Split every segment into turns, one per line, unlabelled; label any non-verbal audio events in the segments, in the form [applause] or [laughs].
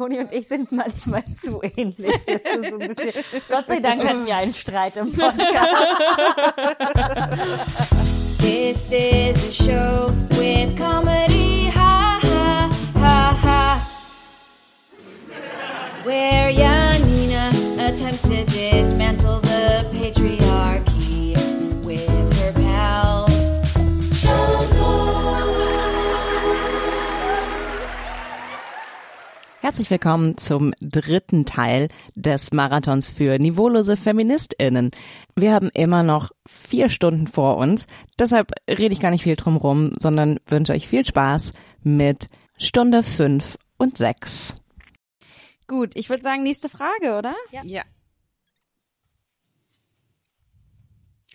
Toni und ich sind manchmal [laughs] zu ähnlich. So bisschen, Gott sei Dank hatten wir einen Streit im Podcast.
This is a show with comedy, ha ha ha ha. Where Janina attempts to dismantle the
Herzlich willkommen zum dritten Teil des Marathons für niveaulose FeministInnen. Wir haben immer noch vier Stunden vor uns, deshalb rede ich gar nicht viel drum rum, sondern wünsche euch viel Spaß mit Stunde fünf und sechs.
Gut, ich würde sagen, nächste Frage, oder?
Ja.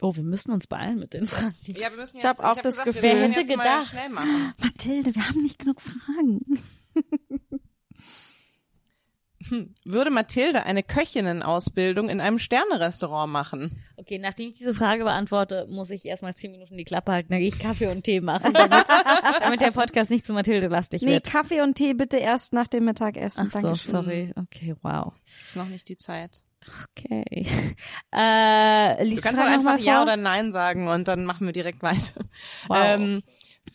Oh, wir müssen uns beeilen mit den Fragen.
ja wir müssen
Ich hab auch das Gefühl-
Wer hätte gedacht?
Schnell machen.
Mathilde, wir haben nicht genug Fragen. [laughs]
Würde Mathilde eine Köchinnenausbildung in einem Sternerestaurant machen?
Okay, nachdem ich diese Frage beantworte, muss ich erstmal zehn Minuten die Klappe halten, dann gehe ich Kaffee und Tee machen, damit, [laughs] damit der Podcast nicht zu Mathilde lastig
Nee,
wird.
Kaffee und Tee bitte erst nach dem Mittagessen.
Ach so,
Dankeschön.
sorry. Okay, wow.
Ist noch nicht die Zeit.
Okay. [laughs] Äh,
Du
lies
kannst
Frage
auch einfach Ja
vor.
oder Nein sagen und dann machen wir direkt weiter.
Wow.
Ähm,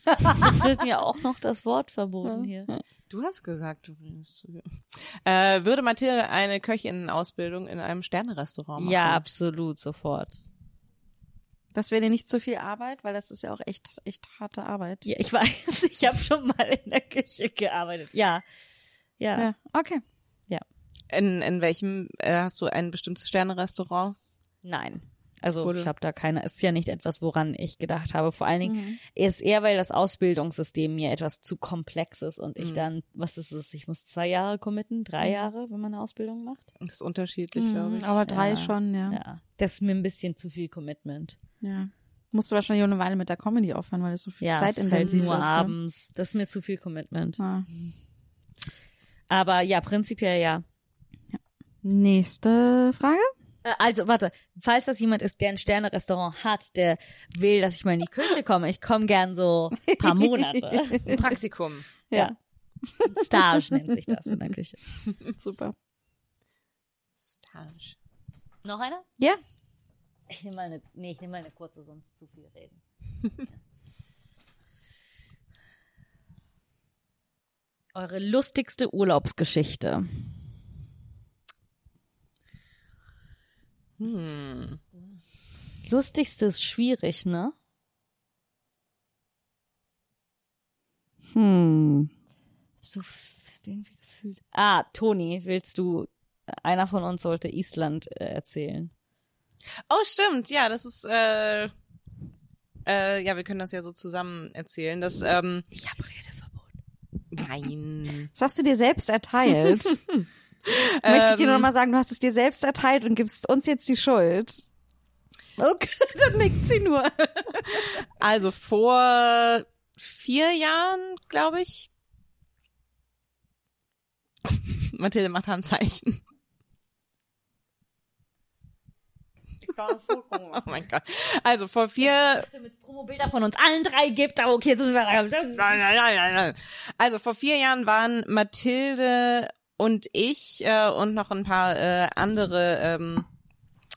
Jetzt wird mir auch noch das Wort verboten hier.
Du hast gesagt, du redest zu viel. Äh, würde Mathilde eine Köchinnenausbildung in einem Sternerestaurant machen?
Ja, absolut, sofort.
Das wäre dir nicht zu viel Arbeit, weil das ist ja auch echt, echt harte Arbeit.
Ja, ich [laughs] weiß, ich habe schon mal in der Küche gearbeitet. Ja. Ja.
Ja, okay.
In, in welchem, äh, hast du ein bestimmtes Sternerestaurant?
Nein. Also
Wurde-
ich habe da keine, ist ja nicht etwas, woran ich gedacht habe. Vor allen Dingen
Mhm.
ist eher, weil das Ausbildungssystem mir etwas zu komplex ist und
Mhm.
ich dann, was ist es, ich muss zwei Jahre committen, drei
Mhm.
Jahre, wenn man eine Ausbildung macht.
Das ist unterschiedlich, glaube ich.
Aber drei
Ja.
schon, ja. ja.
Ja. Das ist mir ein bisschen zu viel Commitment.
Musst du wahrscheinlich auch eine Weile mit der Comedy aufhören, weil es so viel
Ja, es ist halt
zeitintensiv
nur
ist. ne?
abends. Das ist mir zu viel Commitment.
Ja.
Aber ja, prinzipiell ja.
Nächste Frage.
Äh, Also, warte, falls das jemand ist, der ein Sterne-Restaurant hat, der will, dass ich mal in die Küche komme, ich komme gern so ein paar Monate.
Ein [laughs] Praktikum.
ja. Stage nennt sich das in der Küche. [laughs]
Super.
Stage.
Noch eine?
Ja.
Ich nehme mal eine, nee, ich nehme mal eine kurze, sonst zu viel reden. [laughs] Eure lustigste Urlaubsgeschichte.
Hm.
Lustigste ist schwierig, ne?
Hm.
So irgendwie gefühlt. Ah, Toni, willst du, einer von uns sollte Island äh, erzählen.
Oh, stimmt. Ja, das ist, äh, äh, ja, wir können das ja so zusammen erzählen. Das, ähm,
Ich habe Redeverbot.
nein.
Das hast du dir selbst erteilt. [laughs] Möchte ich dir nur noch mal sagen, du hast es dir selbst erteilt und gibst uns jetzt die Schuld. Okay, [laughs] dann nickt sie nur.
Also vor vier Jahren, glaube ich. [laughs] Mathilde macht Handzeichen. [laughs] Oh mein Gott. Also vor vier,
es Promobilder von uns allen drei gibt, aber okay, jetzt müssen wir
Nein, nein, nein, nein, nein. Also vor vier Jahren waren Mathilde und ich äh, und noch ein paar äh, andere ähm,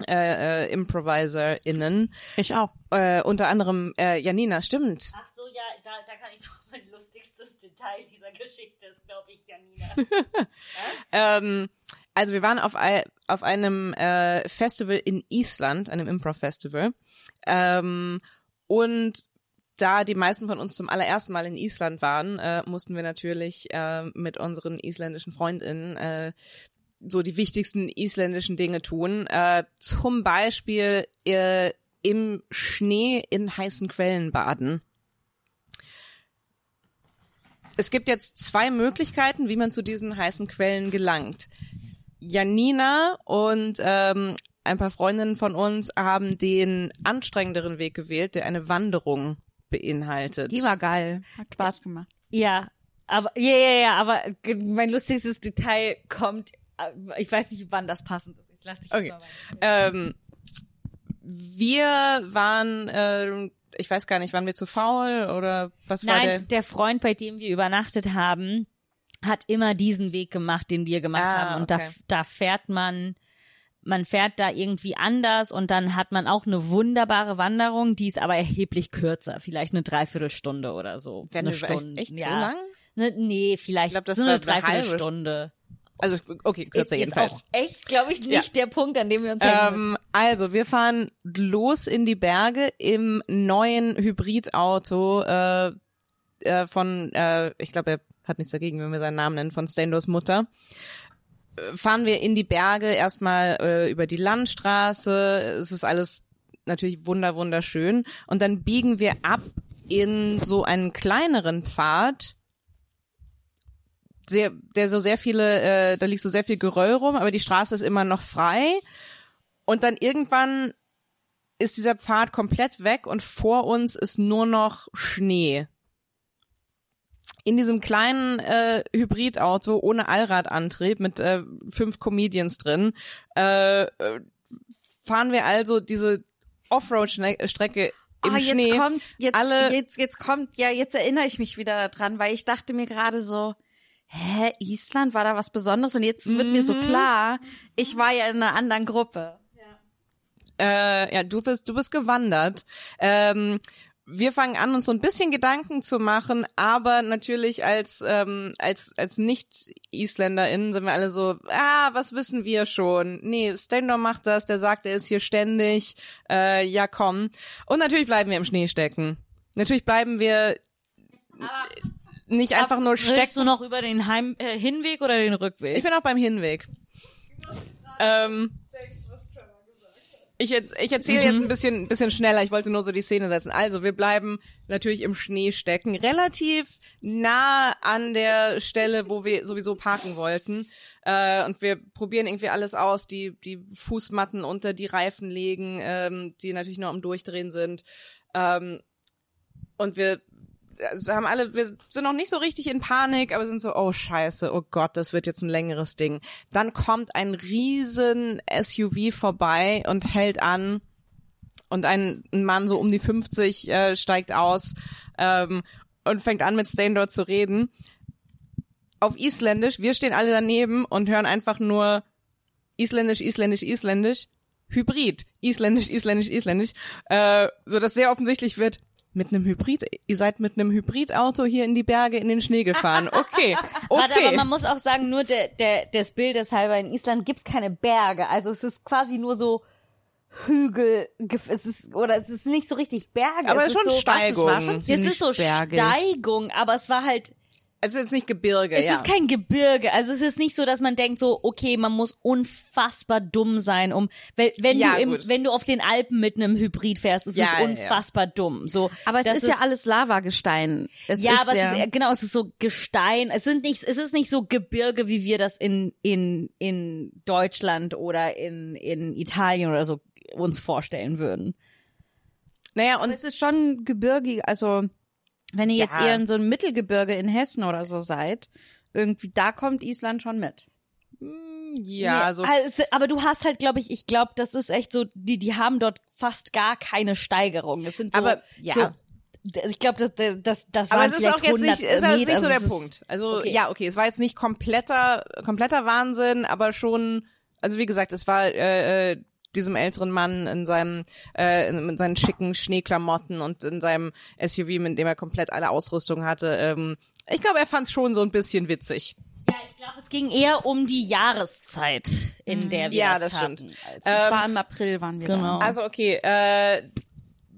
äh, äh, ImproviserInnen,
Ich auch.
äh, unter anderem äh, Janina, stimmt.
Ach so, ja, da, da kann ich doch [laughs] mein lustigstes Detail dieser Geschichte ist, glaube ich, Janina. [laughs]
Ähm, also wir waren auf, auf einem äh, Festival in Island, einem Improv-Festival. Ähm, und da die meisten von uns zum allerersten Mal in Island waren, äh, mussten wir natürlich äh, mit unseren isländischen Freundinnen äh, so die wichtigsten isländischen Dinge tun. Äh, zum Beispiel äh, im Schnee in heißen Quellen baden. Es gibt jetzt zwei Möglichkeiten, wie man zu diesen heißen Quellen gelangt. Janina und ähm, ein paar Freundinnen von uns haben den anstrengenderen Weg gewählt, der eine Wanderung beinhaltet.
Die war geil. Hat Spaß gemacht.
Ja, aber, ja, ja, ja, aber mein lustigstes Detail kommt, äh, ich weiß nicht, wann das passend ist. Ich lass dich
Okay. Ähm, wir waren, äh, ich weiß gar nicht, waren wir zu faul oder was war
Nein,
der?
der Freund, bei dem wir übernachtet haben, hat immer diesen Weg gemacht, den wir gemacht
Ah,
haben. Und da,
okay.
da fährt man, man fährt da irgendwie anders und dann hat man auch eine wunderbare Wanderung, die ist aber erheblich kürzer, vielleicht eine Dreiviertelstunde oder so.
Fährt
eine
echt-
Stunde.
echt so
ja.
lang?
Ne, nee, vielleicht
Ich glaub, das
so eine Dreiviertelstunde.
Also, okay, kürzer jedenfalls.
auch echt, glaube ich, nicht
Ja.
der Punkt, an dem wir uns.
Ähm, also, wir fahren los in die Berge im neuen Hybridauto äh, äh, von, äh, ich glaube, er hat nichts dagegen, wenn wir seinen Namen nennen, von Stendos Mutter. Fahren wir in die Berge erstmal äh, über die Landstraße. Es ist alles natürlich wunder wunderschön. Und dann biegen wir ab in so einen kleineren Pfad, sehr, der so sehr viele, äh, da liegt so sehr viel Geröll rum, aber die Straße ist immer noch frei. Und dann irgendwann ist dieser Pfad komplett weg und vor uns ist nur noch Schnee. In diesem kleinen äh, Hybridauto ohne Allradantrieb mit äh, fünf Comedians drin äh, äh, fahren wir also diese Offroad-Strecke im
Ah, jetzt
Schnee.
kommt's, jetzt,
Alle-
jetzt, jetzt kommt, ja, jetzt erinnere ich mich wieder dran, weil ich dachte mir gerade so, hä, Island, war da was Besonderes? Und jetzt wird
Mhm.
mir so klar, ich war ja in einer anderen Gruppe.
Äh, ja, du bist, du bist gewandert. Ähm, wir fangen an, uns so ein bisschen Gedanken zu machen, aber natürlich als ähm, als als Nicht-IsländerInnen sind wir alle so, ah, was wissen wir schon? Nee, Stendor macht das, der sagt, er ist hier ständig. Äh, ja, komm. Und natürlich bleiben wir im Schnee stecken. Natürlich bleiben wir nicht einfach nur stecken.
du noch über den Heim äh, Hinweg oder den Rückweg?
Ich bin auch beim Hinweg. Ähm, ich, ich erzähle jetzt ein bisschen, bisschen schneller. Ich wollte nur so die Szene setzen. Also, wir bleiben natürlich im Schnee stecken, relativ nah an der Stelle, wo wir sowieso parken wollten. Äh, und wir probieren irgendwie alles aus, die, die Fußmatten unter die Reifen legen, ähm, die natürlich nur am Durchdrehen sind. Ähm, und wir also wir haben alle, wir sind noch nicht so richtig in Panik, aber sind so, oh scheiße, oh Gott, das wird jetzt ein längeres Ding. Dann kommt ein riesen SUV vorbei und hält an und ein, ein Mann so um die 50 äh, steigt aus ähm, und fängt an mit Stain dort zu reden. Auf Isländisch, wir stehen alle daneben und hören einfach nur Isländisch, Isländisch, Isländisch, Hybrid, Isländisch, Isländisch, Isländisch, äh, so dass sehr offensichtlich wird, mit einem Hybrid, ihr seid mit einem Hybridauto hier in die Berge in den Schnee gefahren. Okay, [laughs]
Warte, aber
okay.
man muss auch sagen, nur der, der, des Bildes halber, in Island gibt's keine Berge. Also es ist quasi nur so Hügel, es ist, oder es ist nicht so richtig Berge.
Aber
es
es ist schon
so,
Steigung.
war schon
Es ist so
bergig.
Steigung, aber es war halt,
Es ist jetzt nicht Gebirge,
es
ja.
ist kein Gebirge. Also es ist nicht so, dass man denkt so, okay, man muss unfassbar dumm sein, um, wenn, wenn
Ja,
du im,
gut.
wenn du auf den Alpen mit einem Hybrid fährst, ist
Ja,
es
ja, ja.
unfassbar dumm. So,
Aber es
das
ist, ja alles Lavagestein. Es
ja,
ist
aber
ja,
es ist, genau, es ist so Gestein. Es sind nicht, es ist nicht so Gebirge, wie wir das in, in, in Deutschland oder in, in Italien oder so uns vorstellen würden.
naja,
und
und
es ist schon gebirgig, also wenn ihr jetzt
Ja.
eher in so einem Mittelgebirge in Hessen oder so seid, irgendwie da kommt Island schon mit.
ja,
Nee,
so
also, aber du hast halt, glaube ich, ich glaube, das ist echt so, die, die haben dort fast gar keine Steigerung. Das sind so,
Aber, ja.
so, ich glaube, das, das, das
Aber
waren
es ist auch jetzt nicht,
100
ist jetzt
Meter,
nicht so
also
der
es ist-
Punkt. Also
okay.
ja, okay, es war jetzt nicht kompletter, kompletter Wahnsinn, aber schon, also wie gesagt, es war äh, äh, diesem älteren Mann in seinem, äh, in, in seinen schicken Schneeklamotten und in seinem SUV, mit dem er komplett alle Ausrüstung hatte. Ähm, ich glaube, er fand es schon so ein bisschen witzig.
Ja, ich glaube, es ging eher um die Jahreszeit, in der wir
Ja,
das,
das
taten,
stimmt.
Das war im April waren wir
Genau.
da.
Also okay, äh,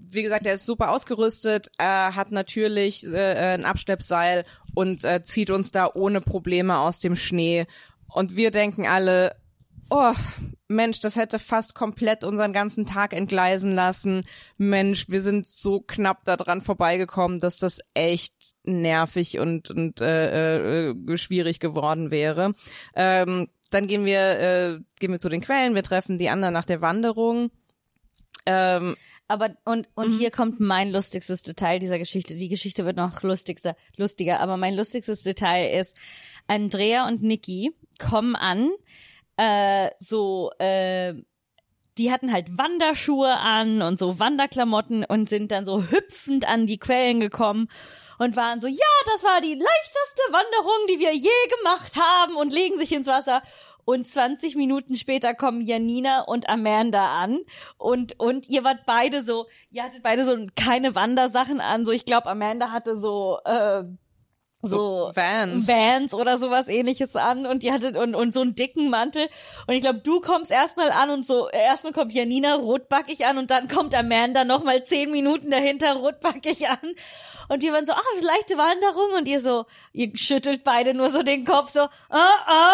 wie gesagt, er ist super ausgerüstet, er hat natürlich äh, ein Abschleppseil und äh, zieht uns da ohne Probleme aus dem Schnee. Und wir denken alle, oh, Mensch, das hätte fast komplett unseren ganzen Tag entgleisen lassen. Mensch, wir sind so knapp daran vorbeigekommen, dass das echt nervig und, und äh, äh, schwierig geworden wäre. Ähm, dann gehen wir, äh, gehen wir zu den Quellen, wir treffen die anderen nach der Wanderung. Ähm,
Aber und und
Mhm.
hier kommt mein lustigstes Detail dieser Geschichte. Die Geschichte wird noch lustigster, lustiger. Aber mein lustigstes Detail ist, Andrea und Niki kommen an, äh, so äh, die hatten halt Wanderschuhe an und so Wanderklamotten und sind dann so hüpfend an die Quellen gekommen und waren so, ja, das war die leichteste Wanderung, die wir je gemacht haben und legen sich ins Wasser. Und 20 Minuten später kommen Janina und Amanda an und und ihr wart beide so, ihr hattet beide so keine Wandersachen an, so ich glaube Amanda hatte so äh, so
Vans.
Vans oder sowas ähnliches an und die hatte und, und so einen dicken Mantel und ich glaube du kommst erstmal an und so erstmal kommt Janina rotbackig an und dann kommt Amanda noch mal zehn Minuten dahinter rotbackig an und wir waren so ach das ist leichte Wanderung und ihr so ihr schüttelt beide nur so den Kopf so ah ah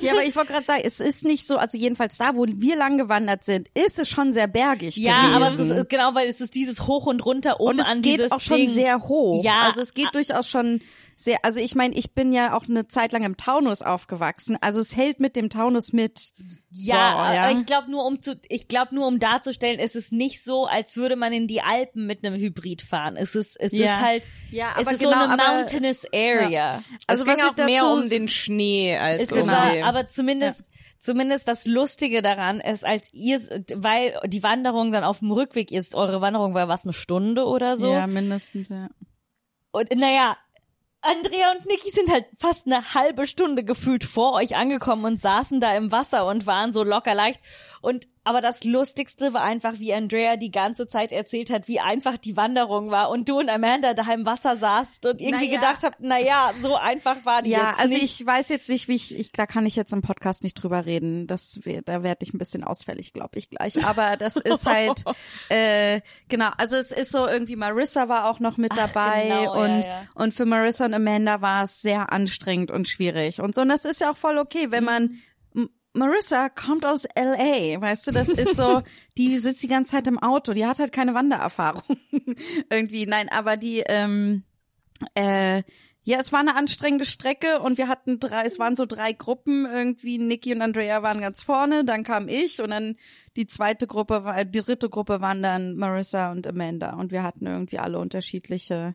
Ja, aber ich wollte gerade sagen, es ist nicht so, also jedenfalls da, wo wir lang gewandert sind, ist es schon sehr bergig
ja
gewesen.
aber es ist genau weil es ist dieses hoch und runter um
und es
an
geht auch schon
Ding.
sehr hoch.
ja
Also es geht durchaus schon sehr, also ich meine, ich bin ja auch eine Zeit lang im Taunus aufgewachsen. Also es hält mit dem Taunus mit.
Ja,
so, ja.
aber ich glaube nur um zu, ich glaube nur um darzustellen, es ist nicht so, als würde man in die Alpen mit einem Hybrid fahren. Es ist, es
Ja.
ist halt,
Ja,
es
aber
ist
genau,
so eine
aber-
mountainous area.
Also
Also
es ging auch mehr
dazu
um den Schnee als
Es
um
ist war, aber zumindest, zumindest das Lustige daran ist, als ihr, weil die Wanderung dann auf dem Rückweg ist, eure Wanderung war was eine Stunde oder so.
Ja, mindestens, ja.
Und naja, Andrea und Niki sind halt fast eine halbe Stunde gefühlt vor euch angekommen und saßen da im Wasser und waren so locker leicht. Und aber das Lustigste war einfach, wie Andrea die ganze Zeit erzählt hat, wie einfach die Wanderung war und du und Amanda da im Wasser saßt und irgendwie
Naja.
gedacht habt, na ja, so einfach war die
Ja,
jetzt
also
nicht.
ich weiß jetzt nicht, wie ich, ich, da kann ich jetzt im Podcast nicht drüber reden. Das, da werde ich ein bisschen ausfällig, glaube ich gleich. Aber das [laughs] ist halt, äh, genau. Also es ist so irgendwie Marissa war auch noch mit dabei
genau, ja,
und
ja.
und für Marissa und Amanda war es sehr anstrengend und schwierig und so. Und das ist ja auch voll okay, wenn man M- Marissa kommt aus LA, weißt du, das ist so, [laughs] die sitzt die ganze Zeit im Auto, die hat halt keine Wandererfahrung. [laughs] Irgendwie, nein, aber die, ähm, äh, ja, es war eine anstrengende Strecke und wir hatten drei, es waren so drei Gruppen irgendwie. Niki und Andrea waren ganz vorne, dann kam ich und dann die zweite Gruppe war, die dritte Gruppe waren dann Marissa und Amanda und wir hatten irgendwie alle unterschiedliche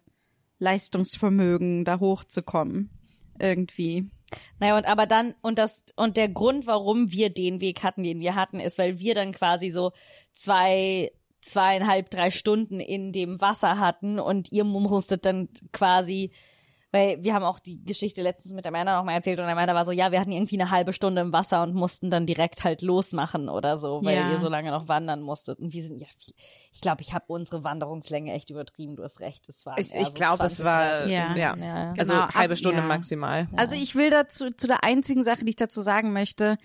Leistungsvermögen, da hochzukommen. Irgendwie.
Naja, und aber dann, und das, und der Grund, warum wir den Weg hatten, den wir hatten, ist, weil wir dann quasi so zwei, zweieinhalb, drei Stunden in dem Wasser hatten und ihr musstet dann quasi, weil wir haben auch die Geschichte letztens mit Amanda noch mal erzählt und Amanda war so, ja, wir hatten irgendwie eine halbe Stunde im Wasser und mussten dann direkt halt losmachen oder so, weil
Ja.
ihr so lange noch wandern musstet. Und wir sind, ja, ich glaube, ich habe unsere Wanderungslänge echt übertrieben, du hast recht, es war
ich, ich glaube, es war
Ja.
ja,
Ja.
also
Genau,
halbe Stunde
ja.
maximal.
Also ich will dazu, zu der einzigen Sache, die ich dazu sagen möchte,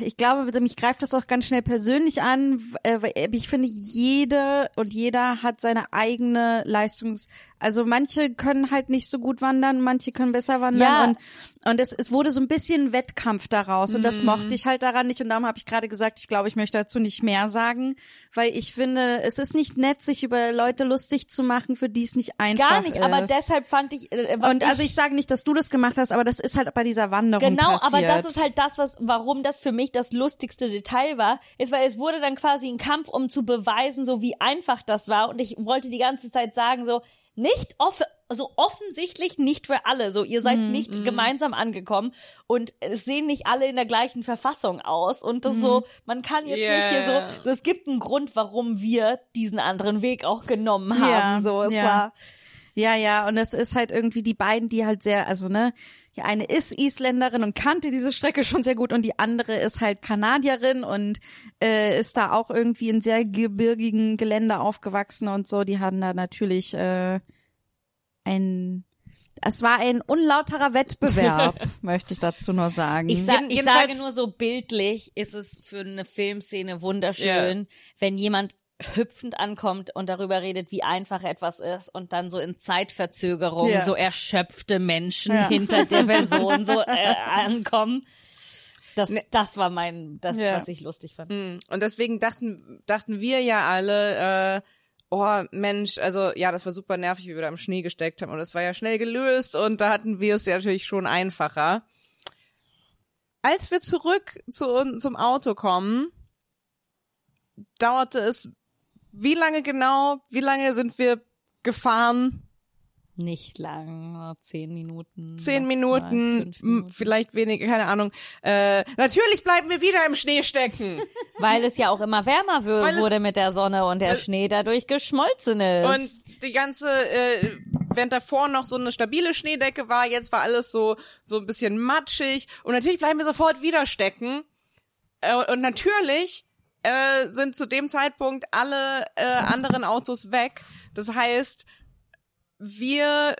ich glaube, mich greift das auch ganz schnell persönlich an. äh, weil Ich finde, jede und jeder hat seine eigene Leistungs, also manche können halt nicht so gut wandern, manche können besser wandern
Ja.
und, und es, es wurde so ein bisschen Wettkampf daraus und das mochte ich halt daran nicht und darum habe ich gerade gesagt, ich glaube, ich möchte dazu nicht mehr sagen, weil ich finde, es ist nicht nett, sich über Leute lustig zu machen, für die es nicht einfach
Gar nicht,
ist.
aber deshalb fand ich, äh,
Und also ich sage nicht, dass du das gemacht hast, aber das ist halt bei dieser Wanderung
Genau,
passiert.
aber das ist halt das, was, warum das für mich das lustigste Detail war, ist, weil es wurde dann quasi ein Kampf, um zu beweisen, so wie einfach das war. Und ich wollte die ganze Zeit sagen, so, nicht off so offensichtlich nicht für alle. So, ihr seid
Mhm,
nicht gemeinsam angekommen und es sehen nicht alle in der gleichen Verfassung aus. Und das so, man kann jetzt nicht hier
Yeah.
so, so, es gibt einen Grund, warum wir diesen anderen Weg auch genommen haben.
Ja,
so, es
ja.
war,
Ja, ja, und es ist halt irgendwie die beiden, die halt sehr, also ne, die eine ist Isländerin und kannte diese Strecke schon sehr gut und die andere ist halt Kanadierin und äh, ist da auch irgendwie in sehr gebirgigen Gelände aufgewachsen und so. Die hatten da natürlich äh, ein es war ein unlauterer Wettbewerb, [laughs] möchte ich dazu nur sagen.
Ich, sag, ich sage nur so bildlich ist es für eine Filmszene wunderschön, wenn jemand hüpfend ankommt und darüber redet, wie einfach etwas ist und dann so in Zeitverzögerung
Ja.
so erschöpfte Menschen
Ja.
hinter der [laughs] Person so äh, ankommen. Das, das war mein, das,
Ja.
was ich lustig fand.
Mm. Und deswegen dachten, dachten wir ja alle, äh, oh Mensch, also ja, das war super nervig, wie wir da im Schnee gesteckt haben und es war ja schnell gelöst und da hatten wir es ja natürlich schon einfacher. Als wir zurück zu, zum Auto kommen, dauerte es wie lange genau, wie lange sind wir gefahren?
Nicht lang, zehn Minuten.
Zehn Minuten,
Minuten.
vielleicht weniger, keine Ahnung. Äh, natürlich bleiben wir wieder im Schnee stecken. [laughs]
Weil es ja auch immer wärmer
es-
wurde mit der Sonne und der Schnee dadurch geschmolzen ist.
Und die ganze, äh, während davor noch so eine stabile Schneedecke war, jetzt war alles so, so ein bisschen matschig. Und natürlich bleiben wir sofort wieder stecken. Äh, und natürlich äh, sind zu dem Zeitpunkt alle äh, anderen Autos weg. Das heißt, wir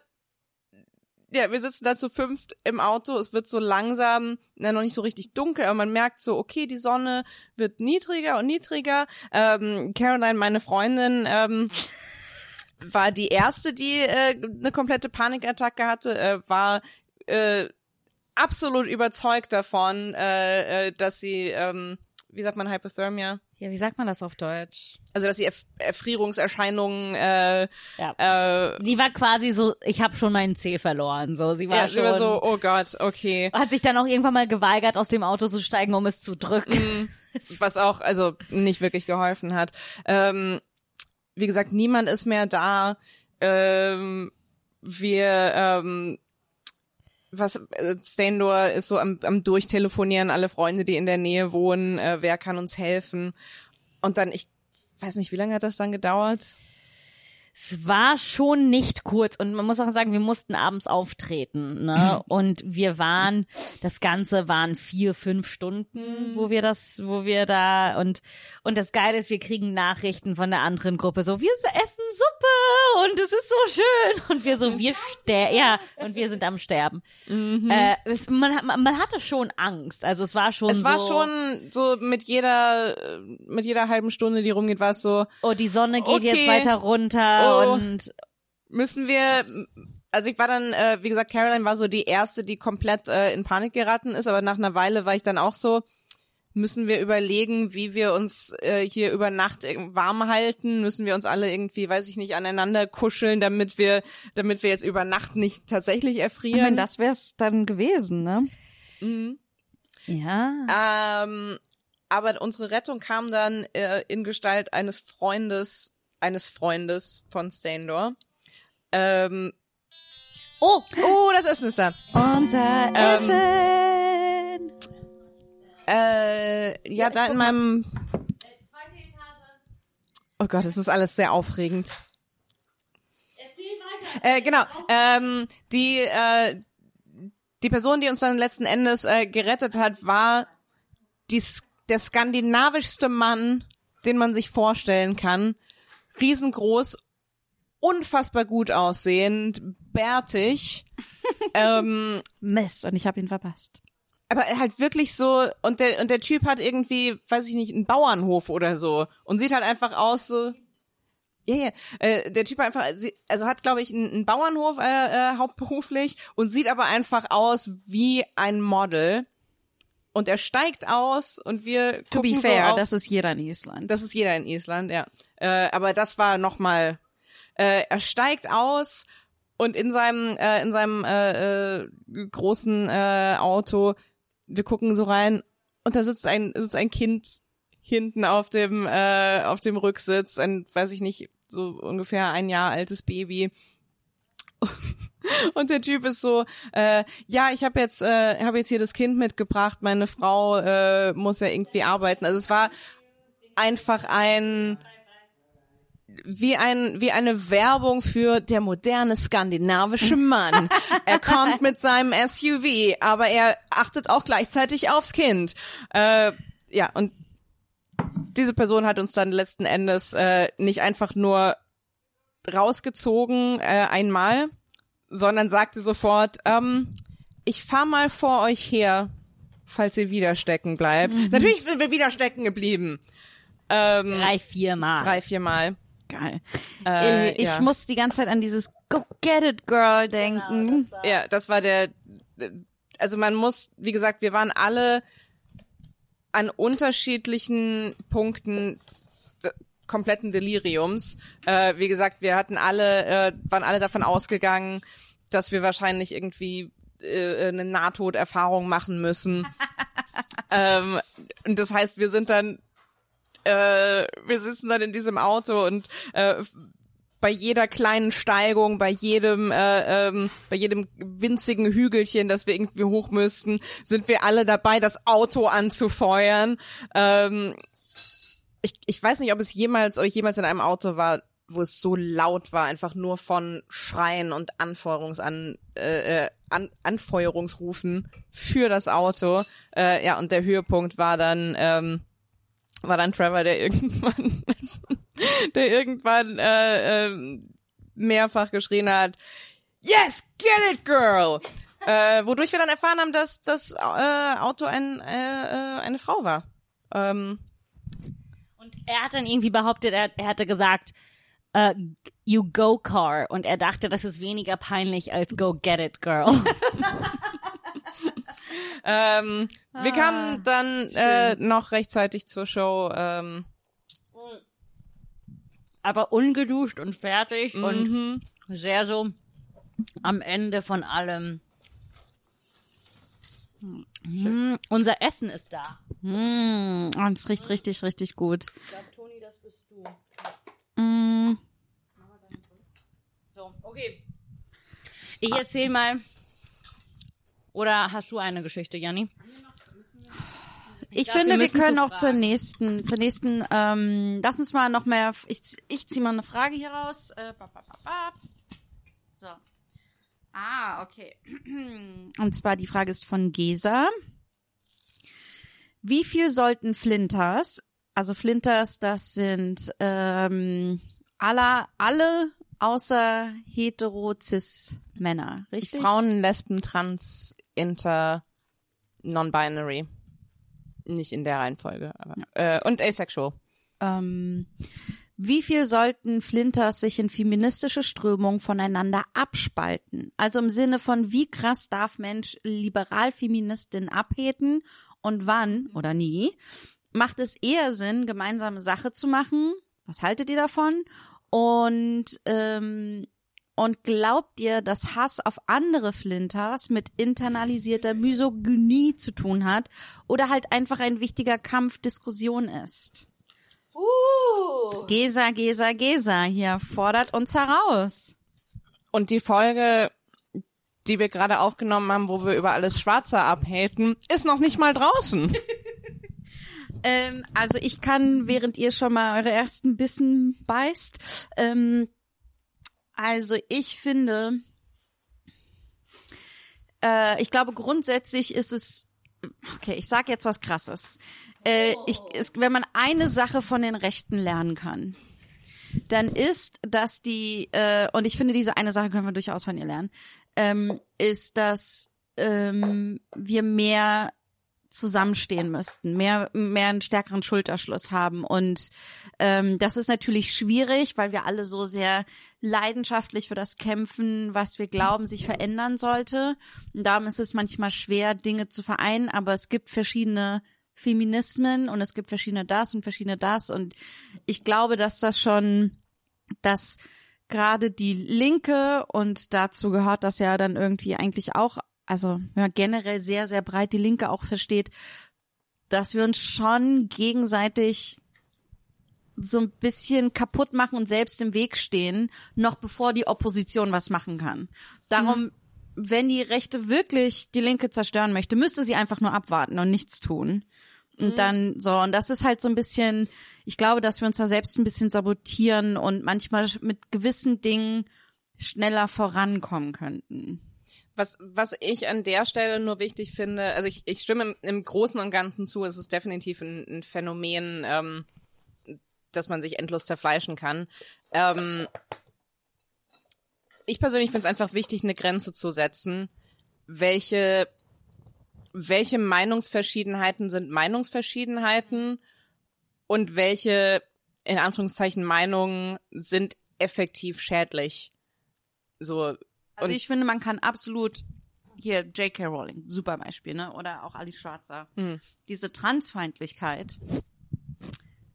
ja, wir sitzen da zu fünft im Auto. Es wird so langsam, na, noch nicht so richtig dunkel, aber man merkt so, okay, die Sonne wird niedriger und niedriger. Ähm, Caroline, meine Freundin, ähm, war die erste, die äh, eine komplette Panikattacke hatte, äh, war äh, absolut überzeugt davon, äh, äh, dass sie, ähm, wie sagt man, Hypothermia?
ja, wie sagt man das auf Deutsch?
Also, dass sie Erf Erfrierungserscheinungen äh,
Ja.
äh,
Sie war quasi so, ich habe schon meinen Zeh verloren, so. Sie war
ja, sie
schon
war so, oh Gott, okay.
hat sich dann auch irgendwann mal geweigert, aus dem Auto zu steigen, um es zu drücken. [laughs]
was auch also nicht wirklich geholfen hat. Ähm, wie gesagt, niemand ist mehr da. Ähm, wir ähm, was äh, Staindor ist so am, am durchtelefonieren, alle Freunde, die in der Nähe wohnen, äh, wer kann uns helfen? Und dann ich weiß nicht, wie lange hat das dann gedauert?
Es war schon nicht kurz und man muss auch sagen, wir mussten abends auftreten, ne? [clears throat] Und wir waren, das Ganze waren vier, fünf Stunden, wo wir das, wo wir da und und das Geile ist, wir kriegen Nachrichten von der anderen Gruppe, so wir essen Suppe und es ist so schön und wir so wir sterben, ja und wir sind am Sterben. Äh, es, man, hat- man hatte schon Angst, also es war schon
Es
so,
war schon so mit jeder mit jeder halben Stunde, die rumgeht, war es so,
oh die Sonne geht
Okay.
jetzt weiter runter
Oh.
und
müssen wir also ich war dann äh, wie gesagt Caroline war so die erste die komplett äh, in Panik geraten ist aber nach einer Weile war ich dann auch so müssen wir überlegen wie wir uns äh, hier über Nacht warm halten müssen wir uns alle irgendwie weiß ich nicht aneinander kuscheln damit wir damit wir jetzt über Nacht nicht tatsächlich
Ich
erfrieren
meine, das wär's dann gewesen, ne?
ja.
ähm, aber unsere Rettung kam dann äh, in Gestalt eines Freundes eines Freundes von Staindor ähm,
Oh,
oh das Essen ist da
Unser
Ähm,
Essen.
Äh, ja, da in meinem. Oh Gott, es ist alles sehr aufregend. Äh, genau. Ähm, die äh, die Person, die uns dann letzten Endes äh, gerettet hat, war die, der skandinavischste Mann, den man sich vorstellen kann. Riesengroß, unfassbar gut aussehend, bärtig. [laughs] ähm,
Mist, und ich habe ihn verpasst.
aber halt wirklich so und der und der Typ hat irgendwie, weiß ich nicht, einen Bauernhof oder so und sieht halt einfach aus so ja, ja. Äh, der Typ hat einfach, also hat, glaube ich, einen, einen Bauernhof äh, äh, hauptberuflich und sieht aber einfach aus wie ein Model. Und er steigt aus und wir
To be fair,
so auf,
das ist jeder in Island.
das ist jeder in Island, ja. Äh, aber das war noch mal. Äh, er steigt aus und in seinem äh, in seinem äh, äh, großen äh, Auto, wir gucken so rein und da sitzt ein sitzt ein Kind hinten auf dem äh, auf dem Rücksitz, ein weiß ich nicht so ungefähr ein Jahr altes Baby. [laughs] Und der Typ ist so, äh, ja, ich habe jetzt, äh, habe jetzt hier das Kind mitgebracht. Meine Frau äh, muss ja irgendwie arbeiten. Also es war einfach ein wie ein wie eine Werbung für der moderne skandinavische Mann. [laughs] er kommt mit seinem SUV, aber er achtet auch gleichzeitig aufs Kind. Äh, ja und diese Person hat uns dann letzten Endes äh, nicht einfach nur rausgezogen äh, einmal, sondern sagte sofort, ähm, ich fahr mal vor euch her, falls ihr wieder stecken bleibt. Natürlich sind wir wieder stecken geblieben. Ähm,
drei, vier Mal.
drei, vier Mal.
Geil.
Äh,
ich
ja.
muss die ganze Zeit an dieses Go Get It Girl denken.
Ja, das war der, also man muss, wie gesagt, wir waren alle an unterschiedlichen Punkten kompletten Deliriums. Äh, wie gesagt, wir hatten alle, äh, waren alle davon ausgegangen, dass wir wahrscheinlich irgendwie äh, eine Nahtoderfahrung machen müssen. [laughs] ähm, und das heißt, wir sind dann äh, wir sitzen dann in diesem Auto und äh, bei jeder kleinen Steigung, bei jedem, äh, ähm, bei jedem winzigen Hügelchen, das wir irgendwie hoch müssten, sind wir alle dabei, das Auto anzufeuern. Ähm, ich, ich weiß nicht, ob es jemals, ob ich jemals in einem Auto war, wo es so laut war, einfach nur von Schreien und Anfeuerungsan, äh, äh, An Anfeuerungsrufen für das Auto. Äh, ja, und der Höhepunkt war dann, ähm, war dann Trevor, der [laughs] irgendwann, der irgendwann äh, äh, mehrfach geschrien hat, Yes, get it, girl! äh, wodurch wir dann erfahren haben, dass das äh, Auto ein, äh, äh, eine Frau war. Ähm,
er hat dann irgendwie behauptet, er, er hatte gesagt, äh, you go car. Und er dachte, das ist weniger peinlich als go get it, girl. [laughs]
ähm, wir kamen dann äh, noch rechtzeitig zur Show. Ähm,
Aber ungeduscht und fertig und sehr so am Ende von allem. Hm, unser Essen ist da.
Mm, und es riecht richtig, richtig gut.
Ich glaube, Toni, das bist du.
Mm,
So, okay. Ich erzähl mal. Oder hast du eine Geschichte, Janni?
ich
dachte,
finde,
wir
wir können
so
auch zur
fragen.
nächsten, zur nächsten, ähm, lass uns mal noch mehr, ich, ich ziehe mal eine Frage hier raus. Äh, bap, bap, bap, bap. So. Ah, okay. [clears throat] Und zwar die Frage ist von Gesa. Wie viel sollten Flinters, also Flinters, das sind ähm, aller, alle außer hetero-cis-Männer, richtig?
Frauen, Lesben, Trans, Inter, Non-Binary. Nicht in der Reihenfolge. Aber, äh, und Asexual.
ähm, wie viel sollten Flinters sich in feministische Strömungen voneinander abspalten? Also im Sinne von, wie krass darf Mensch Liberal-Feministin abheten und wann oder nie? Macht es eher Sinn, gemeinsame Sache zu machen? Was haltet ihr davon? Und ähm, und glaubt ihr, dass Hass auf andere Flinters mit internalisierter Misogynie zu tun hat oder halt einfach ein wichtiger Kampf Diskussion ist? Gesa, Gesa, Gesa hier fordert uns heraus.
Und die Folge, die wir gerade aufgenommen haben, wo wir über alles Schwarze abhaten, ist noch nicht mal draußen. [laughs] [laughs]
Ähm, also ich kann, während ihr schon mal eure ersten Bissen beißt, ähm, also ich finde, äh, ich glaube grundsätzlich ist es, okay, ich sag jetzt was Krasses. Äh, ich, es, wenn man eine Sache von den Rechten lernen kann, dann ist, dass die, äh, und ich finde, diese eine Sache können wir durchaus von ihr lernen, ähm, ist, dass ähm, wir mehr zusammenstehen müssten, mehr, mehr einen stärkeren Schulterschluss haben. Und ähm, das ist natürlich schwierig, weil wir alle so sehr leidenschaftlich für das kämpfen, was wir glauben, sich verändern sollte. Und darum ist es manchmal schwer, Dinge zu vereinen, aber es gibt verschiedene Feminismen und es gibt verschiedene das und verschiedene das. Und ich glaube, dass das schon, dass gerade die Linke und dazu gehört das ja dann irgendwie eigentlich auch, also man generell sehr, sehr breit die Linke auch versteht, dass wir uns schon gegenseitig so ein bisschen kaputt machen und selbst im Weg stehen, noch bevor die Opposition was machen kann. Darum, wenn die Rechte wirklich die Linke zerstören möchte, müsste sie einfach nur abwarten und nichts tun. Und dann so, und das ist halt so ein bisschen, ich glaube, dass wir uns da selbst ein bisschen sabotieren und manchmal mit gewissen Dingen schneller vorankommen könnten.
Was, was ich an der Stelle nur wichtig finde, also ich, ich stimme im, im Großen und Ganzen zu, es ist definitiv ein, ein Phänomen, ähm, dass man sich endlos zerfleischen kann. Ähm, ich persönlich finde es einfach wichtig, eine Grenze zu setzen, welche, welche Meinungsverschiedenheiten sind Meinungsverschiedenheiten und welche, in Anführungszeichen, Meinungen sind effektiv schädlich. So,
Also ich finde, man kann absolut hier J.K. Rowling, super Beispiel, ne? Oder auch Alice Schwarzer. Diese Transfeindlichkeit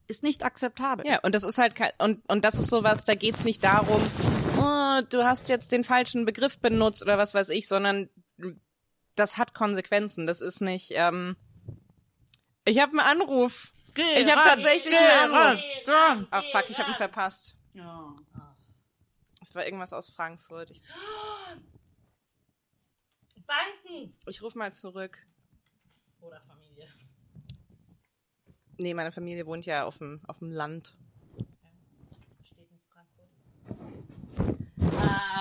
ist nicht akzeptabel.
Ja, und das ist halt und und das ist sowas, da geht's nicht darum, oh, du hast jetzt den falschen Begriff benutzt oder was weiß ich, sondern das hat Konsequenzen. Das ist nicht. Ähm, ich habe einen Anruf. ich habe tatsächlich einen Anruf. Ah fuck, ich habe ihn verpasst. Es war irgendwas aus Frankfurt. Ich,
Banken!
ich rufe mal zurück.
Oder Familie.
Nee, meine Familie wohnt ja auf dem, auf dem Land.
Steht in Frankfurt.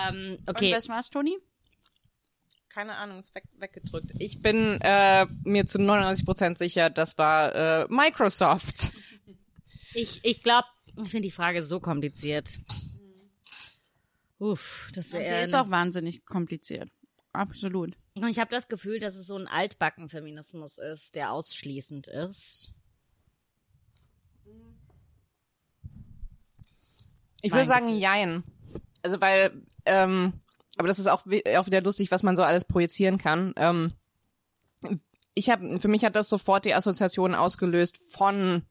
Ähm, okay.
Und was war's, Toni?
Keine Ahnung, ist weg, weggedrückt. Ich bin äh, mir zu 99% sicher, das war äh, Microsoft.
Ich, ich glaube, ich finde die Frage so kompliziert. Uff, das
Sie
wäre.
ist auch wahnsinnig kompliziert. Absolut.
Und ich habe das Gefühl, dass es so ein Altbacken-Feminismus ist, der ausschließend ist.
Ich würde sagen,
Gefühl.
jein. Also weil, ähm, aber das ist auch, auch wieder lustig, was man so alles projizieren kann. Ähm, ich habe, für mich hat das sofort die Assoziation ausgelöst von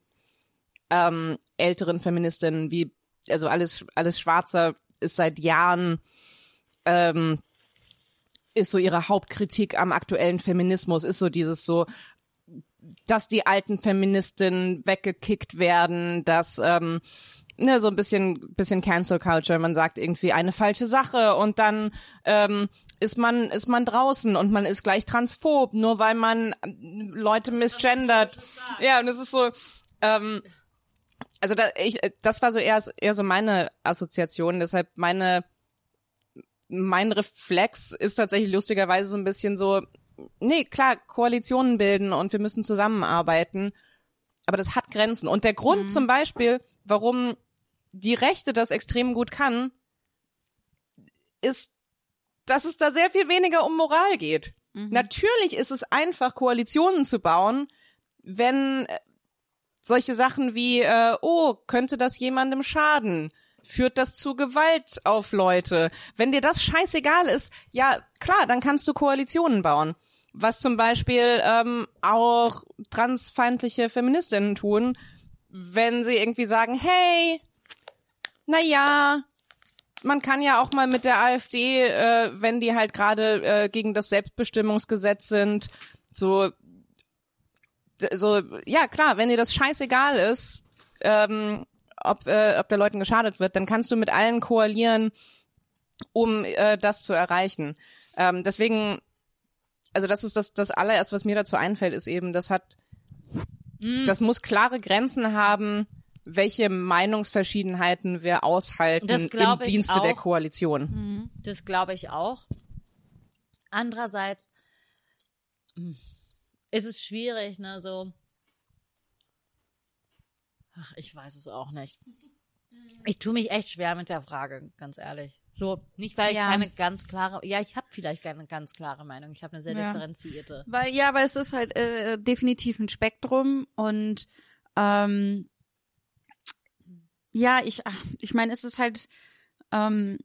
ähm, älteren Feministinnen, wie also alles alles Schwarzer ist seit Jahren ähm, ist so ihre Hauptkritik am aktuellen Feminismus, ist so dieses so, dass die alten Feministinnen weggekickt werden, dass ähm, ne, so ein bisschen bisschen Cancel Culture. Man sagt irgendwie eine falsche Sache und dann ähm, ist man ist man draußen und man ist gleich transphob, nur weil man ähm, Leute misgendert. Ja, und es ist so. Ähm, also da, ich, das war so eher, eher so meine Assoziation. Deshalb meine mein Reflex ist tatsächlich lustigerweise so ein bisschen so, nee, klar, Koalitionen bilden und wir müssen zusammenarbeiten, aber das hat Grenzen. Und der Grund zum Beispiel, warum die Rechte das extrem gut kann, ist, dass es da sehr viel weniger um Moral geht. Natürlich ist es einfach, Koalitionen zu bauen, wenn äh, solche Sachen wie, äh, oh, könnte das jemandem schaden? Führt das zu Gewalt auf Leute? Wenn dir das scheißegal ist, ja klar, dann kannst du Koalitionen bauen. Was zum Beispiel ähm, auch transfeindliche Feministinnen tun, wenn sie irgendwie sagen, hey, na ja, man kann ja auch mal mit der AfD, äh, wenn die halt gerade äh, gegen das Selbstbestimmungsgesetz sind, so so, ja klar, wenn dir das scheißegal ist, ähm, ob, äh, ob der Leuten geschadet wird, dann kannst du mit allen koalieren, um äh, das zu erreichen. Ähm, deswegen, also das ist das, das allererste, was mir dazu einfällt, ist eben, das hat, das muss klare Grenzen haben, welche Meinungsverschiedenheiten wir aushalten
Das
im Dienste der
auch.
Koalition.
Das glaube ich auch. Andererseits hm, ist es schwierig, ne, so. Ach, ich weiß es auch nicht. Ich tue mich echt schwer mit der Frage, ganz ehrlich. So, nicht weil ich
Ja.
keine ganz klare, ja, ich habe vielleicht keine ganz klare Meinung. Ich habe eine sehr
Ja.
differenzierte.
Weil, ja, aber es ist halt äh, definitiv ein Spektrum und ähm, ja, ich, ach, ich meine, es ist halt, ähm,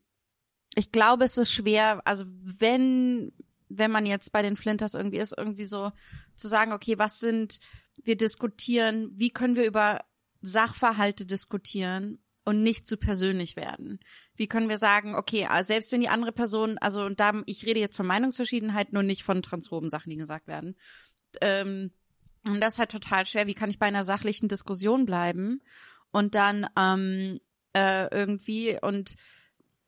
ich glaube, es ist schwer, also wenn, wenn man jetzt bei den Flinters irgendwie ist, irgendwie so zu sagen, okay, was sind, wir diskutieren, wie können wir über Sachverhalte diskutieren und nicht zu persönlich werden? Wie können wir sagen, okay, ah, selbst wenn die andere Person, also und da, ich rede jetzt von Meinungsverschiedenheit, nur nicht von transphoben Sachen, die gesagt werden. Ähm, und das ist halt total schwer. Wie kann ich bei einer sachlichen Diskussion bleiben und dann ähm, äh, irgendwie und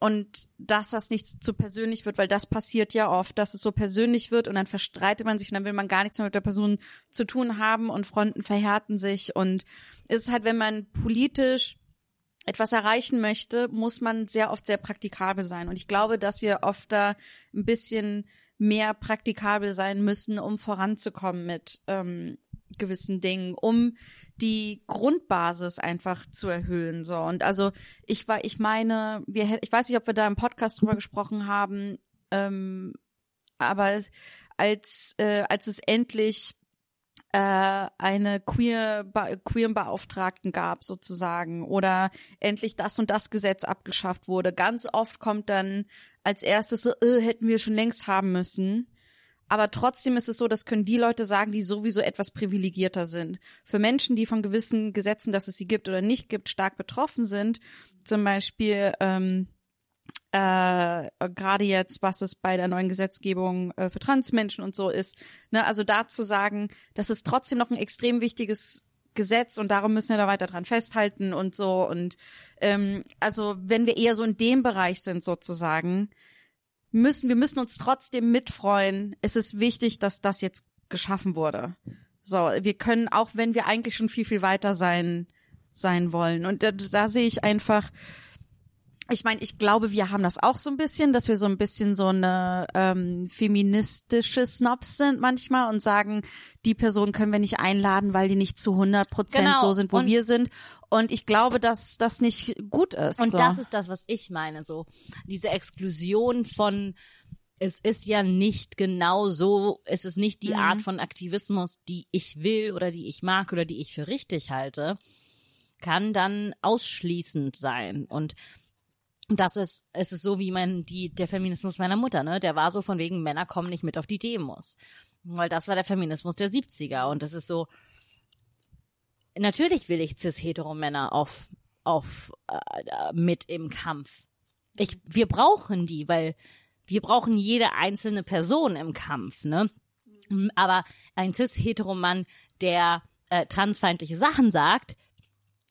und dass das nicht zu persönlich wird, weil das passiert ja oft, dass es so persönlich wird und dann verstreitet man sich und dann will man gar nichts mehr mit der Person zu tun haben und Fronten verhärten sich und es ist halt, wenn man politisch etwas erreichen möchte, muss man sehr oft sehr praktikabel sein. Und ich glaube, dass wir oft da ein bisschen mehr praktikabel sein müssen, um voranzukommen mit ähm, gewissen Dingen, um die Grundbasis einfach zu erhöhen. So und also ich war, ich meine, wir, ich weiß nicht, ob wir da im Podcast drüber gesprochen haben, ähm, aber es, als äh, als es endlich äh, eine queer queeren Beauftragten gab sozusagen oder endlich das und das Gesetz abgeschafft wurde. Ganz oft kommt dann als erstes so, äh, hätten wir schon längst haben müssen. Aber trotzdem ist es so, das können die Leute sagen, die sowieso etwas privilegierter sind. Für Menschen, die von gewissen Gesetzen, dass es sie gibt oder nicht gibt, stark betroffen sind, zum Beispiel ähm, äh, gerade jetzt, was es bei der neuen Gesetzgebung äh, für Transmenschen und so ist, ne, also da zu sagen, dass es trotzdem noch ein extrem wichtiges Gesetz und darum müssen wir da weiter dran festhalten und so. Und ähm, also wenn wir eher so in dem Bereich sind sozusagen, müssen wir müssen uns trotzdem mitfreuen. Es ist wichtig, dass das jetzt geschaffen wurde. So, wir können auch, wenn wir eigentlich schon viel viel weiter sein sein wollen. Und da, da sehe ich einfach ich meine, ich glaube, wir haben das auch so ein bisschen, dass wir so ein bisschen so eine ähm, feministische Snobs sind manchmal und sagen, die Person können wir nicht einladen, weil die nicht zu 100 Prozent
Genau.
so sind, wo
Und-
wir sind. Und ich glaube, dass das nicht gut ist.
Und
so.
das ist das, was ich meine, so diese Exklusion von es ist ja nicht genau so, es ist nicht die Art von Aktivismus, die ich will oder die ich mag oder die ich für richtig halte, kann dann ausschließend sein. Und das ist, es ist so wie mein, die, der Feminismus meiner Mutter, ne? Der war so von wegen, Männer kommen nicht mit auf die Demos. Weil das war der Feminismus der 70er. Und das ist so, natürlich will ich cis-hetero-Männer auf, auf, äh, mit im Kampf. Ich, wir brauchen die, weil wir brauchen jede einzelne Person im Kampf, ne? Aber ein cis-hetero-Mann, der äh, transfeindliche Sachen sagt,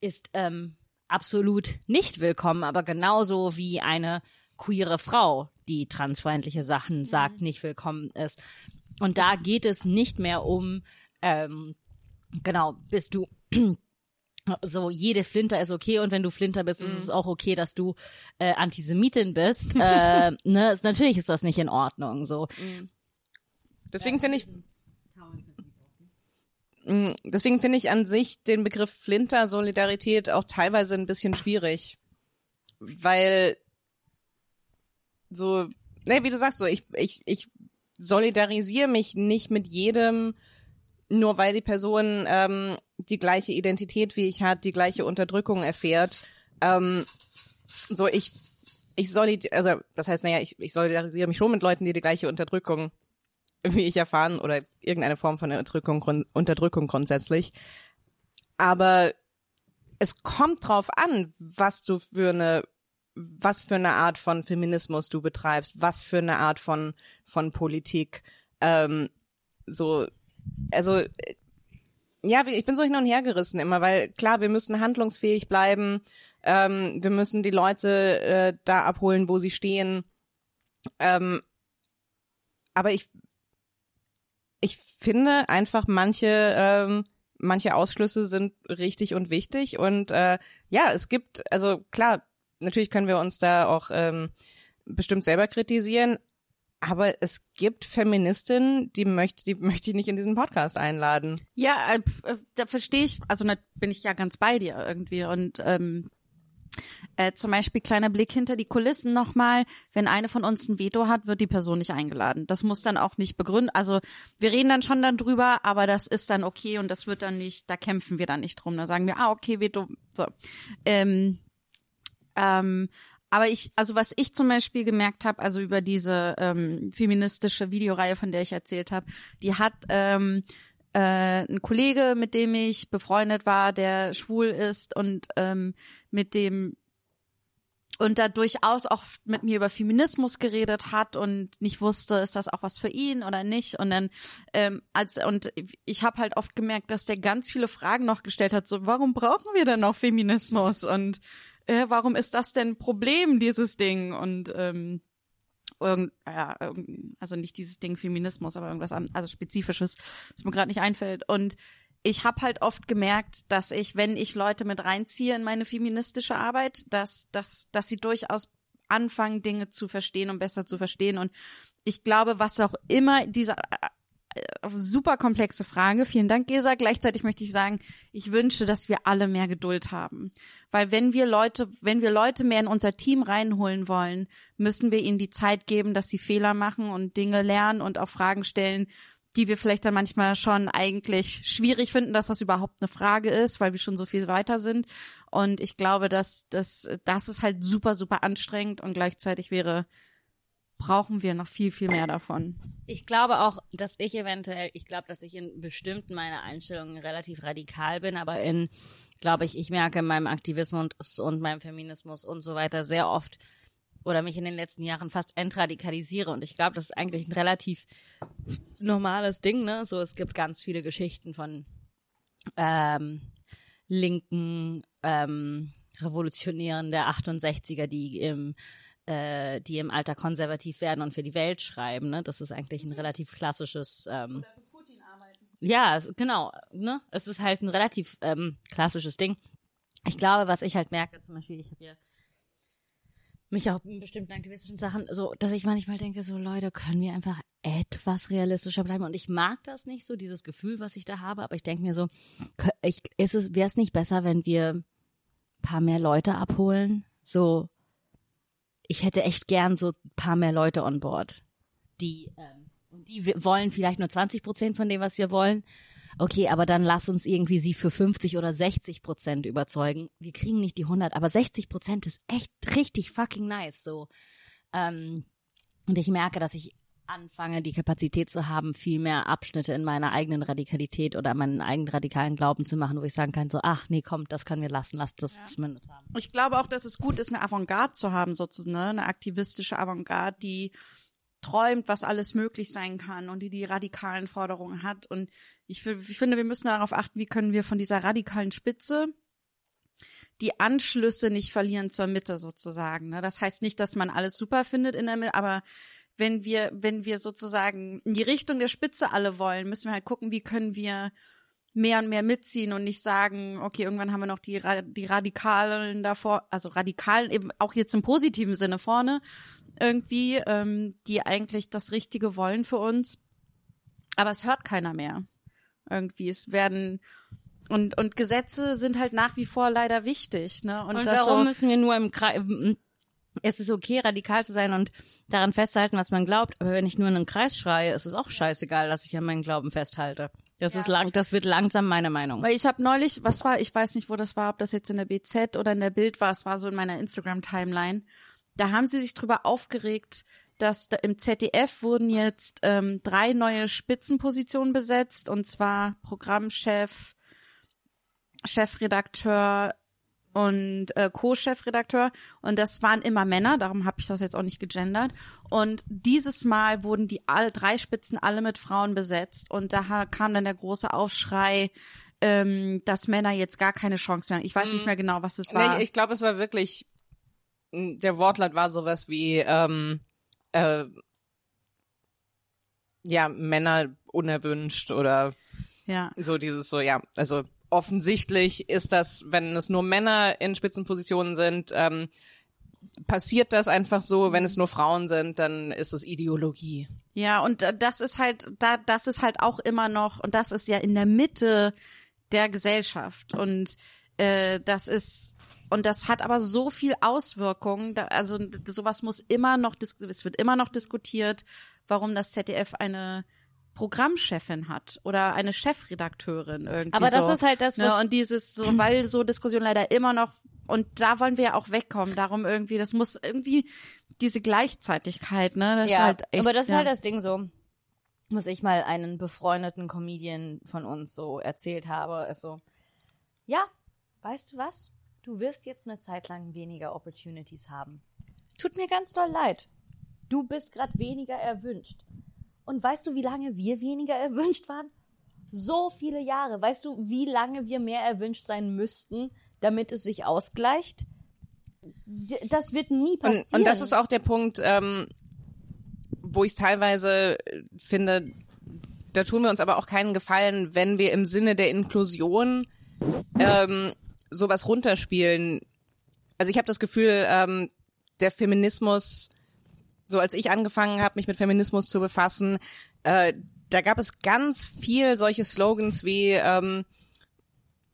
ist ähm, absolut nicht willkommen, aber genauso wie eine queere Frau, die transfeindliche Sachen sagt, nicht willkommen ist. Und da geht es nicht mehr um, ähm, genau, bist du [clears throat] so jede Flinter ist okay und wenn du Flinter bist, ist es auch okay, dass du äh, Antisemitin bist. [laughs] äh, ne, natürlich ist das nicht in Ordnung. So
Deswegen finde ich, deswegen finde ich an sich den Begriff Flinter-Solidarität auch teilweise ein bisschen schwierig, weil so, ne, wie du sagst, so ich ich ich solidarisiere mich nicht mit jedem, nur weil die Person ähm, die gleiche Identität wie ich hat, die gleiche Unterdrückung erfährt. Ähm, so ich ich solid also das heißt, naja, ich, ich solidarisiere mich schon mit Leuten, die die gleiche Unterdrückung wie ich erfahren oder irgendeine Form von Unterdrückung, Unterdrückung grundsätzlich. Aber es kommt drauf an, was du für eine, was für eine Art von Feminismus du betreibst, was für eine Art von, von Politik, ähm, so, also, ja, ich bin so hin und her gerissen immer, weil klar, wir müssen handlungsfähig bleiben, ähm, wir müssen die Leute äh, da abholen, wo sie stehen, ähm, aber ich ich finde einfach manche ähm, manche Ausschlüsse sind richtig und wichtig und äh, ja es gibt also klar natürlich können wir uns da auch ähm, bestimmt selber kritisieren aber es gibt Feministinnen die möchte die möchte ich nicht in diesen Podcast einladen.
Ja, äh, äh, da verstehe ich, also da bin ich ja ganz bei dir irgendwie und ähm, äh, zum Beispiel kleiner Blick hinter die Kulissen nochmal, wenn eine von uns ein Veto hat, wird die Person nicht eingeladen. Das muss dann auch nicht begründen, also wir reden dann schon dann drüber, aber das ist dann okay und das wird dann nicht, da kämpfen wir dann nicht drum, da sagen wir, ah okay, Veto, so. Ähm, ähm, aber ich, also was ich zum Beispiel gemerkt habe, also über diese ähm, feministische Videoreihe, von der ich erzählt habe, die hat ähm, äh, ein Kollege, mit dem ich befreundet war, der schwul ist und ähm, mit dem und da durchaus auch mit mir über Feminismus geredet hat und nicht wusste, ist das auch was für ihn oder nicht. Und dann ähm, als und ich habe halt oft gemerkt, dass der ganz viele Fragen noch gestellt hat, so warum brauchen wir denn noch Feminismus und äh, warum ist das denn ein Problem dieses Ding und ähm, irgend, ja, also nicht dieses Ding Feminismus, aber irgendwas an, also spezifisches, was mir gerade nicht einfällt. Und ich habe halt oft gemerkt, dass ich, wenn ich Leute mit reinziehe in meine feministische Arbeit, dass, dass, dass sie durchaus anfangen, Dinge zu verstehen und besser zu verstehen. Und ich glaube, was auch immer diese äh, äh, super komplexe Frage. Vielen Dank, Gesa. Gleichzeitig möchte ich sagen, ich wünsche, dass wir alle mehr Geduld haben. Weil wenn wir Leute, wenn wir Leute mehr in unser Team reinholen wollen, müssen wir ihnen die Zeit geben, dass sie Fehler machen und Dinge lernen und auch Fragen stellen, die wir vielleicht dann manchmal schon eigentlich schwierig finden, dass das überhaupt eine Frage ist, weil wir schon so viel weiter sind. Und ich glaube, dass das, das ist halt super, super anstrengend und gleichzeitig wäre, brauchen wir noch viel, viel mehr davon.
Ich glaube auch, dass ich eventuell, ich glaube, dass ich in bestimmten meiner Einstellungen relativ radikal bin, aber in, glaube ich, ich merke in meinem Aktivismus und meinem Feminismus und so weiter sehr oft oder mich in den letzten Jahren fast entradikalisiere und ich glaube, das ist eigentlich ein relativ normales Ding, ne? So, es gibt ganz viele Geschichten von ähm, linken ähm, Revolutionären der 68er, die im äh, die im Alter konservativ werden und für die Welt schreiben. Ne? Das ist eigentlich ein relativ klassisches. Ähm, ja, es- genau. Ne? Es ist halt ein relativ ähm, klassisches Ding. Ich glaube, was ich halt merke, zum Beispiel, ich habe ja mich auch in bestimmten aktivistischen Sachen, so, dass ich manchmal denke, so Leute, können wir einfach etwas realistischer bleiben? Und ich mag das nicht so, dieses Gefühl, was ich da habe, aber ich denke mir so, ich, ist es, wäre es nicht besser, wenn wir ein paar mehr Leute abholen? So, ich hätte echt gern so ein paar mehr Leute on board, die, ähm, die wollen vielleicht nur 20 Prozent von dem, was wir wollen. Okay, aber dann lass uns irgendwie sie für 50 oder 60 Prozent überzeugen. Wir kriegen nicht die 100, aber 60 Prozent ist echt richtig fucking nice, so. Ähm, und ich merke, dass ich anfange, die Kapazität zu haben, viel mehr Abschnitte in meiner eigenen Radikalität oder meinen eigenen radikalen Glauben zu machen, wo ich sagen kann, so, ach nee, komm, das können wir lassen, lass das zumindest haben.
Ich glaube auch, dass es gut ist, eine Avantgarde zu haben, sozusagen, ne? eine aktivistische Avantgarde, die träumt, was alles möglich sein kann und die die radikalen Forderungen hat. Und ich, ich finde, wir müssen darauf achten, wie können wir von dieser radikalen Spitze die Anschlüsse nicht verlieren zur Mitte sozusagen. Ne? Das heißt nicht, dass man alles super findet in der Mitte, aber wenn wir, wenn wir sozusagen in die Richtung der Spitze alle wollen, müssen wir halt gucken, wie können wir mehr und mehr mitziehen und nicht sagen, okay, irgendwann haben wir noch die, die Radikalen davor, also Radikalen eben auch jetzt im positiven Sinne vorne irgendwie, ähm, die eigentlich das Richtige wollen für uns. Aber es hört keiner mehr. Irgendwie, es werden und und Gesetze sind halt nach wie vor leider wichtig, ne? Und,
Und
das
warum
so,
müssen wir nur im Kreis, es ist okay, radikal zu sein und daran festzuhalten, was man glaubt, aber wenn ich nur in einen Kreis schreie, ist es auch scheißegal, dass ich an meinen Glauben festhalte. Das ist lang, das wird langsam meine Meinung.
Weil ich habe neulich, was war, ich weiß nicht, wo das war, ob das jetzt in der BZ oder in der Bild war, es war so in meiner Instagram-Timeline. Da haben sie sich drüber aufgeregt, dass da im ZDF wurden jetzt ähm, drei neue Spitzenpositionen besetzt, und zwar Programmchef, Chefredakteur und äh, Co-Chefredakteur. Und das waren immer Männer, darum habe ich das jetzt auch nicht gegendert. Und dieses Mal wurden die alle drei Spitzen alle mit Frauen besetzt. Und da kam dann der große Aufschrei, ähm, dass Männer jetzt gar keine Chance mehr haben. Ich weiß nicht mehr genau, was es war.
Nee, ich glaube, es war wirklich, der Wortlaut war sowas wie, ähm, äh, ja, Männer unerwünscht oder
ja.
so dieses so, ja, also offensichtlich ist das, wenn es nur Männer in Spitzenpositionen sind, ähm, passiert das einfach so, wenn es nur Frauen sind, dann ist es Ideologie.
Ja, und äh, das ist halt, da, das ist halt auch immer noch, und das ist ja in der Mitte der Gesellschaft. Und äh, das ist, und das hat aber so viel Auswirkungen. Da, also sowas muss immer noch, es wird immer noch diskutiert, warum das ZDF eine Programmchefin hat oder eine Chefredakteurin irgendwie.
Aber das
so.
ist halt das,
Ne,
was-
und dieses, so, weil so Diskussionen leider immer noch, und da wollen wir ja auch wegkommen. Darum irgendwie, das muss irgendwie diese Gleichzeitigkeit, ne? Das ist halt echt,
aber das ist
ja.
halt das Ding so, was ich mal einen befreundeten Comedian von uns so erzählt habe, ist so, ja, weißt du was? Du wirst jetzt eine Zeit lang weniger Opportunities haben. Tut mir ganz doll leid. Du bist gerade weniger erwünscht. Und weißt du, wie lange wir weniger [laughs] erwünscht waren? So viele Jahre. Weißt du, wie lange wir mehr erwünscht sein müssten, damit es sich ausgleicht? Das wird nie
Und,
passieren.
und das ist auch der Punkt, ähm, wo ich es teilweise äh, finde, da tun wir uns aber auch keinen Gefallen, wenn wir im Sinne der Inklusion ähm, sowas runterspielen. Also ich habe das Gefühl, ähm, der Feminismus, so als ich angefangen habe, mich mit Feminismus zu befassen, äh, da gab es ganz viel solche Slogans wie ähm,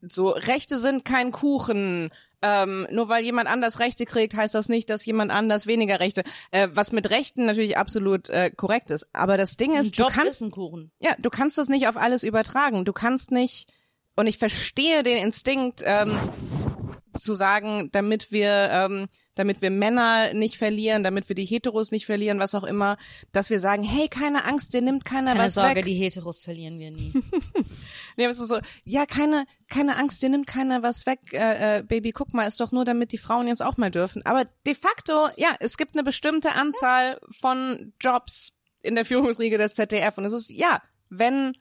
so Rechte sind kein Kuchen. Ähm, nur weil jemand anders Rechte kriegt, heißt das nicht, dass jemand anders weniger Rechte. Äh, was mit Rechten natürlich absolut äh, korrekt ist. Aber das Ding
Ein
ist, du
Job
kannst
ist ein Kuchen.
ja, du kannst das nicht auf alles übertragen. Du kannst nicht, und ich verstehe den Instinkt, ähm, zu sagen, damit wir, ähm, damit wir Männer nicht verlieren, damit wir die Heteros nicht verlieren, was auch immer, dass wir sagen, hey, keine Angst, dir nimmt keiner
Keine
was
Sorge,
weg.
die Heteros verlieren wir nie. [laughs]
Nee, aber es ist so, ja, keine, keine Angst, dir nimmt keiner was weg, äh, äh, Baby, guck mal, ist doch nur, damit die Frauen jetzt auch mal dürfen. Aber de facto, ja, es gibt eine bestimmte Anzahl von Jobs in der Führungsriege des ZDF und es ist, ja, wenn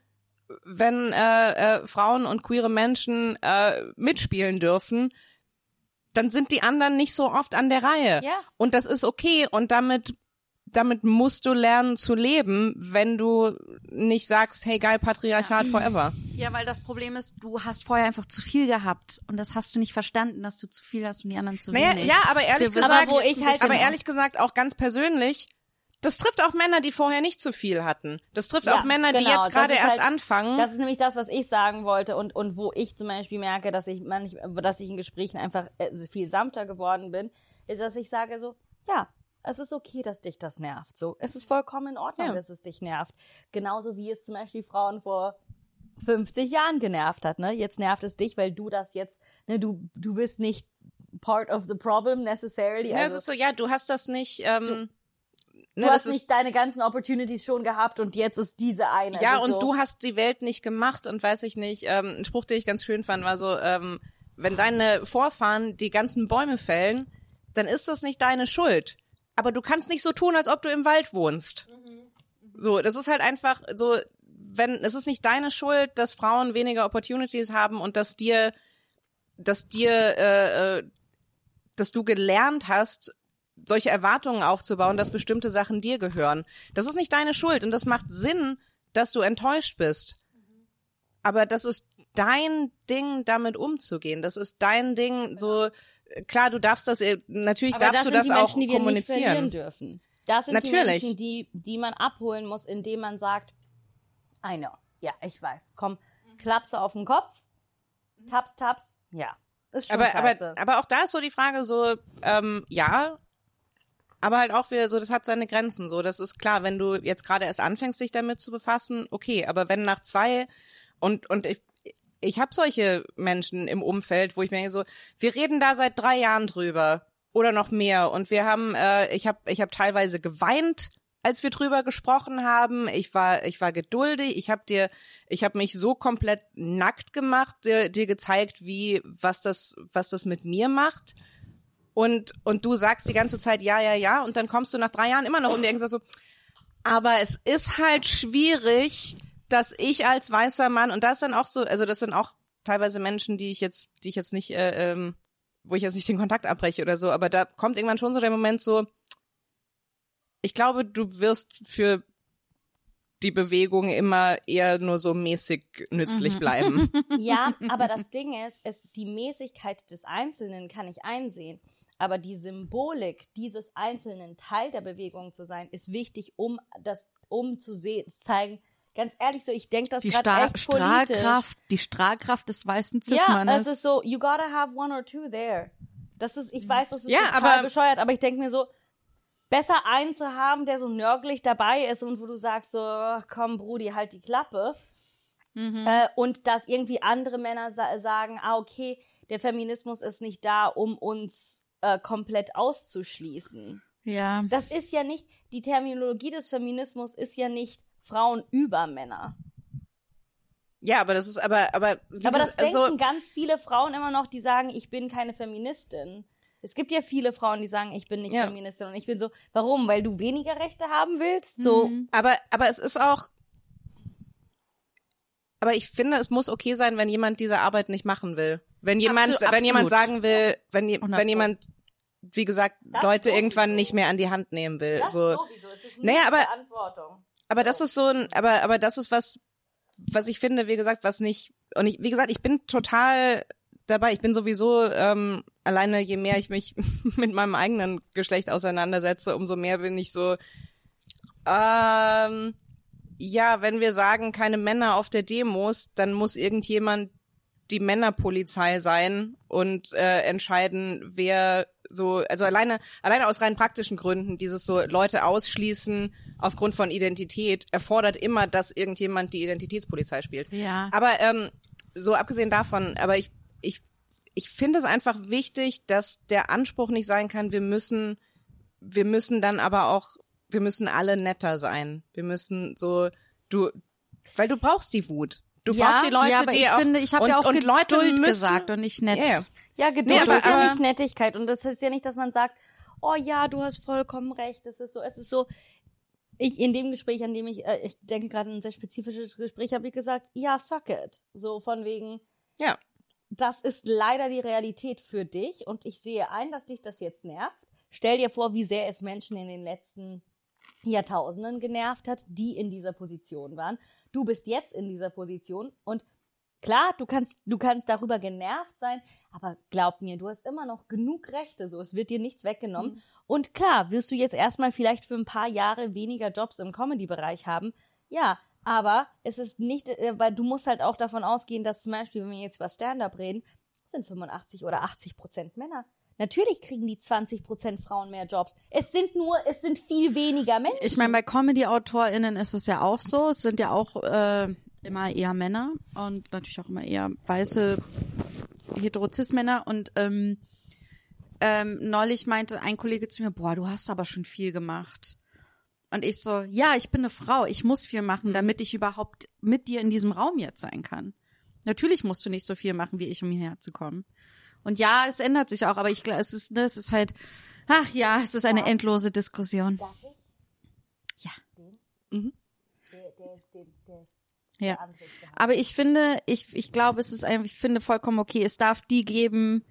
wenn äh, äh, Frauen und queere Menschen äh, mitspielen dürfen, dann sind die anderen nicht so oft an der Reihe.
Ja.
Und das ist okay und damit damit musst du lernen zu leben, wenn du nicht sagst, hey geil, Patriarchat forever.
Ja, weil das Problem ist, du hast vorher einfach zu viel gehabt und das hast du nicht verstanden, dass du zu viel hast und die anderen zu
Naja,
wenig.
ja, aber ehrlich
Wir-
gesagt,
Aber wo ich halt-
aber
Genau.
ehrlich gesagt auch ganz persönlich, das trifft auch Männer, die vorher nicht zu viel hatten. Das trifft
Ja,
auch Männer, die
genau,
jetzt
das
gerade erst
halt-
anfangen.
Das ist nämlich das, was ich sagen wollte und, und wo ich zum Beispiel merke, dass ich manch, dass ich in Gesprächen einfach äh, viel sanfter geworden bin, ist, dass ich sage so, ja, es ist okay, dass dich das nervt. So, es ist vollkommen in Ordnung,
Ja.
dass es dich nervt. Genauso wie es zum Beispiel Frauen vor 50 Jahren genervt hat, ne? Jetzt nervt es dich, weil du das jetzt, ne, du, du bist nicht part of the problem necessarily.
ja,
Also,
es ist so, ja, du hast das nicht, ähm, ne,
du
das
hast nicht deine ganzen Opportunities schon gehabt und jetzt ist diese eine.
ja,
ist
und
so,
du hast die Welt nicht gemacht und weiß ich nicht, ähm, ein Spruch, den ich ganz schön fand, war so, ähm, wenn deine Vorfahren die ganzen Bäume fällen, dann ist das nicht deine Schuld. Aber du kannst nicht so tun, als ob du im Wald wohnst. So, das ist halt einfach so, wenn, es ist nicht deine Schuld, dass Frauen weniger Opportunities haben und dass dir, dass dir, äh, äh, dass du gelernt hast, solche Erwartungen aufzubauen, dass bestimmte Sachen dir gehören. Das ist nicht deine Schuld und das macht Sinn, dass du enttäuscht bist. Aber das ist dein Ding, damit umzugehen. Das ist dein Ding, so klar, du darfst das, äh, natürlich
Aber
darfst
das
du das auch
Menschen,
kommunizieren.
dürfen. Das sind
Natürlich.
die Menschen, die, die man abholen muss, indem man sagt, I know, ja, ich weiß, komm, Klapse auf den Kopf, taps, taps, ja, ist schon
aber,
scheiße.
aber, aber auch da ist so die Frage so, ähm, ja, aber halt auch wieder so, das hat seine Grenzen. So, das ist klar, wenn du jetzt gerade erst anfängst, dich damit zu befassen, okay, aber wenn nach zwei und und ich, ich habe solche Menschen im Umfeld, wo ich mir denke so, wir reden da seit drei Jahren drüber oder noch mehr und wir haben, äh, ich habe ich hab teilweise geweint, als wir drüber gesprochen haben. Ich war ich war geduldig. Ich habe dir ich habe mich so komplett nackt gemacht, dir, dir gezeigt, wie was das was das mit mir macht. Und, und du sagst die ganze Zeit ja, ja, ja, und dann kommst du nach drei Jahren immer noch um die Ecke und sagst so, aber es ist halt schwierig, dass ich als weißer Mann, und das dann auch so, also das sind auch teilweise Menschen, die ich jetzt, die ich jetzt nicht, äh, ähm, wo ich jetzt nicht den Kontakt abbreche oder so, aber da kommt irgendwann schon so der Moment so, ich glaube, du wirst für die Bewegung immer eher nur so mäßig nützlich bleiben. [laughs]
Ja, aber das Ding ist, es, die Mäßigkeit des Einzelnen kann ich einsehen. Aber die Symbolik dieses einzelnen Teil der Bewegung zu sein, ist wichtig, um das, um zu sehen, zu zeigen. Ganz ehrlich, so ich denke das gerade echt politisch.
Strahlkraft, die Strahlkraft des weißen
Ja,
Cis-Mannes.
es ist so, you gotta have one or two there. Das ist, ich weiß, das ist
Ja,
total
aber-
bescheuert, aber ich denke mir so, besser einen zu haben, der so nörglich dabei ist und wo du sagst so, komm Brudi, halt die Klappe. Äh, und dass irgendwie andere Männer sa sagen, ah, okay, der Feminismus ist nicht da, um uns äh, komplett auszuschließen.
ja.
Das ist ja nicht, die Terminologie des Feminismus ist ja nicht Frauen über Männer.
ja, aber das ist, aber, aber,
Aber das
also-
denken ganz viele Frauen immer noch, die sagen, ich bin keine Feministin. Es gibt ja viele Frauen, die sagen, ich bin nicht
Ja.
Feministin. Und ich bin so, warum? Weil du weniger Rechte haben willst? So,
Aber, aber es ist auch, aber ich finde, es muss okay sein, wenn jemand diese Arbeit nicht machen will. Wenn jemand,
Absolut,
wenn jemand
absolut.
sagen will, wenn, je-
100
wenn jemand, wie gesagt,
Das
Leute
sowieso.
irgendwann nicht mehr an die Hand nehmen will.
das
so.
sowieso. Es ist
Naja, aber-
Verantwortung.
Aber das ist so ein, aber, aber das ist was, was ich finde, wie gesagt, was nicht, und ich, wie gesagt, ich bin total dabei. Ich bin sowieso ähm, alleine, je mehr ich mich [laughs] mit meinem eigenen Geschlecht auseinandersetze, umso mehr bin ich so, ähm, ja, wenn wir sagen, keine Männer auf der Demos, dann muss irgendjemand die Männerpolizei sein und äh, entscheiden, wer so, also alleine, alleine aus rein praktischen Gründen, dieses so Leute ausschließen aufgrund von Identität, erfordert immer, dass irgendjemand die Identitätspolizei spielt.
Ja.
Aber ähm, so abgesehen davon, aber ich, ich, ich finde es einfach wichtig, dass der Anspruch nicht sein kann, wir müssen, wir müssen dann aber auch, wir müssen alle netter sein. Wir müssen so, du, weil du brauchst die Wut. Du
Ja,
brauchst die Leute,
ja, aber
die
ich
auch,
finde, ich habe
und,
ja auch
und
Geduld
Leute müssen,
gesagt und nicht nett.
Ja, ja.
Geduld
Nee, aber-
ist ja nicht Nettigkeit. Und das ist ja nicht, dass man sagt, oh ja, du hast vollkommen recht. Das ist so, es ist so, ich in dem Gespräch, an dem ich, äh, ich denke gerade ein sehr spezifisches Gespräch, habe ich gesagt, ja, suck it. So von wegen,
Ja.
das ist leider die Realität für dich und ich sehe ein, dass dich das jetzt nervt. Stell dir vor, wie sehr es Menschen in den letzten Jahrtausenden genervt hat, die in dieser Position waren. Du bist jetzt in dieser Position und klar, du kannst, du kannst darüber genervt sein, aber glaub mir, du hast immer noch genug Rechte, so, es wird dir nichts weggenommen. Und klar, wirst du jetzt erstmal vielleicht für ein paar Jahre weniger Jobs im Comedy-Bereich haben. Ja, aber es ist nicht, äh, weil du musst halt auch davon ausgehen, dass zum Beispiel, wenn wir jetzt über Stand-up reden, sind 85 oder 80 Prozent Männer. Natürlich kriegen die 20 Prozent Frauen mehr Jobs. Es sind nur, es sind viel weniger Menschen.
Ich meine, bei Comedy-AutorInnen ist es ja auch so. Es sind ja auch äh, immer eher Männer und natürlich auch immer eher weiße Heterozis-Männer. Und ähm, ähm, neulich meinte ein Kollege zu mir, boah, du hast aber schon viel gemacht. Und ich so, ja, ich bin eine Frau, ich muss viel machen, damit ich überhaupt mit dir in diesem Raum jetzt sein kann. Natürlich musst du nicht so viel machen wie ich, um hierher zu kommen. Und ja, es ändert sich auch, aber ich glaube, es ist, ne, es ist halt, ach ja, es ist eine endlose Diskussion. Ja. Ja. Aber ich finde, ich, ich glaube, es ist einfach, ich finde vollkommen okay. Es darf die geben,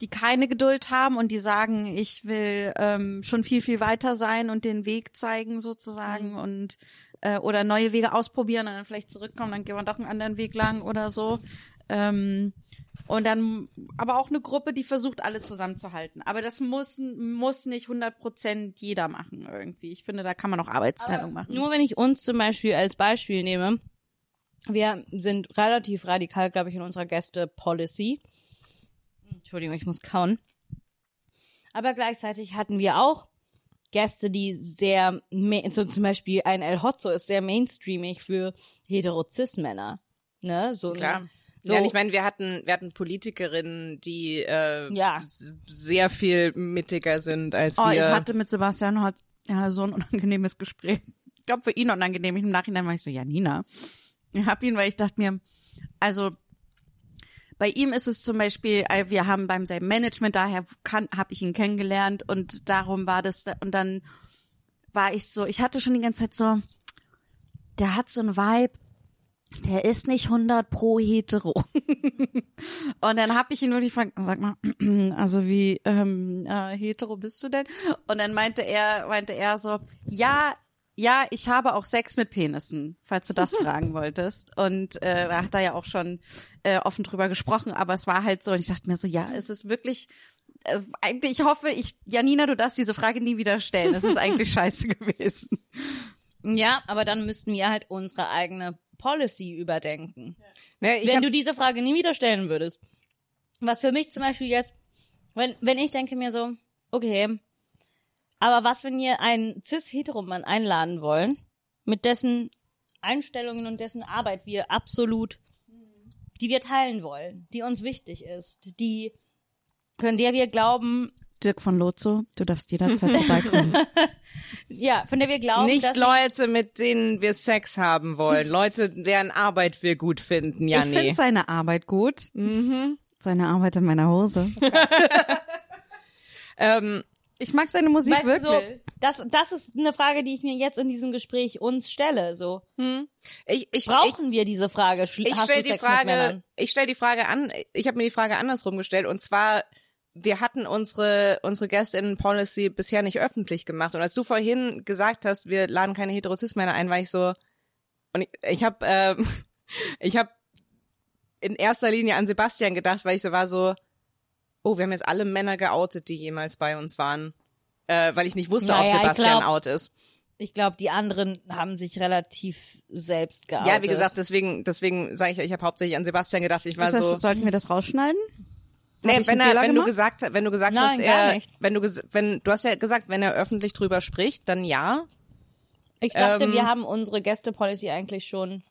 die keine Geduld haben und die sagen, ich will ähm, schon viel, viel weiter sein und den Weg zeigen sozusagen und äh, oder neue Wege ausprobieren und dann vielleicht zurückkommen, dann gehen wir doch einen anderen Weg lang oder so. Ähm, und dann, aber auch eine Gruppe, die versucht, alle zusammenzuhalten. Aber das muss, muss nicht 100 Prozent jeder machen irgendwie. Ich finde, da kann man auch Arbeitsteilung machen.
Nur wenn ich uns zum Beispiel als Beispiel nehme, wir sind relativ radikal, glaube ich, in unserer Gäste-Policy. Entschuldigung, ich muss kauen. Aber gleichzeitig hatten wir auch Gäste, die sehr, so zum Beispiel ein El Hotzo ist sehr mainstreamig für hetero-cis-Männer. Ne? So,
Klar.
So,
ja, ich meine, wir hatten, wir hatten Politikerinnen, die äh,
Ja.
sehr viel mittiger sind als
Oh,
wir.
ich hatte mit Sebastian heute ja, so ein [laughs] unangenehmes Gespräch. Ich glaube, für ihn unangenehm. Im Nachhinein war ich so, ja, Nina. Ich hab ihn, weil ich dachte mir, also bei ihm ist es zum Beispiel, äh, wir haben beim selben Management, daher kann, habe ich ihn kennengelernt und darum war das, da- und dann war ich so, ich hatte schon die ganze Zeit so, der hat so ein Vibe, der ist nicht 100 pro hetero. [laughs] Und dann habe ich ihn wirklich gefragt, sag mal, [clears throat] also wie ähm, äh, hetero bist du denn? Und dann meinte er, meinte er so, ja, ja, ich habe auch Sex mit Penissen, falls du das [laughs] fragen wolltest. Und äh, da hat er ja auch schon äh, offen drüber gesprochen, aber es war halt so, und ich dachte mir so, ja, es ist wirklich, äh, eigentlich, ich hoffe, ich, Janina, du darfst diese Frage nie wieder stellen. Es ist eigentlich [laughs] scheiße gewesen.
ja, aber dann müssten wir halt unsere eigene Policy überdenken.
ne, ich
wenn
hab,
du diese Frage nie wieder stellen würdest. Was für mich zum Beispiel jetzt, wenn, wenn ich denke mir so, okay, aber was, wenn ihr einen cis-heteromann einladen wollen, mit dessen Einstellungen und dessen Arbeit wir absolut, die wir teilen wollen, die uns wichtig ist, die, von der wir glauben,
Dirk von Lozo, du darfst jederzeit vorbeikommen. [laughs]
ja, von der wir glauben,
nicht
dass
Leute, mit denen wir Sex haben wollen. Leute, deren Arbeit wir gut finden. Ja,
ich
nee.
finde seine Arbeit gut. Seine Arbeit in meiner Hose. [laughs]
Ähm,
Ich mag seine Musik
Weißt du,
wirklich.
so, das, das ist eine Frage, die ich mir jetzt in diesem Gespräch uns stelle. So,
ich, ich, ich,
brauchen wir diese Frage? Schl-
ich
hast
stelle
du
die Frage, ich stelle die Frage an, ich habe mir die Frage andersrum gestellt und zwar wir hatten unsere unsere Guest-in Policy bisher nicht öffentlich gemacht und als du vorhin gesagt hast, wir laden keine Heterozis-Männer ein, war ich so und ich, ich habe ähm, [laughs] ich habe in erster Linie an Sebastian gedacht, weil ich so war so oh, wir haben jetzt alle Männer geoutet, die jemals bei uns waren, äh, weil ich nicht wusste, ob
Naja, ich
Sebastian
glaub-
out ist.
Ich glaube, die anderen haben sich relativ selbst geoutet.
Ja, wie gesagt, deswegen deswegen sage ich, ja, ich habe hauptsächlich an Sebastian gedacht. Ich war
Was heißt,
so
sollten wir das rausschneiden?
Nee, wenn er, wenn du gesagt, wenn du gesagt
Nein,
hast, er, wenn du, ges- wenn, du hast ja gesagt, wenn er öffentlich drüber spricht, dann ja.
ich dachte,
ähm,
wir haben unsere Gäste-Policy eigentlich schon.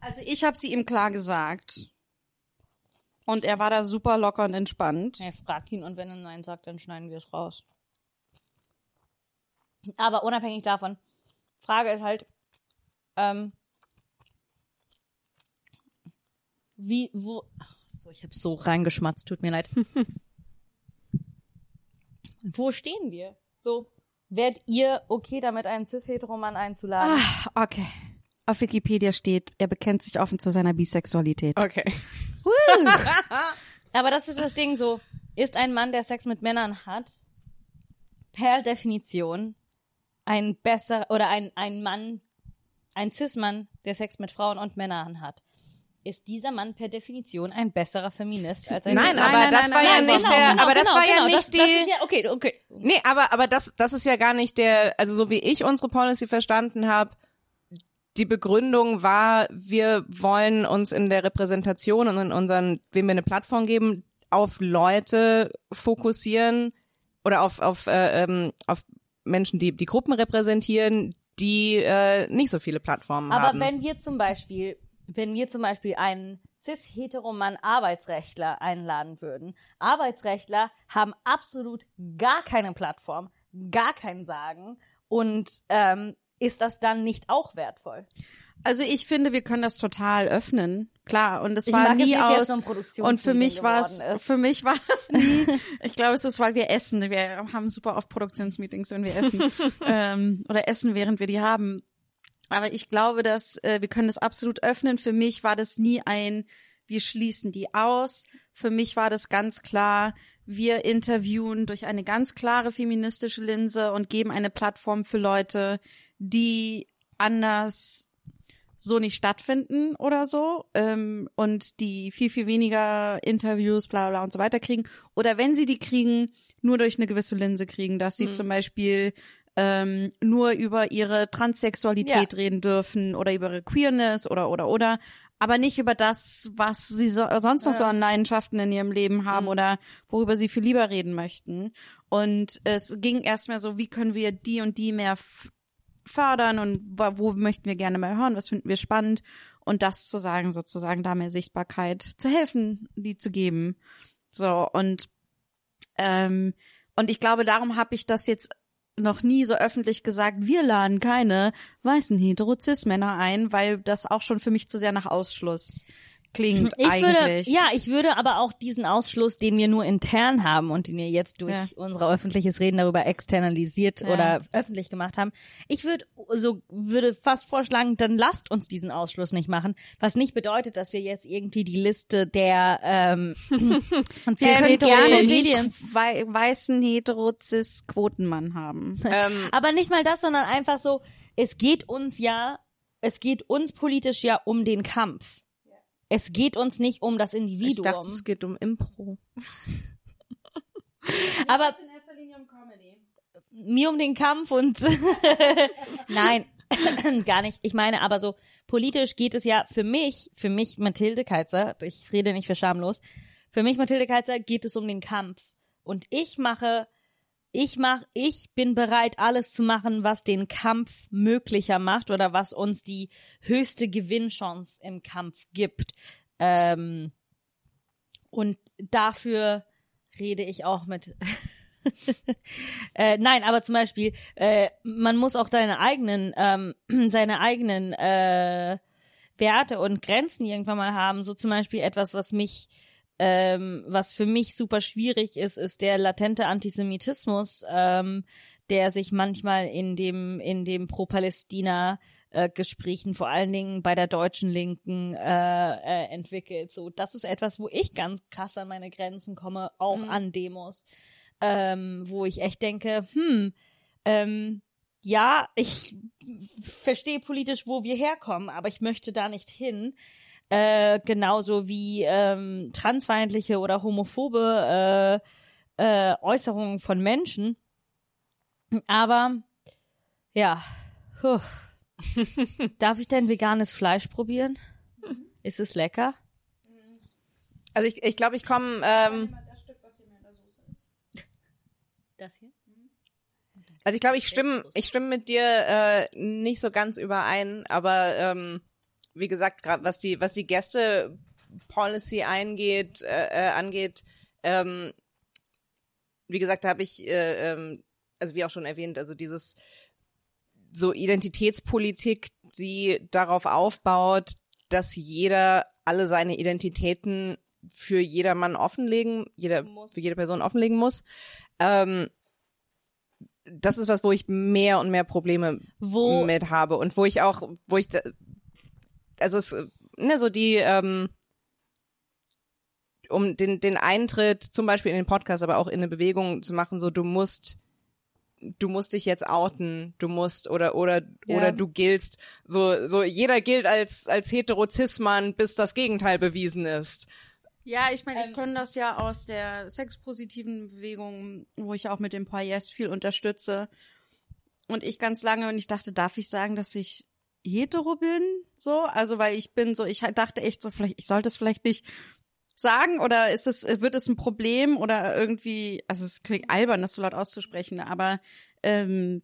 Also ich habe sie ihm klar gesagt. Und er war da super locker und entspannt.
Ja, frag ihn und wenn er Nein sagt, dann schneiden wir es raus. Aber unabhängig davon, Frage ist halt, ähm, wie, wo, so, ich habe so reingeschmatzt, tut mir leid. [laughs] wo stehen wir? So, Wärt ihr okay damit, einen cis-heteroman einzuladen?
Ah, okay. Auf Wikipedia steht, er bekennt sich offen zu seiner Bisexualität.
Okay. [laughs]
Aber das ist das Ding so, ist ein Mann, der Sex mit Männern hat, per Definition ein besser oder ein, ein Mann, ein Cis-Mann, der Sex mit Frauen und Männern hat. Ist dieser Mann per Definition ein besserer Feminist als ein
Nein, aber
nein,
das
nein,
war
nein,
ja nicht
genau,
der,
genau,
aber das
genau,
war ja
genau,
nicht
das,
die,
Das ist ja, okay, okay.
Nee, aber, aber das, das ist ja gar nicht der, also so wie ich unsere Policy verstanden habe, die Begründung war, wir wollen uns in der Repräsentation und in unseren, wem wir eine Plattform geben, auf Leute fokussieren oder auf, auf, äh, ähm, auf Menschen, die die Gruppen repräsentieren, die äh, nicht so viele Plattformen
Aber
haben.
wenn wir zum Beispiel, wenn wir zum Beispiel einen cis-heteroman Arbeitsrechtler einladen würden, Arbeitsrechtler haben absolut gar keine Plattform, gar kein Sagen und ähm, ist das dann nicht auch wertvoll?
Also ich finde, wir können das total öffnen. Klar, und es war nie aus. Und für mich war es, für mich war es [laughs] nie. Ich glaube, es ist, weil wir essen. Wir haben super oft Produktionsmeetings, wenn wir essen [laughs] ähm, oder essen, während wir die haben. Aber ich glaube, dass äh, wir können das absolut öffnen. Für mich war das nie ein, wir schließen die aus. Für mich war das ganz klar, wir interviewen durch eine ganz klare feministische Linse und geben eine Plattform für Leute, die anders so nicht stattfinden oder so ähm, und die viel, viel weniger Interviews, bla bla und so weiter kriegen. Oder wenn sie die kriegen, nur durch eine gewisse Linse kriegen, dass sie zum Beispiel ähm, nur über ihre Transsexualität
Ja.
reden dürfen oder über ihre Queerness oder oder oder, aber nicht über das, was sie so, sonst noch so an Leidenschaften in ihrem Leben haben oder worüber sie viel lieber reden möchten. Und es ging erstmal so, wie können wir die und die mehr fördern und wo, möchten wir gerne mal hören, was finden wir spannend und das zu sagen sozusagen, da mehr Sichtbarkeit zu helfen, die zu geben. So und ähm, und ich glaube, darum habe ich das jetzt noch nie so öffentlich gesagt, wir laden keine weißen Hetero-Cis-Männer ein, weil das auch schon für mich zu sehr nach Ausschluss klingt
Ich würde,
eigentlich.
ja, ich würde aber auch diesen Ausschluss, den wir nur intern haben und den wir jetzt durch
Ja.
unser öffentliches Reden darüber externalisiert
Ja.
oder öffentlich gemacht haben, ich würde so würde fast vorschlagen, dann lasst uns diesen Ausschluss nicht machen, was nicht bedeutet, dass wir jetzt irgendwie die Liste der ähm, [laughs]
können
hetero
gerne den
Comedians
wei weißen Hetero-Cis-Quotenmann haben.
ähm,
Aber nicht mal das, sondern einfach so, es geht uns ja, es geht uns politisch ja um den Kampf. Es geht uns nicht um das
ich
Individuum.
dachte, es geht um Impro. [laughs]
aber mir um den Kampf und [laughs] nein, [laughs] gar nicht. Ich meine aber so, politisch geht es ja für mich, für mich Mathilde Keizer, ich rede nicht für schamlos, für mich Mathilde Keizer geht es um den Kampf. Und ich mache, ich mach, ich bin bereit, alles zu machen, was den Kampf möglicher macht oder was uns die höchste Gewinnchance im Kampf gibt. Ähm, und dafür rede ich auch mit [laughs] äh, nein, aber zum Beispiel, äh, man muss auch seine eigenen, ähm, [clears throat] seine eigenen äh, Werte und Grenzen irgendwann mal haben. So zum Beispiel etwas, was mich, ähm, was für mich super schwierig ist, ist der latente Antisemitismus, ähm, der sich manchmal in dem in dem Pro-Palästina äh, Gesprächen, vor allen Dingen bei der deutschen Linken, äh, äh, entwickelt. So, das ist etwas, wo ich ganz krass an meine Grenzen komme, auch an Demos, ähm, wo ich echt denke, hm, ähm, ja, ich verstehe politisch, wo wir herkommen, aber ich möchte da nicht hin. Äh, genauso wie ähm, transfeindliche oder homophobe äh, äh, Äußerungen von Menschen. Aber ja, puh. [laughs] darf ich denn veganes Fleisch probieren? Ist es lecker?
Also ich, ich glaube, ich komme ähm,
Das hier?
Also ich glaube, ich stimme, ich stimme mit dir äh, nicht so ganz überein, aber ähm, wie gesagt, gerade was die, was die Gäste Policy eingeht, äh, äh, angeht, ähm, wie gesagt, da habe ich, äh, ähm, also wie auch schon erwähnt, also dieses so Identitätspolitik, die darauf aufbaut, dass jeder alle seine Identitäten für jedermann offenlegen, jeder,
Muss.
für jede Person offenlegen muss. Ähm, das ist was, wo ich mehr und mehr Probleme
Wo-
mit habe und wo ich auch, wo ich, also es, ne, so die, ähm, um den, den Eintritt zum Beispiel in den Podcast, aber auch in eine Bewegung zu machen, so du musst, du musst dich jetzt outen, du musst oder oder
Ja.
oder du giltst, so so jeder gilt als als Heterozismann, bis das Gegenteil bewiesen ist.
Ja, ich meine, ich kenne das ja aus der sexpositiven Bewegung, wo ich auch mit dem Poyes viel unterstütze. Und ich ganz lange und ich dachte, darf ich sagen, dass ich hetero bin? So, also weil ich bin so, ich dachte echt so, vielleicht, ich sollte es vielleicht nicht sagen oder ist es, wird es ein Problem oder irgendwie, also es klingt albern, das so laut auszusprechen, aber ähm,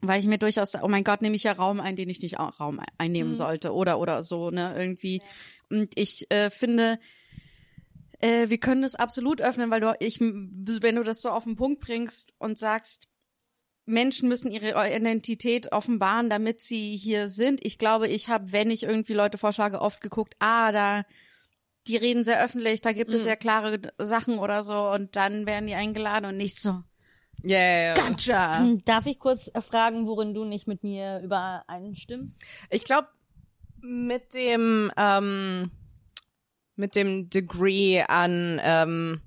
weil ich mir durchaus, oh mein Gott, nehme ich ja Raum ein, den ich nicht auch Raum einnehmen sollte oder oder so, ne, irgendwie. Und ich äh, finde, äh, wir können es absolut öffnen, weil du, ich, wenn du das so auf den Punkt bringst und sagst, Menschen müssen ihre Identität offenbaren, damit sie hier sind. Ich glaube, ich habe, wenn ich irgendwie Leute vorschlage, oft geguckt, ah, da, die reden sehr öffentlich, da gibt es sehr klare Sachen oder so und dann werden die eingeladen und nicht so,
ja.
gotcha.
Hm, Darf ich kurz äh, fragen, worin du nicht mit mir übereinstimmst?
Ich glaube, mit dem ähm, mit dem Degree an ähm,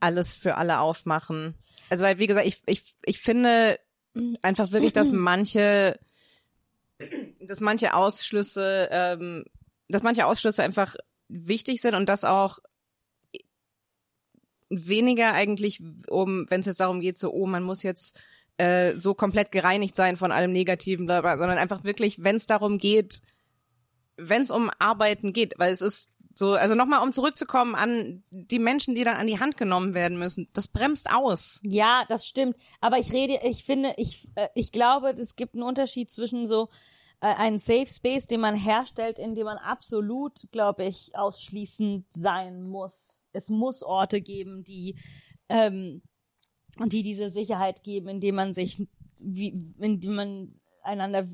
alles für alle aufmachen. Also weil wie gesagt, ich ich ich finde einfach wirklich, dass manche dass manche Ausschlüsse ähm, dass manche Ausschlüsse einfach wichtig sind und dass auch weniger eigentlich um wenn es jetzt darum geht so oh man muss jetzt äh, so komplett gereinigt sein von allem Negativen, bla bla, sondern einfach wirklich, wenn es darum geht, wenn es um Arbeiten geht, weil es ist so, also nochmal, um zurückzukommen an die Menschen, die dann an die Hand genommen werden müssen, das bremst aus.
Ja, das stimmt. Aber ich rede, ich finde, ich, äh, ich glaube, es gibt einen Unterschied zwischen so äh, einen Safe Space, den man herstellt, in dem man absolut, glaube ich, ausschließend sein muss. Es muss Orte geben, die ähm, die diese Sicherheit geben, indem man sich, wie, indem man einander,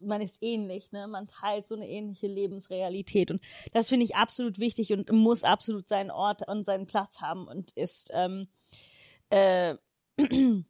man ist ähnlich, ne, man teilt so eine ähnliche Lebensrealität und das finde ich absolut wichtig und muss absolut seinen Ort und seinen Platz haben und ist ähm, äh, [clears throat]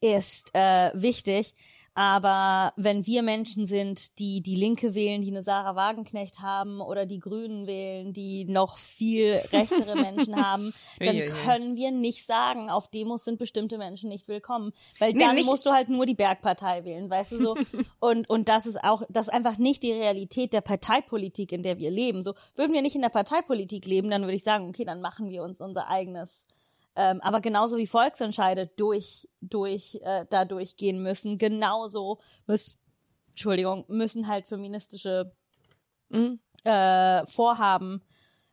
ist äh, wichtig. Aber wenn wir Menschen sind, die die Linke wählen, die eine Sarah Wagenknecht haben oder die Grünen wählen, die noch viel rechtere [laughs] Menschen haben, dann können wir nicht sagen, auf Demos sind bestimmte Menschen nicht willkommen. Weil
Nee,
dann
nicht-
musst du halt nur die Bergpartei wählen, weißt du so. [laughs] und, und das ist auch, das ist einfach nicht die Realität der Parteipolitik, in der wir leben. So, würden wir nicht in der Parteipolitik leben, dann würde ich sagen, okay, dann machen wir uns unser eigenes ähm, aber genauso wie Volksentscheide durch, durch, äh, da durchgehen müssen, genauso müssen, Entschuldigung, müssen halt feministische äh, Vorhaben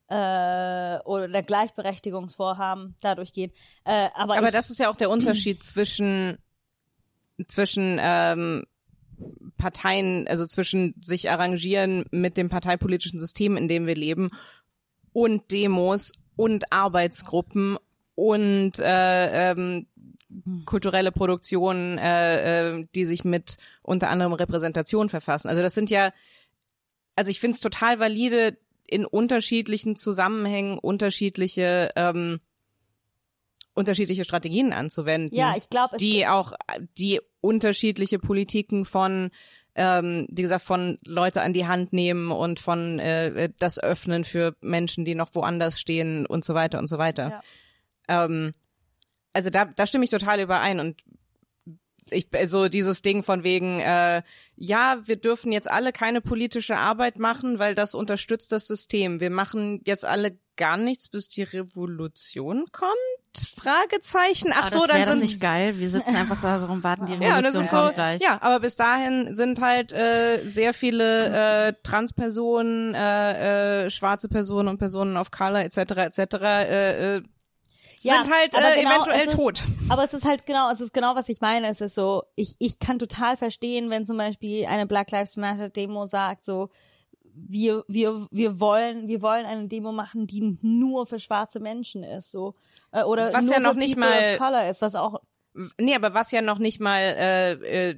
äh, oder Gleichberechtigungsvorhaben dadurch gehen. Äh, aber
Aber
ich,
das ist ja auch der Unterschied [clears throat] zwischen zwischen ähm, Parteien, also zwischen sich arrangieren mit dem parteipolitischen System, in dem wir leben, und Demos und Arbeitsgruppen und äh, ähm, kulturelle Produktionen, äh, äh, die sich mit unter anderem Repräsentation verfassen. Also das sind ja, also ich finde es total valide, in unterschiedlichen Zusammenhängen unterschiedliche ähm, unterschiedliche Strategien anzuwenden.
Ja, ich glaub, es
die auch die unterschiedliche Politiken von ähm, wie gesagt von Leute an die Hand nehmen und von äh, das öffnen für Menschen, die noch woanders stehen und so weiter und so weiter. Ähm, also da da stimme ich total überein und ich so dieses Ding von wegen äh, ja wir dürfen jetzt alle keine politische Arbeit machen weil das unterstützt das System wir machen jetzt alle gar nichts bis die Revolution kommt Fragezeichen ach
Ah,
so
das
dann
wäre das
sind
nicht geil. Wir sitzen einfach zu Hause rum, warten, die [laughs]
ja, und das
Revolution
ist so,
kommt gleich.
ja, aber bis dahin sind halt äh, sehr viele äh, Transpersonen, äh, äh, schwarze Personen und Personen of Color etc. etc. Äh, äh,
Ja,
sind halt äh,
genau,
eventuell
ist-
tot.
Aber es ist halt genau, es ist genau, was ich meine. Es ist so, ich, ich kann total verstehen, wenn zum Beispiel eine Black Lives Matter Demo sagt, so, wir, wir, wir wollen, wir wollen eine Demo machen, die nur für schwarze Menschen ist, so, äh, oder
Was
nur
ja noch
für
nicht
People
mal-
of Color ist, was auch,
Nee, aber was ja noch nicht mal äh, äh,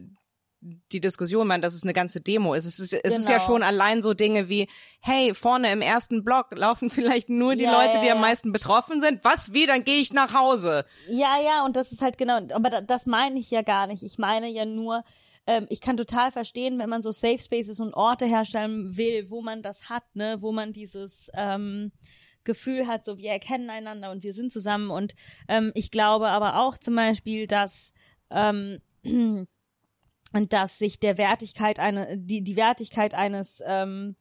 die Diskussion waren, dass es eine ganze Demo ist. Es ist, es ist ja
Genau.
schon allein so Dinge wie, hey, vorne im ersten Block laufen [laughs] vielleicht nur die
Ja,
Leute,
ja,
die am
ja.
meisten betroffen sind. Was, wie, dann gehe ich nach Hause.
Ja, ja, und das ist halt genau, aber da, das meine ich ja gar nicht. Ich meine ja nur, ähm, ich kann total verstehen, wenn man so Safe Spaces und Orte herstellen will, wo man das hat, ne, wo man dieses ähm, Gefühl hat, so wir erkennen einander und wir sind zusammen. Und ähm, ich glaube aber auch zum Beispiel, dass ähm, [clears throat] und dass sich der Wertigkeit eine die die Wertigkeit eines ähm,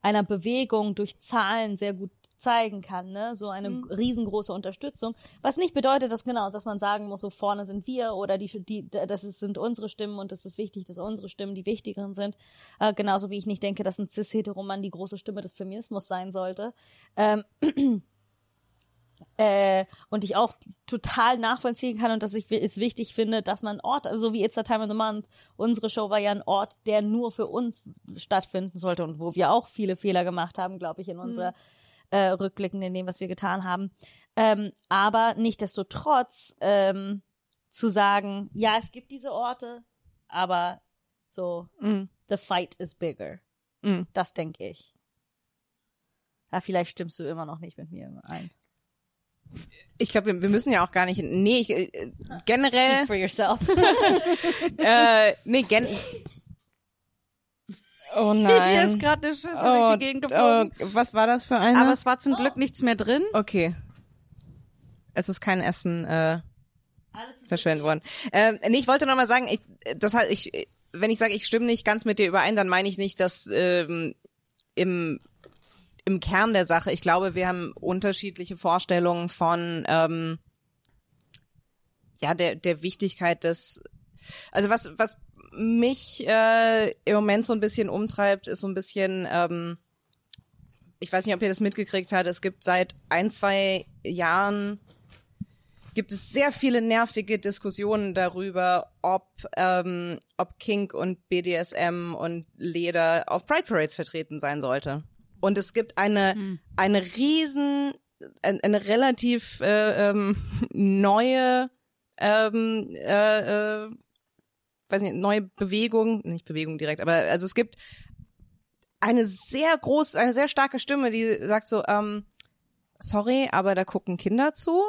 einer Bewegung durch Zahlen sehr gut zeigen kann, ne? So eine riesengroße Unterstützung. Was nicht bedeutet, dass genau, dass man sagen muss, so vorne sind wir oder die, die das ist, sind unsere Stimmen und es ist wichtig, dass unsere Stimmen die wichtigeren sind. Äh, genauso wie ich nicht denke, dass ein cis-heteroman die große Stimme des Feminismus sein sollte. Ähm, äh, und ich auch total nachvollziehen kann und dass ich es wichtig finde, dass man Ort, also wie It's a Time of the Month, unsere Show war ja ein Ort, der nur für uns stattfinden sollte und wo wir auch viele Fehler gemacht haben, glaube ich, in unserer äh, Rückblicken in dem, was wir getan haben. Ähm, aber nichtdestotrotz ähm, zu sagen, ja, es gibt diese Orte, aber so, the fight is bigger.
Mhm.
Das denke ich. Ja, vielleicht stimmst du immer noch nicht mit mir ein.
Ich glaube, wir, wir müssen ja auch gar nicht, nee, ich, äh, generell,
Speak for yourself. [laughs]
äh, nee, gen, oh [laughs]
Hier
nein.
ist gerade eine Schüssel
Oh,
durch die Gegend geflogen.
oh, was war das für eine?
Aber es war zum Glück nichts mehr drin.
okay. Es ist kein Essen, äh, verschwendet worden. Ähm, nee, ich wollte noch mal sagen, ich, das heißt, ich, wenn ich sage, ich stimme nicht ganz mit dir überein, dann meine ich nicht, dass ähm, im im Kern der Sache, ich glaube, wir haben unterschiedliche Vorstellungen von ähm, ja der der Wichtigkeit des also was was mich äh, im Moment so ein bisschen umtreibt, ist so ein bisschen ähm, ich weiß nicht, ob ihr das mitgekriegt habt, es gibt seit ein, zwei Jahren gibt es sehr viele nervige Diskussionen darüber, ob, ähm, ob Kink und BDSM und Leder auf Pride Parades vertreten sein sollte. Und es gibt eine, eine riesen, ein- eine relativ äh, ähm, [laughs] neue, ähm, äh, äh, weiß nicht, neue Bewegung, nicht Bewegung direkt, aber also es gibt eine sehr groß, eine sehr starke Stimme, die sagt so, ähm, sorry, aber da gucken Kinder zu.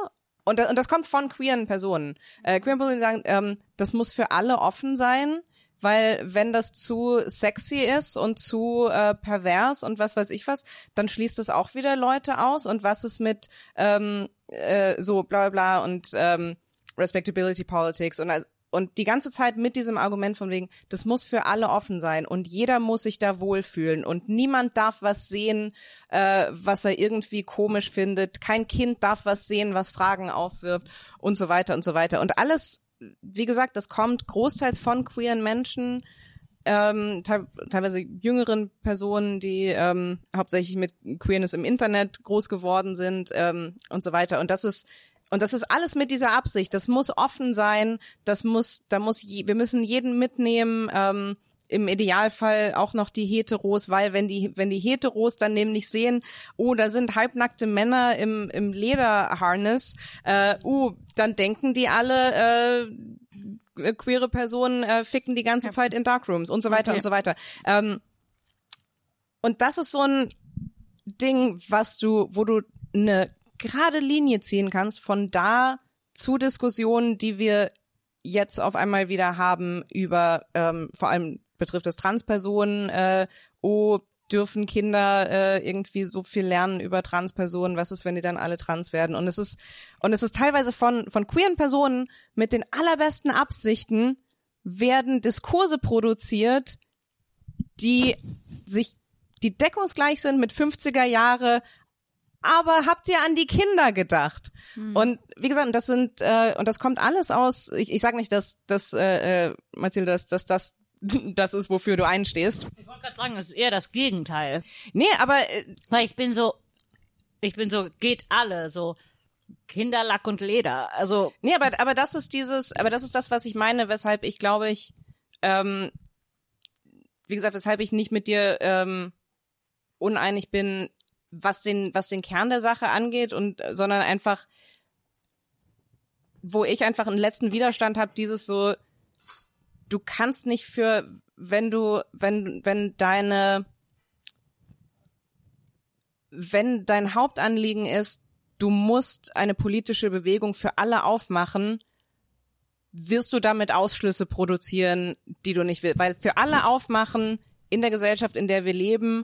Und, da- und das kommt von queeren Personen. Äh, queeren Personen sagen, ähm, das muss für alle offen sein, weil wenn das zu sexy ist und zu äh, pervers und was weiß ich was, dann schließt es auch wieder Leute aus. Und was ist mit ähm, äh, so bla bla bla und ähm, Respectability Politics und also, und die ganze Zeit mit diesem Argument von wegen, das muss für alle offen sein und jeder muss sich da wohlfühlen und niemand darf was sehen, äh, was er irgendwie komisch findet. Kein Kind darf was sehen, was Fragen aufwirft und so weiter und so weiter. Und alles, wie gesagt, das kommt großteils von queeren Menschen, ähm, te teilweise jüngeren Personen, die ähm, hauptsächlich mit Queerness im Internet groß geworden sind ähm, und so weiter. Und das ist und das ist alles mit dieser Absicht. Das muss offen sein. Das muss, da muss, je, wir müssen jeden mitnehmen. Ähm, Im Idealfall auch noch die Heteros, weil wenn die, wenn die Heteros dann nämlich sehen, oh, da sind halbnackte Männer im, im Lederharness, äh, uh, dann denken die alle, äh, queere Personen äh, ficken die ganze Zeit in Darkrooms und so weiter
Okay.
und so weiter. Ähm, und das ist so ein Ding, was du, wo du eine gerade Linie ziehen kannst von da zu Diskussionen, die wir jetzt auf einmal wieder haben über, ähm, vor allem betrifft es Transpersonen, äh, oh, dürfen Kinder äh, irgendwie so viel lernen über Transpersonen, was ist, wenn die dann alle trans werden? Und es ist, und es ist teilweise von, von queeren Personen mit den allerbesten Absichten werden Diskurse produziert, die sich, die deckungsgleich sind mit 50er Jahre, aber habt ihr an die Kinder gedacht? Und wie gesagt, das sind äh, und das kommt alles aus. Ich, ich sage nicht, dass dass äh, äh, Mathilde, dass, dass das das ist, wofür du einstehst.
Ich wollte gerade sagen, es ist eher das Gegenteil.
Nee, aber äh,
Weil ich bin so, ich bin so, geht alle, so Kinderlack und Leder. Also,
nee, aber aber das ist dieses, aber das ist das, was ich meine, weshalb ich glaube ich, ähm, wie gesagt, weshalb ich nicht mit dir ähm, uneinig bin, was den was den Kern der Sache angeht und äh, sondern einfach wo ich einfach einen letzten Widerstand habe, dieses so du kannst nicht für, wenn du, wenn, wenn deine, wenn dein Hauptanliegen ist, du musst eine politische Bewegung für alle aufmachen, wirst du damit Ausschlüsse produzieren, die du nicht willst. Weil für alle aufmachen in der Gesellschaft, in der wir leben,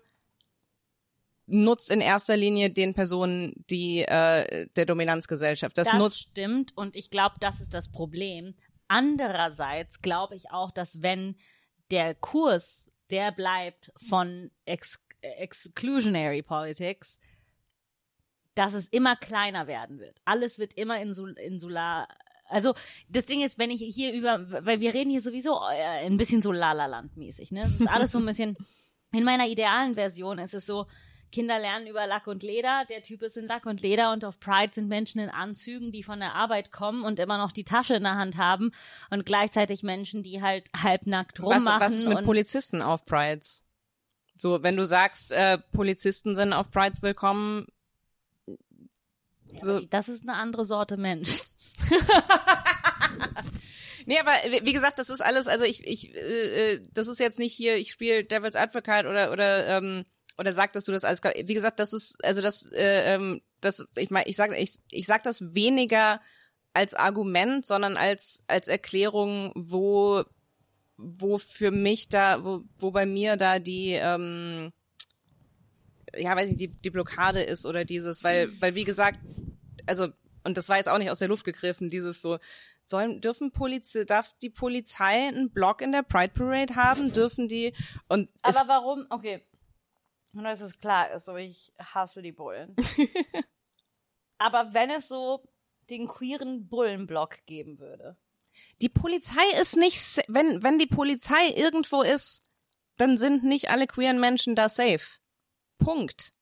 nutzt in erster Linie den Personen die äh, der Dominanzgesellschaft. Das,
Das
nutzt
stimmt und ich glaube, das ist das Problem. Andererseits glaube ich auch, dass wenn der Kurs, der bleibt von Ex Exclusionary Politics, dass es immer kleiner werden wird. Alles wird immer insul insular. Also das Ding ist, wenn ich hier über, weil wir reden hier sowieso äh, ein bisschen so Lala-Land-mäßig, ne? Es ist alles so ein bisschen. In meiner idealen Version ist es so, Kinder lernen über Lack und Leder, der Typ ist in Lack und Leder und auf Pride sind Menschen in Anzügen, die von der Arbeit kommen und immer noch die Tasche in der Hand haben und gleichzeitig Menschen, die halt halbnackt
was,
rummachen.
was ist mit Polizisten auf Prides? So, wenn du sagst, äh, Polizisten sind auf Prides willkommen, so,
das ist eine andere Sorte Mensch. [laughs]
Nee, aber wie wie gesagt, das ist alles, also ich, ich, äh, äh, das ist jetzt nicht hier, ich spiele Devil's Advocate oder oder ähm, oder sag, dass du das alles. Wie gesagt, das ist, also das, äh, ähm, das, ich meine, ich sag, ich, ich sag das weniger als Argument, sondern als als Erklärung, wo wo für mich da, wo, wo bei mir da die ähm, ja, weiß ich, die, die Blockade ist oder dieses, weil, weil wie gesagt, also, und das war jetzt auch nicht aus der Luft gegriffen, dieses so, sollen, dürfen Polizei, darf die Polizei einen Block in der Pride Parade haben? Dürfen die, und
Aber warum? Okay. Nur, dass es klar ist, so ich hasse die Bullen. [laughs] Aber wenn es so den queeren Bullenblock geben würde.
die Polizei ist nicht, wenn, wenn die Polizei irgendwo ist, dann sind nicht alle queeren Menschen da safe. Punkt.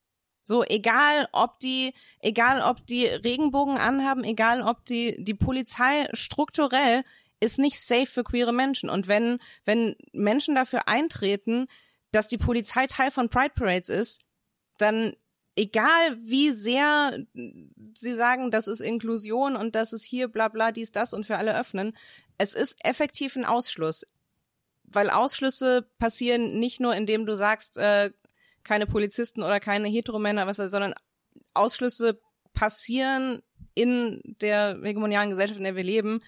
So, egal ob die, egal ob die Regenbogen anhaben, egal ob die, die Polizei strukturell ist nicht safe für queere Menschen. Und wenn, wenn Menschen dafür eintreten, dass die Polizei Teil von Pride Parades ist, dann egal wie sehr sie sagen, das ist Inklusion und das ist hier bla bla dies, das und für alle öffnen, es ist effektiv ein Ausschluss. Weil Ausschlüsse passieren nicht nur, indem du sagst, äh, keine Polizisten oder keine Heteromänner, was sondern Ausschlüsse passieren in der hegemonialen Gesellschaft, in der wir leben,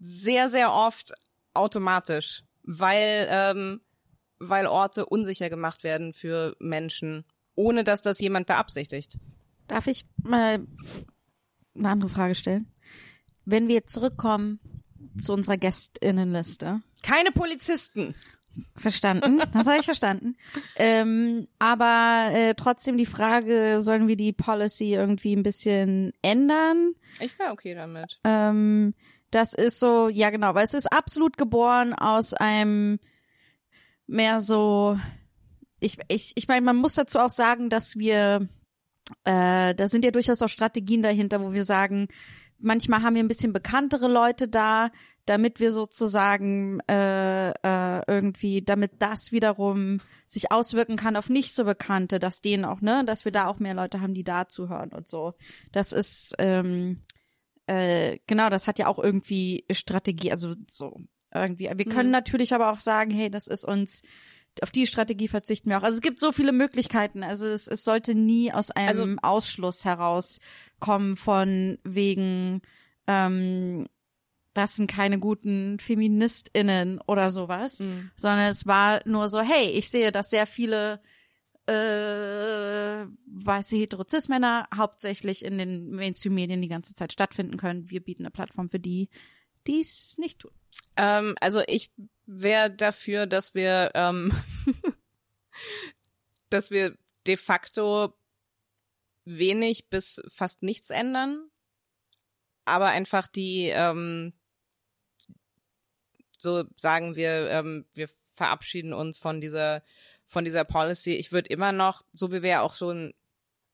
sehr, sehr oft automatisch, weil, ähm, weil Orte unsicher gemacht werden für Menschen, ohne dass das jemand beabsichtigt.
Darf ich mal eine andere Frage stellen? Wenn wir zurückkommen zu unserer Gästinnenliste.
Keine Polizisten.
Verstanden, das habe ich verstanden. Ähm, aber äh, trotzdem die Frage, sollen wir die Policy irgendwie ein bisschen ändern?
Ich wäre okay damit.
Ähm, das ist so, ja genau, weil es ist absolut geboren aus einem mehr so, ich, ich, ich meine, man muss dazu auch sagen, dass wir, äh, da sind ja durchaus auch Strategien dahinter, wo wir sagen, manchmal haben wir ein bisschen bekanntere Leute da, damit wir sozusagen äh, äh, irgendwie, damit das wiederum sich auswirken kann auf nicht so Bekannte, dass denen auch, ne, dass wir da auch mehr Leute haben, die da zuhören und so. Das ist, ähm, äh, genau, das hat ja auch irgendwie Strategie, also so irgendwie. Wir können natürlich aber auch sagen, hey, das ist uns, auf die Strategie verzichten wir auch. Also es gibt so viele Möglichkeiten. Also es, es sollte nie aus einem
Also-
Ausschluss herauskommen von wegen, ähm, das sind keine guten FeministInnen oder sowas, sondern es war nur so, hey, ich sehe, dass sehr viele äh, weiße Heterozis-Männer hauptsächlich in den Mainstream-Medien die ganze Zeit stattfinden können. Wir bieten eine Plattform für die, die es nicht tun.
Ähm, also ich wäre dafür, dass wir, ähm, [laughs] dass wir de facto wenig bis fast nichts ändern, aber einfach die, ähm, so sagen wir, ähm, wir verabschieden uns von dieser, von dieser Policy. Ich würde immer noch, so wie wir ja auch schon,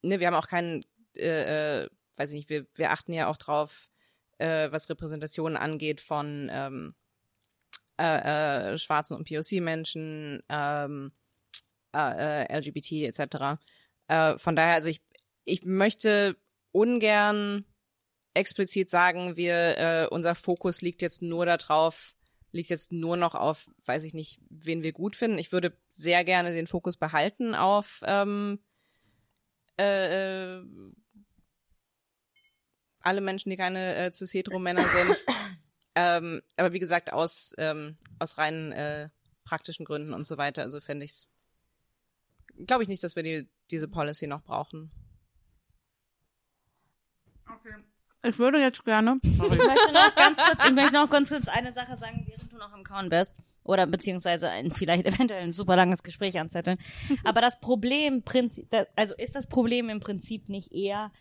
ne, wir haben auch keinen, äh, äh, weiß ich nicht, wir, wir achten ja auch drauf, äh, was Repräsentation angeht von ähm, äh, äh, schwarzen und POC-Menschen, ähm, äh, äh, LGBT etc. Äh, von daher, also ich, ich möchte ungern explizit sagen, wir, äh, unser Fokus liegt jetzt nur darauf, liegt jetzt nur noch auf, weiß ich nicht, wen wir gut finden. Ich würde sehr gerne den Fokus behalten auf ähm, äh, äh, alle Menschen, die keine äh, cis-hetero-Männer sind. [coughs] ähm, aber wie gesagt, aus, ähm, aus rein äh, praktischen Gründen und so weiter. Also fände ich's, glaube ich nicht, dass wir die, diese Policy noch brauchen.
Ich würde jetzt gerne.
Ich möchte noch ganz kurz, ich möchte noch ganz kurz eine Sache sagen, während du noch im Kauen bist. Oder beziehungsweise ein, vielleicht eventuell ein super langes Gespräch anzetteln. Aber das Problem, also ist das Problem im Prinzip nicht eher,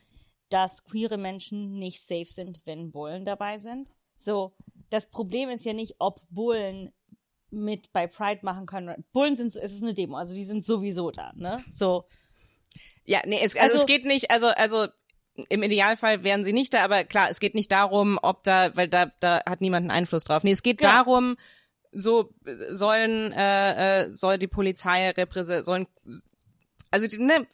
dass queere Menschen nicht safe sind, wenn Bullen dabei sind? So, das Problem ist ja nicht, ob Bullen mit bei Pride machen können. Bullen sind, es ist eine Demo, also die sind sowieso da, ne? So.
Ja, nee, es, also,
Also-
es geht nicht, also, also im Idealfall wären sie nicht da, aber klar, es geht nicht darum, ob da, weil da, da hat niemand einen Einfluss drauf. Nee, es geht
Ja.
darum, so sollen, äh, äh, soll die Polizei repräsentieren, sollen, also ne,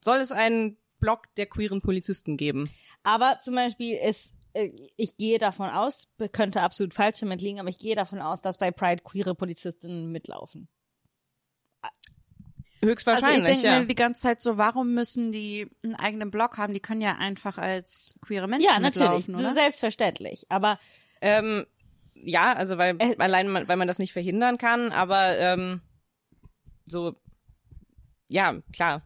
soll es einen Block der queeren Polizisten geben?
Aber zum Beispiel ist, äh, ich gehe davon aus, könnte absolut falsch damit liegen, aber ich gehe davon aus, dass bei Pride queere Polizistinnen mitlaufen.
Also
Höchstwahrscheinlich,
ich denke
ja.
mir die ganze Zeit so, warum müssen die einen eigenen Blog haben? Die können ja einfach als queere Menschen
Ja, natürlich,
mitlaufen,
das ist
oder?
selbstverständlich. Aber
Ähm, ja, also weil
Äh,
allein man, weil man das nicht verhindern kann, aber ähm, so ja, klar.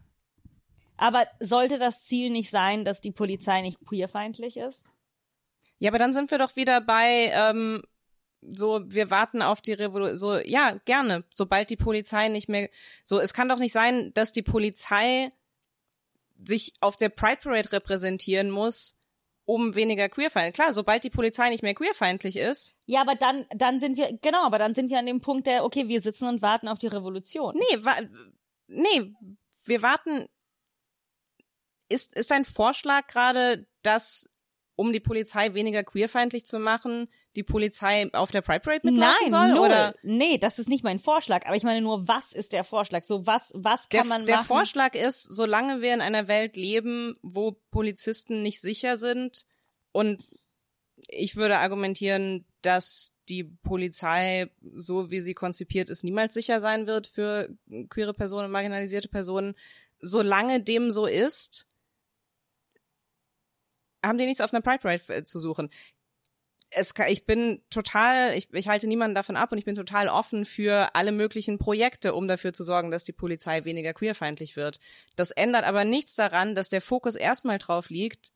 Aber sollte das Ziel nicht sein, dass die Polizei nicht queerfeindlich ist?
Ja, aber dann sind wir doch wieder bei ähm, so, wir warten auf die Revolution. So, ja, gerne. Sobald die Polizei nicht mehr. So, es kann doch nicht sein, dass die Polizei sich auf der Pride Parade repräsentieren muss, um weniger queerfeindlich. Klar, sobald die Polizei nicht mehr queerfeindlich ist.
Ja, aber dann, dann sind wir, genau, aber dann sind wir an dem Punkt der, okay, wir sitzen und warten auf die Revolution.
Nee, wa nee, wir warten. Ist, ist ein Vorschlag gerade, dass, um die Polizei weniger queerfeindlich zu machen, die Polizei auf der Pride Parade mitlaufen
Nein,
soll?
null.
Oder
Nee, das ist nicht mein Vorschlag. Aber ich meine nur, was ist der Vorschlag? So, was, was
der,
kann man
der
machen?
Vorschlag ist, solange wir in einer Welt leben, wo Polizisten nicht sicher sind und ich würde argumentieren, dass die Polizei, so wie sie konzipiert ist, niemals sicher sein wird für queere Personen, marginalisierte Personen. Solange dem so ist, haben die nichts auf einer Pride Parade äh, zu suchen. Es, ich bin total, ich, ich halte niemanden davon ab und ich bin total offen für alle möglichen Projekte, um dafür zu sorgen, dass die Polizei weniger queerfeindlich wird. Das ändert aber nichts daran, dass der Fokus erstmal drauf liegt,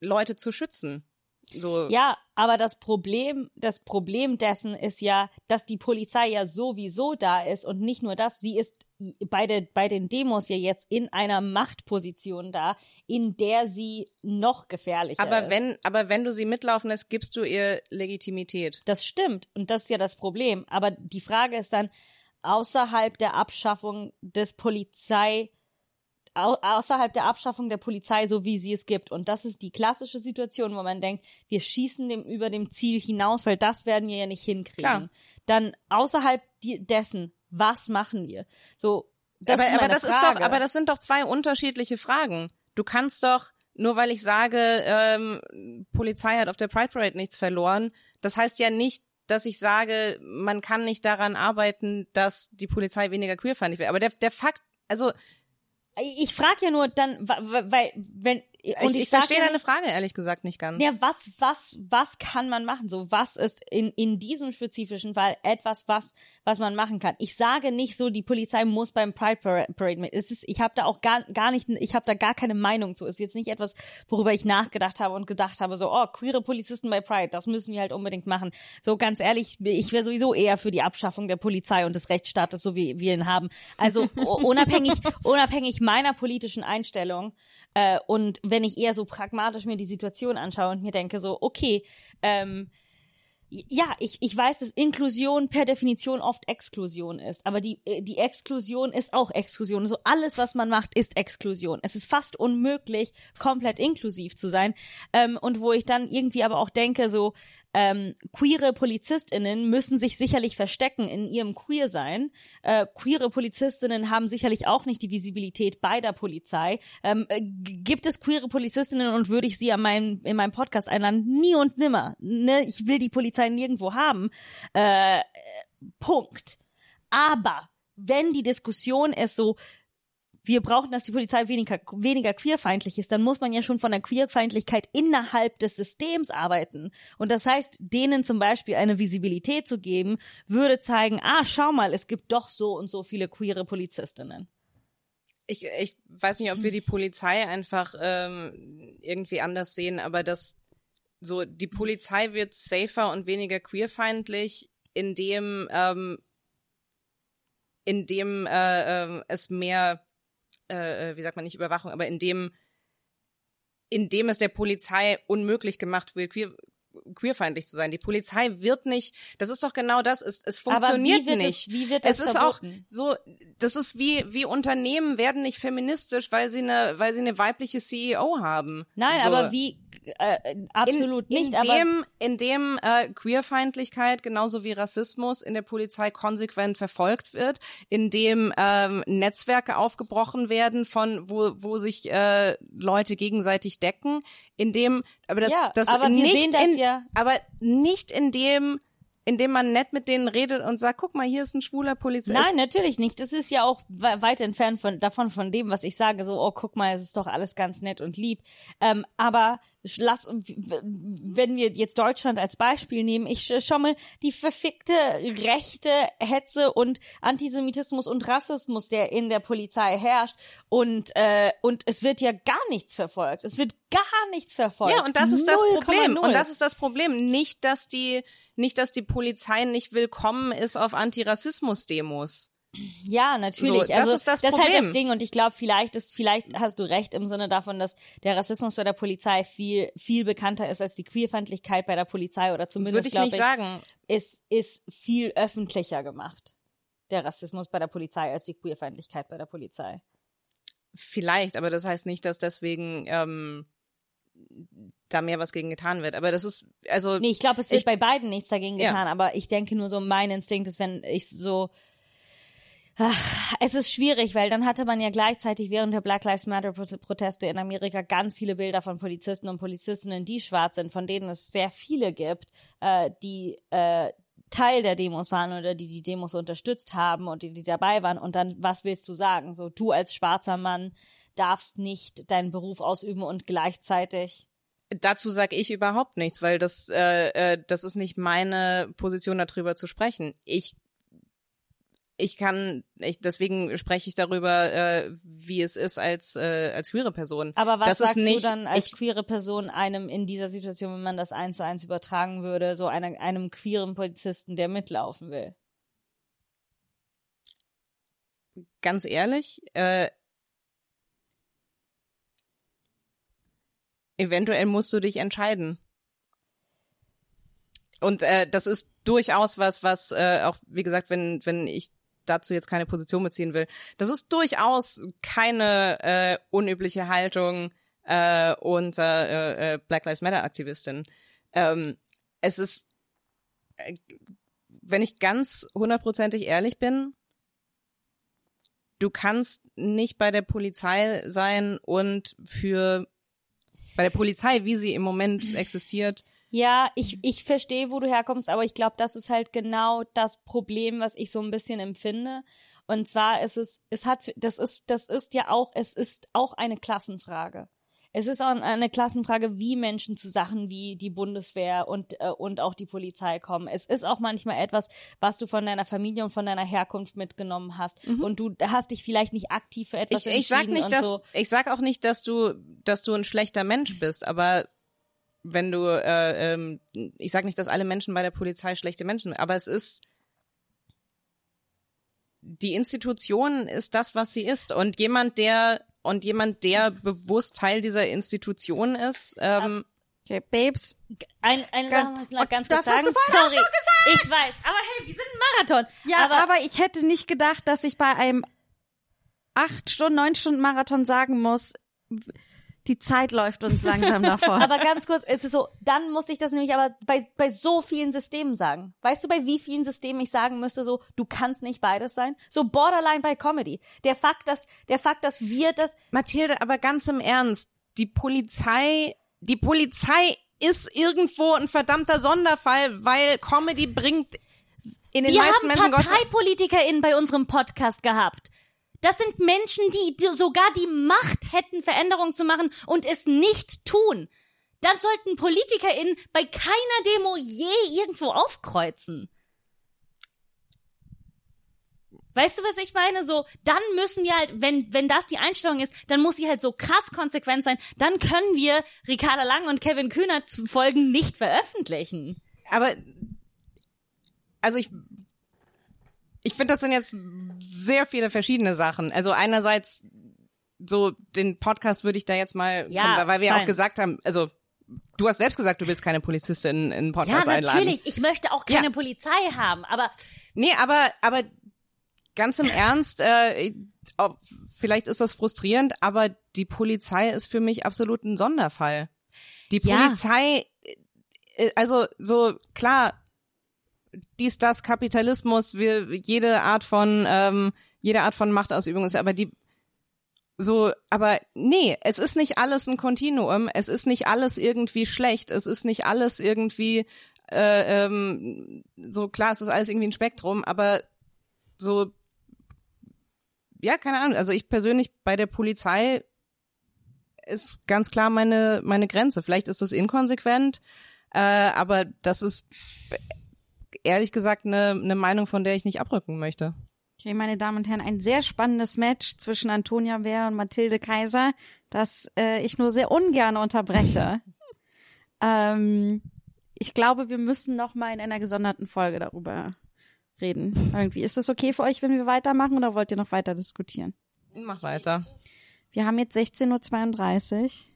Leute zu schützen. So,
Ja, aber das Problem, das Problem dessen ist ja, dass die Polizei ja sowieso da ist und nicht nur das, sie ist bei, der, bei den Demos ja jetzt in einer Machtposition da, in der sie noch gefährlicher
aber
ist.
wenn, aber wenn du sie mitlaufen lässt, gibst du ihr Legitimität.
Das stimmt und das ist ja das Problem. Aber die Frage ist dann, außerhalb der Abschaffung des Polizei, au außerhalb der Abschaffung der Polizei, so wie sie es gibt. Und das ist die klassische Situation, wo man denkt, wir schießen dem über dem Ziel hinaus, weil das werden wir ja nicht hinkriegen.
Klar.
Dann außerhalb die, dessen, was machen wir? So, das
aber
ist
aber das
Frage.
ist doch, aber das sind doch zwei unterschiedliche Fragen. Du kannst doch, nur weil ich sage, ähm, Polizei hat auf der Pride Parade nichts verloren, das heißt ja nicht, dass ich sage, man kann nicht daran arbeiten, dass die Polizei weniger queerfeindlich wird. Aber der, der Fakt, also
ich frage ja nur dann, weil, wenn, und
ich, ich, verstehe deine Frage ehrlich gesagt nicht ganz.
Ja, was, was, was kann man machen? So, was ist in, in diesem spezifischen Fall etwas, was, was man machen kann? Ich sage nicht so, die Polizei muss beim Pride Para- Parade mit. Es ist, ich habe da auch gar, gar nicht, ich habe da gar keine Meinung zu. Es ist jetzt nicht etwas, worüber ich nachgedacht habe und gedacht habe, so, oh, queere Polizisten bei Pride, das müssen wir halt unbedingt machen. So, ganz ehrlich, ich wäre sowieso eher für die Abschaffung der Polizei und des Rechtsstaates, so wie wir ihn haben. Also, unabhängig, [laughs] unabhängig meiner politischen Einstellung, äh, und wenn ich eher so pragmatisch mir die Situation anschaue und mir denke so, okay, ähm, ja, ich, ich weiß, dass Inklusion per Definition oft Exklusion ist, aber die, äh, die Exklusion ist auch Exklusion. So alles, was man macht, ist Exklusion. Es ist fast unmöglich, komplett inklusiv zu sein. Ähm, und wo ich dann irgendwie aber auch denke, so, ähm, queere PolizistInnen müssen sich sicherlich verstecken in ihrem Queersein. Äh, queere PolizistInnen haben sicherlich auch nicht die Visibilität bei der Polizei. Ähm, äh, gibt es queere PolizistInnen und würde ich sie an meinem, in meinem Podcast einladen? Nie und nimmer. Ne? Ich will die Polizei Polizei nirgendwo haben. Äh, Punkt. Aber wenn die Diskussion ist so, wir brauchen, dass die Polizei weniger, weniger queerfeindlich ist, dann muss man ja schon von der Queerfeindlichkeit innerhalb des Systems arbeiten. Und das heißt, denen zum Beispiel eine Visibilität zu geben, würde zeigen, ah, schau mal, es gibt doch so und so viele queere Polizistinnen.
Ich, ich weiß nicht, ob wir die Polizei einfach ähm, irgendwie anders sehen, aber das so die Polizei wird safer und weniger queerfeindlich, indem ähm, indem äh, äh, es mehr äh, wie sagt man nicht Überwachung, aber indem indem es der Polizei unmöglich gemacht wird, queer, queerfeindlich zu sein. Die Polizei wird nicht, das ist doch genau das, es, es funktioniert
wie
nicht.
Es, wie wird das
es ist
verboten?
auch so, das ist wie, wie Unternehmen werden nicht feministisch, weil sie eine, weil sie eine weibliche CEO haben.
Nein,
so.
aber wie äh, absolut
in,
nicht.
in
aber
dem, in dem äh, Queerfeindlichkeit genauso wie Rassismus in der Polizei konsequent verfolgt wird, in dem ähm, Netzwerke aufgebrochen werden von wo wo sich äh, Leute gegenseitig decken, in dem aber das
Ja,
das
aber
nicht
das
in,
ja-
aber nicht in dem indem man nett mit denen redet und sagt, guck mal, hier ist ein schwuler Polizist.
Nein, natürlich nicht. Das ist ja auch we- weit entfernt von davon von dem, was ich sage. So, oh, guck mal, es ist doch alles ganz nett und lieb. Ähm, aber lass wenn wir jetzt Deutschland als Beispiel nehmen, ich sch- schau mal die verfickte rechte Hetze und Antisemitismus und Rassismus, der in der Polizei herrscht und äh, und es wird ja gar nichts verfolgt. Es wird gar nichts verfolgt.
Ja, und das ist das
0,0.
Problem. Und das ist das Problem. Nicht, dass die, nicht, dass die Polizei nicht willkommen ist auf Antirassismus-Demos.
Ja, natürlich.
So, das
also,
ist das
das ist halt
Problem.
das Ding und ich glaube, vielleicht ist, vielleicht hast du recht im Sinne davon, dass der Rassismus bei der Polizei viel, viel bekannter ist als die Queerfeindlichkeit bei der Polizei oder zumindest,
Würde ich
glaube
nicht
ich,
sagen.
ist, ist viel öffentlicher gemacht. Der Rassismus bei der Polizei als die Queerfeindlichkeit bei der Polizei.
Vielleicht, aber das heißt nicht, dass deswegen ähm, da mehr was gegen getan wird. Aber das ist, also
Nee, ich glaube, es wird
Ich-
bei beiden nichts dagegen
Ja.
getan, aber ich denke nur so, mein Instinkt ist, wenn ich so Ach, es ist schwierig, weil dann hatte man ja gleichzeitig während der Black Lives Matter Pro- Proteste in Amerika ganz viele Bilder von Polizisten und Polizistinnen, die schwarz sind, von denen es sehr viele gibt, äh, die äh, Teil der Demos waren oder die die Demos unterstützt haben und die, die dabei waren. Und dann, was willst du sagen? So, du als schwarzer Mann darfst nicht deinen Beruf ausüben und gleichzeitig
dazu sage ich überhaupt nichts, weil das, äh, äh, das ist nicht meine Position, darüber zu sprechen. Ich ich kann, ich, deswegen spreche ich darüber, äh, wie es ist als äh, als queere Person.
Aber was
das
sagst
nicht,
du dann als
ich,
queere Person einem in dieser Situation, wenn man das eins zu eins übertragen würde, so einer, einem queeren Polizisten, der mitlaufen will?
ganz ehrlich, äh, eventuell musst du dich entscheiden. Und äh, das ist durchaus was, was äh, auch, wie gesagt, wenn, wenn ich dazu jetzt keine Position beziehen will, das ist durchaus keine äh, unübliche Haltung äh, unter äh, äh, Black Lives Matter Aktivistin. Ähm, es ist, äh, wenn ich ganz hundertprozentig ehrlich bin, du kannst nicht bei der Polizei sein und für bei der Polizei, wie sie im Moment existiert,
Ja, ich, ich verstehe, wo du herkommst, aber ich glaube, das ist halt genau das Problem, was ich so ein bisschen empfinde. Und zwar ist es, es hat, das ist, das ist ja auch, es ist auch eine Klassenfrage. Es ist auch eine Klassenfrage, wie Menschen zu Sachen wie die Bundeswehr und, äh, und auch die Polizei kommen. Es ist auch manchmal etwas, was du von deiner Familie und von deiner Herkunft mitgenommen hast. Und du hast dich vielleicht nicht aktiv für etwas
ich, ich sag
entschieden
nicht, dass
so.
ich sag auch nicht, dass du, dass du ein schlechter Mensch bist, aber wenn du, äh, ähm, ich sag nicht, dass alle Menschen bei der Polizei schlechte Menschen, sind, aber es ist die Institution ist das, was sie ist und jemand, der und jemand, der bewusst Teil dieser Institution ist, ähm,
Okay, Babes.
Ein, eine Sache muss ich noch ganz
das
kurz
hast
sagen.
du vorhin auch
Sorry, ich weiß. Aber hey, wir sind ein Marathon.
Ja,
aber,
aber, ich hätte nicht gedacht, dass ich bei einem acht Stunden, neun Stunden Marathon sagen muss, die Zeit läuft uns [laughs] langsam davon.
aber ganz kurz, es ist so, dann muss ich das nämlich aber bei, bei so vielen Systemen sagen. Weißt du, bei wie vielen Systemen ich sagen müsste, so, du kannst nicht beides sein? So borderline bei Comedy. Der Fakt, dass, der Fakt, dass wir das,
Mathilde, aber ganz im Ernst, die Polizei, die Polizei ist irgendwo ein verdammter Sonderfall, weil Comedy bringt in den
Wir
meisten
haben
Menschen Gott
ParteipolitikerInnen bei unserem Podcast gehabt. Das sind Menschen, die sogar die Macht hätten, Veränderungen zu machen und es nicht tun. Dann sollten PolitikerInnen bei keiner Demo je irgendwo aufkreuzen. Weißt du, was ich meine? So, dann müssen wir halt, wenn, wenn das die Einstellung ist, dann muss sie halt so krass konsequent sein. Dann können wir Ricarda Lang und Kevin Kühnert Folgen nicht veröffentlichen.
aber also ich ich finde, das sind jetzt sehr viele verschiedene Sachen. Also einerseits so den Podcast würde ich da jetzt mal,
Ja,
weil wir ja auch
fein.
gesagt haben, also du hast selbst gesagt, du willst keine Polizistin in einen
Ja,
Podcast einladen.
natürlich. Ich möchte auch keine
Ja.
Polizei haben, aber
Nee, aber, aber ganz im Ernst, äh, vielleicht ist das frustrierend, aber die Polizei ist für mich absolut ein Sonderfall. Die
Ja.
Polizei, äh, also so klar, dies, das, Kapitalismus, wir, jede Art von, ähm, jede Art von Machtausübung ist, aber die, so, aber nee, es ist nicht alles ein Kontinuum, es ist nicht alles irgendwie schlecht, es ist nicht alles irgendwie, äh, ähm, so klar, es ist alles irgendwie ein Spektrum, aber so, ja, keine Ahnung, also ich persönlich bei der Polizei ist ganz klar meine, meine Grenze. Vielleicht ist das inkonsequent, äh, aber das ist ehrlich gesagt eine, eine Meinung, von der ich nicht abrücken möchte.
Okay, meine Damen und Herren, ein sehr spannendes Match zwischen Antonia Bär und Mathilde Kaiser, das äh, ich nur sehr ungern unterbreche. [laughs] ähm, ich glaube, wir müssen noch mal in einer gesonderten Folge darüber reden. Irgendwie. Ist das okay für euch, wenn wir weitermachen oder wollt ihr noch weiter diskutieren?
Mach weiter.
Wir haben jetzt 16.32 Uhr.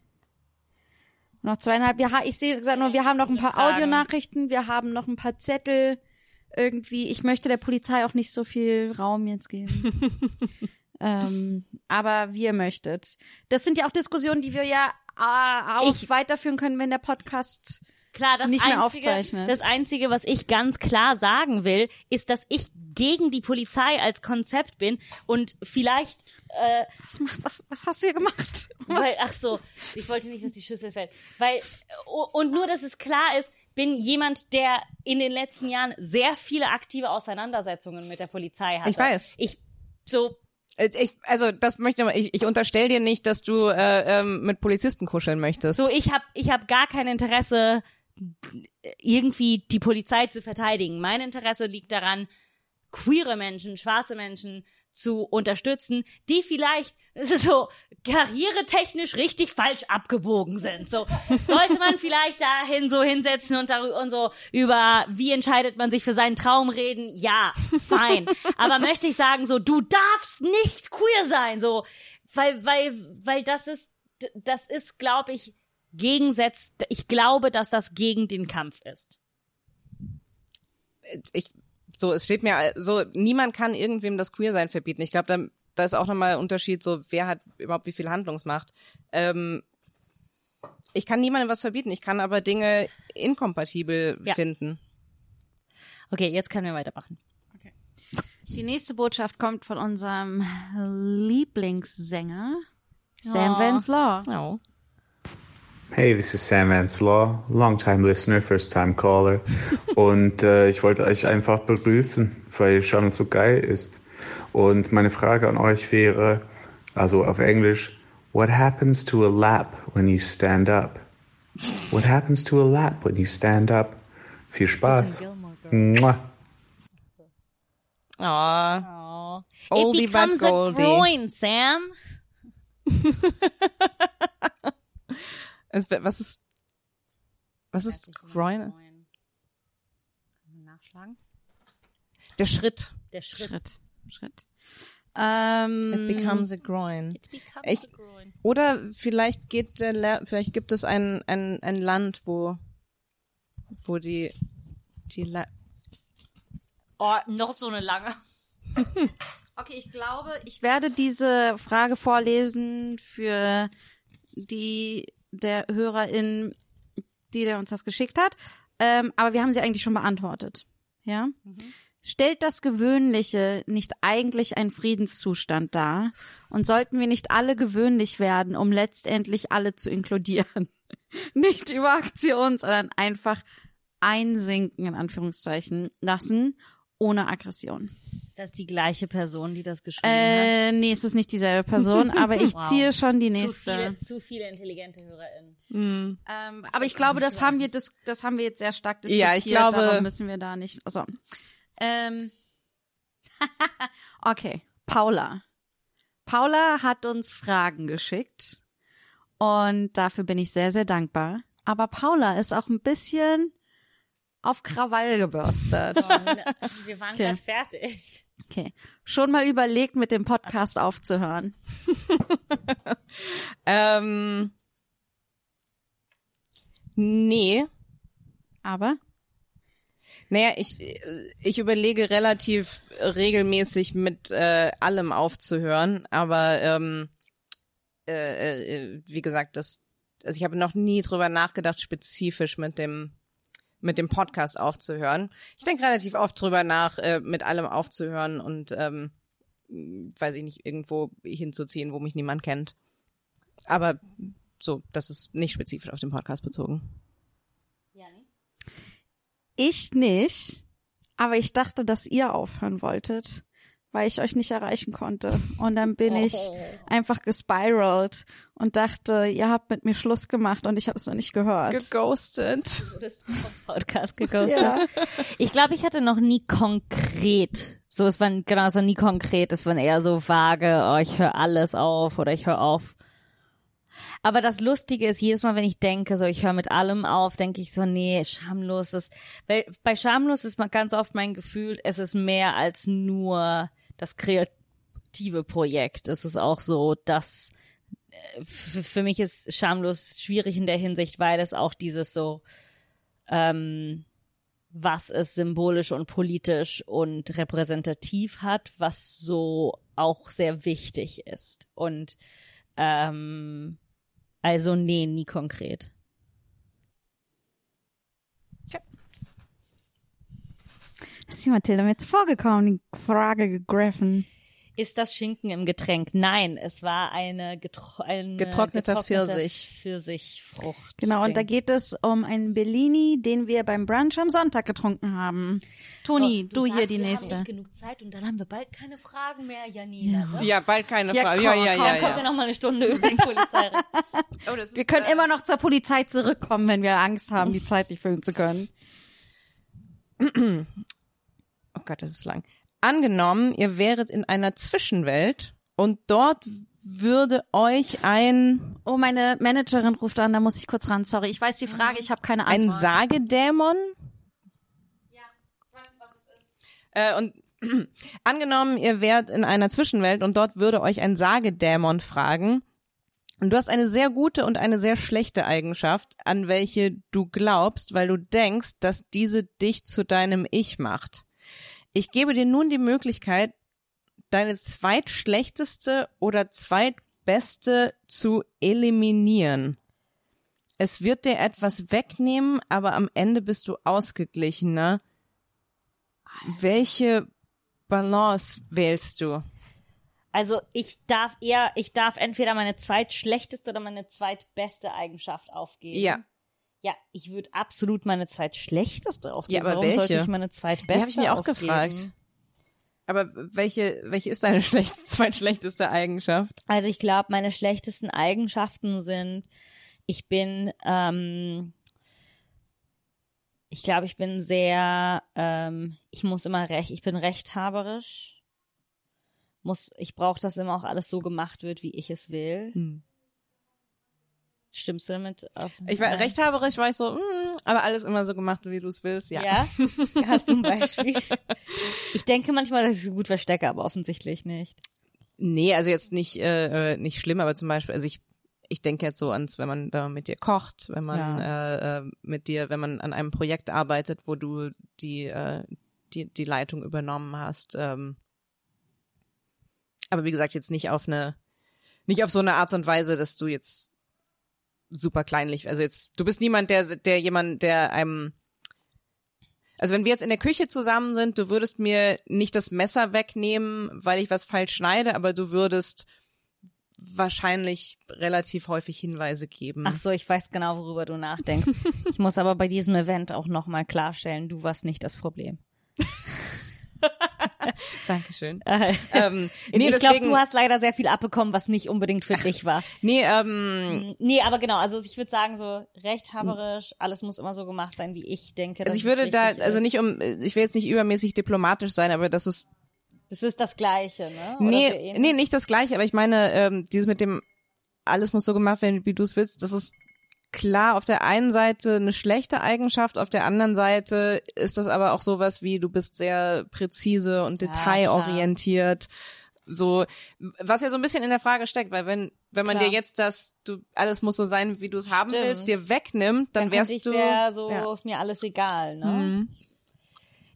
Noch zweieinhalb, ja, ich sehe gesagt nur, wir haben noch ein paar. Audionachrichten, wir haben noch ein paar Zettel. Irgendwie, ich möchte der Polizei auch nicht so viel Raum jetzt geben. [laughs] ähm, aber wie ihr möchtet. Das sind ja auch Diskussionen, die wir ja äh, auch
Ich-
weiterführen können, wenn der Podcast
Klar, das
Nicht mehr
Einzige,
aufzeichnet.
Das Einzige, was ich ganz klar sagen will, ist, dass ich gegen die Polizei als Konzept bin und vielleicht, äh,
was, mach- was, was hast du hier gemacht? [laughs] Was?
weil, ach so, ich wollte nicht, dass die Schüssel fällt. Weil, und nur, dass es klar ist, bin jemand, der in den letzten Jahren sehr viele aktive Auseinandersetzungen mit der Polizei hatte.
Ich weiß.
Ich, so,
Äh, Ich, also das möchte ich, ich unterstelle dir nicht, dass du äh, ähm, mit Polizisten kuscheln möchtest.
So, ich habe ich hab gar kein Interesse, irgendwie die Polizei zu verteidigen. Mein Interesse liegt daran, queere Menschen, schwarze Menschen zu unterstützen, die vielleicht [laughs] so karrieretechnisch richtig falsch abgebogen sind. So sollte man vielleicht dahin so hinsetzen und darüber und so über wie entscheidet man sich für seinen Traum reden. Ja, fein. Aber [laughs] möchte ich sagen so, du darfst nicht queer sein, so weil weil weil das ist das ist glaube ich gegensetzt. Ich glaube, dass das gegen den Kampf ist.
ich so es steht mir so niemand kann irgendwem das Queersein verbieten. Ich glaube, da, da ist auch nochmal ein Unterschied, so wer hat überhaupt wie viel Handlungsmacht. Ähm, ich kann niemandem was verbieten. Ich kann aber Dinge inkompatibel
Ja.
finden.
Okay, jetzt können wir weitermachen.
Die nächste Botschaft kommt von unserem Lieblingssänger, Sam
Oh.
Vance Law.
Oh.
Hey, this is Sam Anslaw, long-time listener, first-time caller. [laughs] Und äh, ich wollte euch einfach begrüßen, weil schon so geil ist. Und meine Frage an euch wäre, also auf Englisch, what happens to a lap when you stand up? What happens to a lap when you stand up? Viel Spaß. Mua.
Oh.
Oh.
Oldie
It
but
becomes a groin, Sam. [laughs]
Es, was ist was ist Groin?
Nachschlagen.
Der Schritt.
Der Schritt.
Schritt. Schritt. Ähm,
It becomes a groin.
It becomes
Ich-
a groin.
Oder vielleicht geht der vielleicht gibt es ein ein ein Land, wo wo die die La
Oh, noch so eine lange. [laughs]
Okay, ich glaube, ich werde diese Frage vorlesen für die der Hörerin, die der uns das geschickt hat. Ähm, aber wir haben sie eigentlich schon beantwortet. Ja? Stellt das Gewöhnliche nicht eigentlich einen Friedenszustand dar? Und sollten wir nicht alle gewöhnlich werden, um letztendlich alle zu inkludieren? [laughs] nicht über Aktion, sondern einfach einsinken, in Anführungszeichen, lassen, ohne Aggression.
Ist das die gleiche Person, die das geschrieben hat?
Äh, nee, es ist nicht dieselbe Person, [laughs] aber ich
Wow.
ziehe schon die
Zu
nächste.
viele, zu viele intelligente HörerInnen.
Ähm, aber ich glaube, das haben wir, das, das haben wir jetzt sehr stark diskutiert.
Ja, ich glaube-
Darum müssen wir da nicht. Also, ähm, [laughs] okay, Paula. Paula hat uns Fragen geschickt und dafür bin ich sehr, sehr dankbar. Aber Paula ist auch ein bisschen auf Krawall gebürstet. [laughs]
Wir waren
Okay.
gerade fertig.
Okay, schon mal überlegt, mit dem Podcast aufzuhören. [laughs]
Ähm, nee.
Aber
Naja, ich, ich überlege relativ regelmäßig mit äh, allem aufzuhören, aber ähm, äh, äh, wie gesagt, das, also ich habe noch nie drüber nachgedacht, spezifisch mit dem mit dem Podcast aufzuhören. Ich denke relativ oft drüber nach, äh, mit allem aufzuhören und ähm, weiß ich nicht, irgendwo hinzuziehen, wo mich niemand kennt. Aber so, das ist nicht spezifisch auf den Podcast bezogen.
ich nicht. Aber ich dachte, dass ihr aufhören wolltet, weil ich euch nicht erreichen konnte. Und dann bin [laughs] ich einfach gespiralt und dachte, ihr habt mit mir Schluss gemacht und ich habe es noch nicht gehört.
Geghostet.
Das Podcast geghostet. Ich glaube, ich hatte noch nie konkret, so es war genau, es war nie konkret, es war eher so vage, oh, ich höre alles auf oder ich höre auf. Aber das Lustige ist, jedes Mal, wenn ich denke, so ich höre mit allem auf, denke ich so, nee, schamlos ist, weil bei schamlos ist man ganz oft mein Gefühl, es ist mehr als nur das kreative Projekt. Es ist auch so, dass für mich ist schamlos schwierig in der Hinsicht, weil es auch dieses so, ähm, was es symbolisch und politisch und repräsentativ hat, was so auch sehr wichtig ist. Und ähm, also nee, nie konkret.
Ist die Mathilda mir jetzt vorgekommen, die Frage gegriffen.
Ist das Schinken im Getränk? Nein, es war eine, getro eine
Getrockneter
getrocknete
Pfirsich.
Pfirsichfrucht.
Genau, und da geht es um einen Bellini, den wir beim Brunch am Sonntag getrunken haben. Toni, du, hier
sagst,
die
wir
nächste.
Haben nicht genug Zeit und dann haben wir bald keine Fragen mehr, Janina. Ne?
Ja, bald keine
Ja,
Frage.
komm,
Ja, ja,
komm,
ja,
Kommen wir
ja.
noch mal eine Stunde über die Polizei. reden. [laughs]
Oh,
Wir
ist,
können
äh,
immer noch zur Polizei zurückkommen, wenn wir Angst haben, die Zeit nicht füllen zu können.
Oh Gott, das ist lang. Angenommen, ihr wäret in einer Zwischenwelt und dort würde euch ein,
Oh, meine Managerin ruft an, da muss ich kurz ran. Sorry, ich weiß die Frage, ich habe keine
ein
Antwort.
Sagedämon. Ja, ich weiß, was es ist. Äh, und [clears throat] angenommen, ihr wärt in einer Zwischenwelt und dort würde euch ein Sagedämon fragen. Und du hast eine sehr gute und eine sehr schlechte Eigenschaft, an welche du glaubst, weil du denkst, dass diese dich zu deinem Ich macht. Ich gebe dir nun die Möglichkeit, deine zweitschlechteste oder zweitbeste zu eliminieren. Es wird dir etwas wegnehmen, aber am Ende bist du ausgeglichener. Welche Balance wählst du?
Also ich darf eher, ich darf entweder meine zweitschlechteste oder meine zweitbeste Eigenschaft aufgeben.
Ja.
Ja, ich würde absolut meine zweitschlechteste aufgeben.
Ja, aber
Warum
welche?
sollte ich meine zweitbeste
Die habe ich mir auch
aufgeben?
gefragt. Aber welche, welche ist deine [laughs] schlecht, zweitschlechteste Eigenschaft?
Also ich glaube, meine schlechtesten Eigenschaften sind, ich bin, ähm, ich glaube, ich bin sehr, ähm, ich muss immer recht, ich bin rechthaberisch. Muss, ich brauche, dass immer auch alles so gemacht wird, wie ich es will. Stimmst du damit? Auf,
Ich war rechthaberisch, war ich so, mm, aber alles immer so gemacht, wie du es willst, ja.
Ja? [laughs] Hast du ein Beispiel? ich denke manchmal, dass ich es gut verstecke, aber offensichtlich nicht.
Nee, also jetzt nicht, äh, äh, nicht schlimm, aber zum Beispiel, also ich, ich denke jetzt so ans, wenn man, wenn man mit dir kocht, wenn man äh, äh, mit dir, wenn man an einem Projekt arbeitet, wo du die, äh, die, die Leitung übernommen hast. Ähm, aber wie gesagt, jetzt nicht auf eine, nicht auf so eine Art und Weise, dass du jetzt super kleinlich, also jetzt, du bist niemand, der, der jemand, der einem also wenn wir jetzt in der Küche zusammen sind, du würdest mir nicht das Messer wegnehmen, weil ich was falsch schneide, aber du würdest wahrscheinlich relativ häufig Hinweise geben.
Ach so, ich weiß genau, worüber du nachdenkst. ich muss aber bei diesem Event auch nochmal klarstellen, du warst nicht das Problem.
Dankeschön. [laughs]
Äh,
ähm,
ich
nee,
glaube,
deswegen,
du hast leider sehr viel abbekommen, was nicht unbedingt für dich war. [laughs]
nee, ähm,
Nee, aber genau, also ich würde sagen, so rechthaberisch, alles muss immer so gemacht sein, wie ich denke.
also ich würde da, also nicht um, ich will jetzt nicht übermäßig diplomatisch sein, aber das ist
Das ist das Gleiche, ne? Oder
Nee, nee, nicht das gleiche, aber ich meine, ähm, dieses mit dem alles muss so gemacht werden, wie du es willst, das ist klar auf der einen Seite eine schlechte Eigenschaft, auf der anderen Seite ist das aber auch sowas wie du bist sehr präzise und
Ja,
detailorientiert. So, was ja so ein bisschen in der Frage steckt, weil wenn, wenn man
Klar.
dir jetzt das, du, alles muss so sein, wie du es haben
Stimmt.
willst, dir wegnimmt, dann
Dann
wärst
ich
du,
sehr so,
ja.
ist mir alles egal, ne?
Mhm.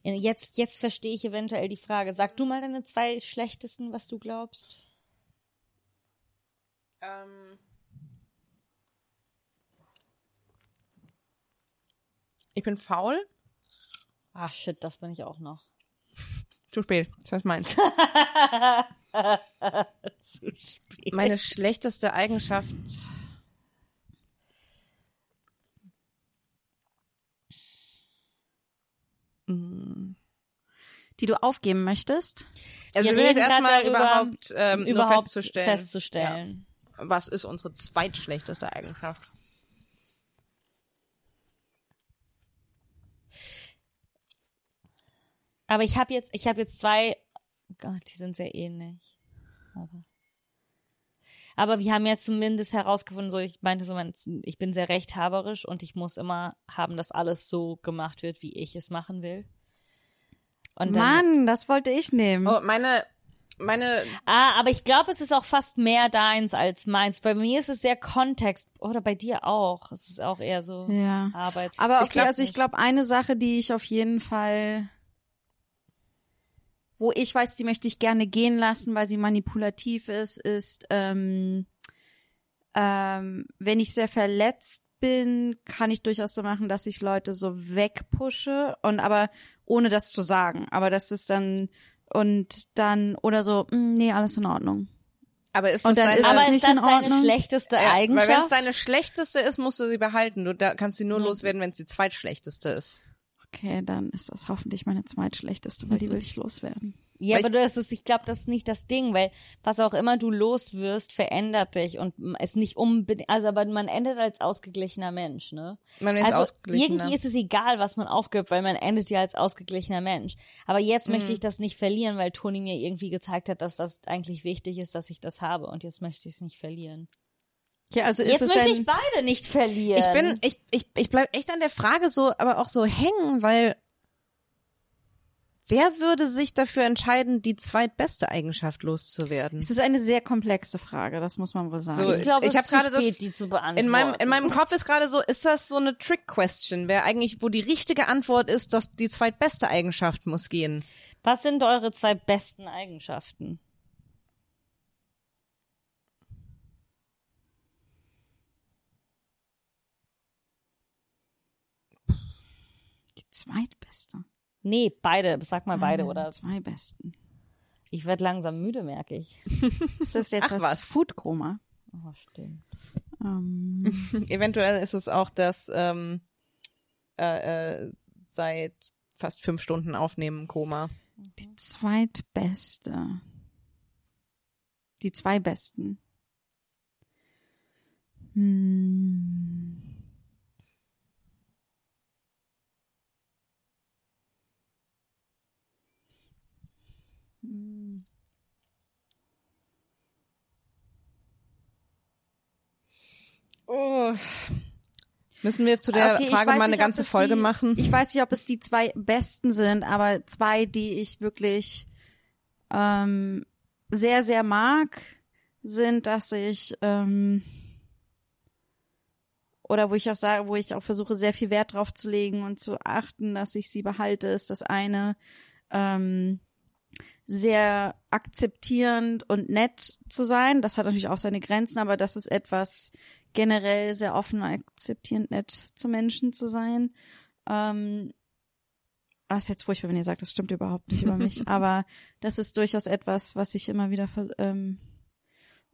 Jetzt, jetzt verstehe ich eventuell die Frage. Sag du mal deine zwei schlechtesten, was du glaubst.
Ähm, ich bin faul.
Ah, shit, das bin ich auch noch.
Zu spät. Das heißt meins. [laughs]
Zu spät.
Meine schlechteste Eigenschaft.
Die du aufgeben möchtest?
Also wir,
Wir
sind jetzt erstmal überhaupt, ähm, nur
überhaupt
festzustellen,
festzustellen.
Ja, was ist unsere zweitschlechteste Eigenschaft?
Aber ich habe jetzt, ich habe jetzt zwei, Gott, die sind sehr ähnlich. Aber, aber wir haben jetzt zumindest herausgefunden, so ich meinte so, man- ich bin sehr rechthaberisch und ich muss immer haben, dass alles so gemacht wird, wie ich es machen will. Und dann,
Mann, das wollte ich nehmen.
Oh, meine, meine,
Ah, aber ich glaube, es ist auch fast mehr deins als meins. Bei mir ist es sehr Kontext, oder bei dir auch. Es ist auch eher so
Ja.
Arbeits.
Aber okay,
glaub
also ich glaube, eine Sache, die ich auf jeden Fall, wo ich weiß, die möchte ich gerne gehen lassen, weil sie manipulativ ist, ist, ähm, ähm, wenn ich sehr verletzt bin, kann ich durchaus so machen, dass ich Leute so wegpushe und aber ohne das zu sagen. Aber das ist dann und dann oder so, "Mm, nee, alles in Ordnung.
aber ist das deine,
ist
aber
das
ist
nicht
das
in
deine schlechteste
ja, weil wenn es
Eigenschaft?
deine schlechteste ist, musst du sie behalten. Du da kannst sie nur loswerden, wenn es die zweitschlechteste ist.
Okay, dann ist das hoffentlich meine zweitschlechteste, weil die will ich loswerden.
Ja,
Weil
aber das ist, ich glaube, das ist nicht das Ding, weil was auch immer du loswirst, verändert dich und ist nicht unbedingt, also aber man endet als ausgeglichener Mensch, ne?
Man ist
also
ausgeglichener.
irgendwie ist es egal, was man aufgibt, weil man endet ja als ausgeglichener Mensch. Aber jetzt
Mhm.
möchte ich das nicht verlieren, weil Toni mir irgendwie gezeigt hat, dass das eigentlich wichtig ist, dass ich das habe und jetzt möchte ich es nicht verlieren.
Ja, also ist
Jetzt möchte ich beide nicht verlieren.
Ich bin, ich, ich, ich bleib echt an der Frage so, aber auch so hängen, weil wer würde sich dafür entscheiden, die zweitbeste Eigenschaft loszuwerden?
Es ist eine sehr komplexe Frage, das muss man wohl sagen.
So,
ich glaube,
ich
es ist zu
gerade das-
spät, die zu beantworten.
In meinem, in meinem Kopf ist gerade so, ist das so eine Trick-Question, wer eigentlich, wo die richtige Antwort ist, dass die zweitbeste Eigenschaft muss gehen.
Was sind eure zwei besten Eigenschaften?
Zweitbeste.
Nee, beide. Sag mal beide,
Ah,
oder?
Zwei besten.
Ich werde langsam müde, merke ich. [laughs]
Ist das jetzt
Ach,
das
was.
Foodkoma?
Oh, stimmt.
Ähm, [laughs]
Eventuell ist es auch das ähm, äh, äh, seit fast fünf Stunden aufnehmen Koma.
die zweitbeste. Die zwei besten. Hm.
Oh. Müssen wir zu der
Okay,
Frage mal eine
nicht,
ganze Folge
die,
machen?
Ich weiß nicht, ob es die zwei besten sind, aber zwei, die ich wirklich ähm, sehr, sehr mag, sind, dass ich ähm, oder wo ich auch sage, wo ich auch versuche, sehr viel Wert drauf zu legen und zu achten, dass ich sie behalte, ist das eine ähm, sehr akzeptierend und nett zu sein. Das hat natürlich auch seine Grenzen, aber das ist etwas generell sehr offen, akzeptierend, nett zu Menschen zu sein. Ähm, ah, ist jetzt furchtbar, wenn ihr sagt, das stimmt überhaupt nicht über mich, [laughs] aber das ist durchaus etwas, was ich immer wieder ähm,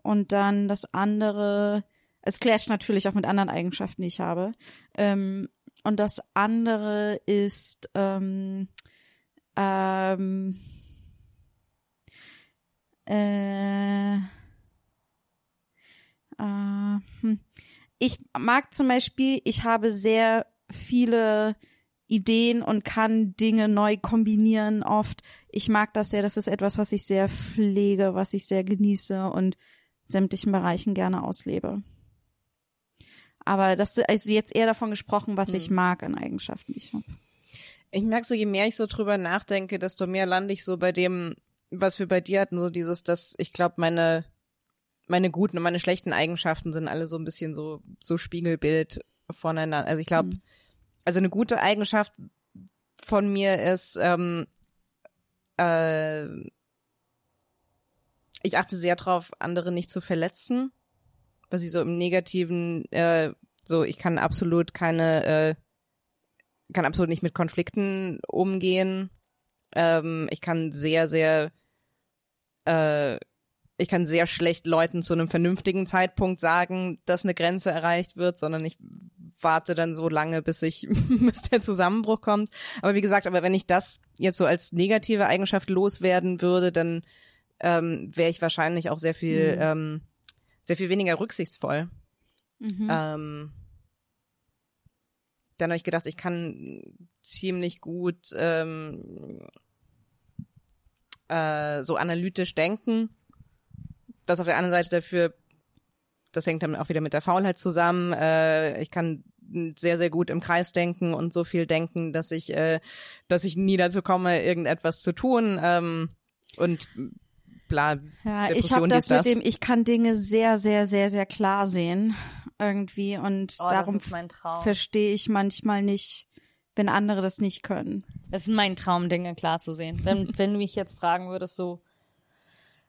und dann das andere, es clasht natürlich auch mit anderen Eigenschaften, die ich habe. Ähm, und das andere ist ähm, ähm, äh, äh, hm. ich mag zum Beispiel, ich habe sehr viele Ideen und kann Dinge neu kombinieren oft. Ich mag das sehr, das ist etwas, was ich sehr pflege, was ich sehr genieße und sämtlichen Bereichen gerne auslebe. Aber das ist also jetzt eher davon gesprochen, was ich mag an Eigenschaften, die ich habe.
Ich merke so, je mehr ich so drüber nachdenke, desto mehr lande ich so bei dem, was wir bei dir hatten, so dieses, dass ich glaube, meine, meine guten und meine schlechten Eigenschaften sind alle so ein bisschen so, so Spiegelbild voneinander. Also ich glaube, also eine gute Eigenschaft von mir ist, ähm, äh, ich achte sehr drauf, andere nicht zu verletzen. Was ich so im Negativen, äh, so ich kann absolut keine, äh, kann absolut nicht mit Konflikten umgehen. Ähm, ich kann sehr, sehr, äh, ich kann sehr schlecht Leuten zu einem vernünftigen Zeitpunkt sagen, dass eine Grenze erreicht wird, sondern ich warte dann so lange, bis ich, [laughs] bis der Zusammenbruch kommt. Aber wie gesagt, aber wenn ich das jetzt so als negative Eigenschaft loswerden würde, dann ähm, wäre ich wahrscheinlich auch sehr viel, ähm, sehr viel weniger rücksichtsvoll. Ähm, dann habe ich gedacht, ich kann ziemlich gut ähm, äh, so analytisch denken. Das auf der anderen Seite dafür, das hängt dann auch wieder mit der Faulheit zusammen. Äh, ich kann sehr, sehr gut im Kreis denken und so viel denken, dass ich, äh, dass ich nie dazu komme, irgendetwas zu tun. Ähm, und bla,
Ja, ich
Depression,
habe das
dies,
mit dem, ich kann Dinge sehr, sehr, sehr, sehr klar sehen irgendwie und
Oh, das
darum verstehe ich manchmal nicht, wenn andere das nicht können.
Das ist mein Traum, Dinge klar zu sehen. Wenn, [laughs] wenn du mich jetzt fragen würdest, so,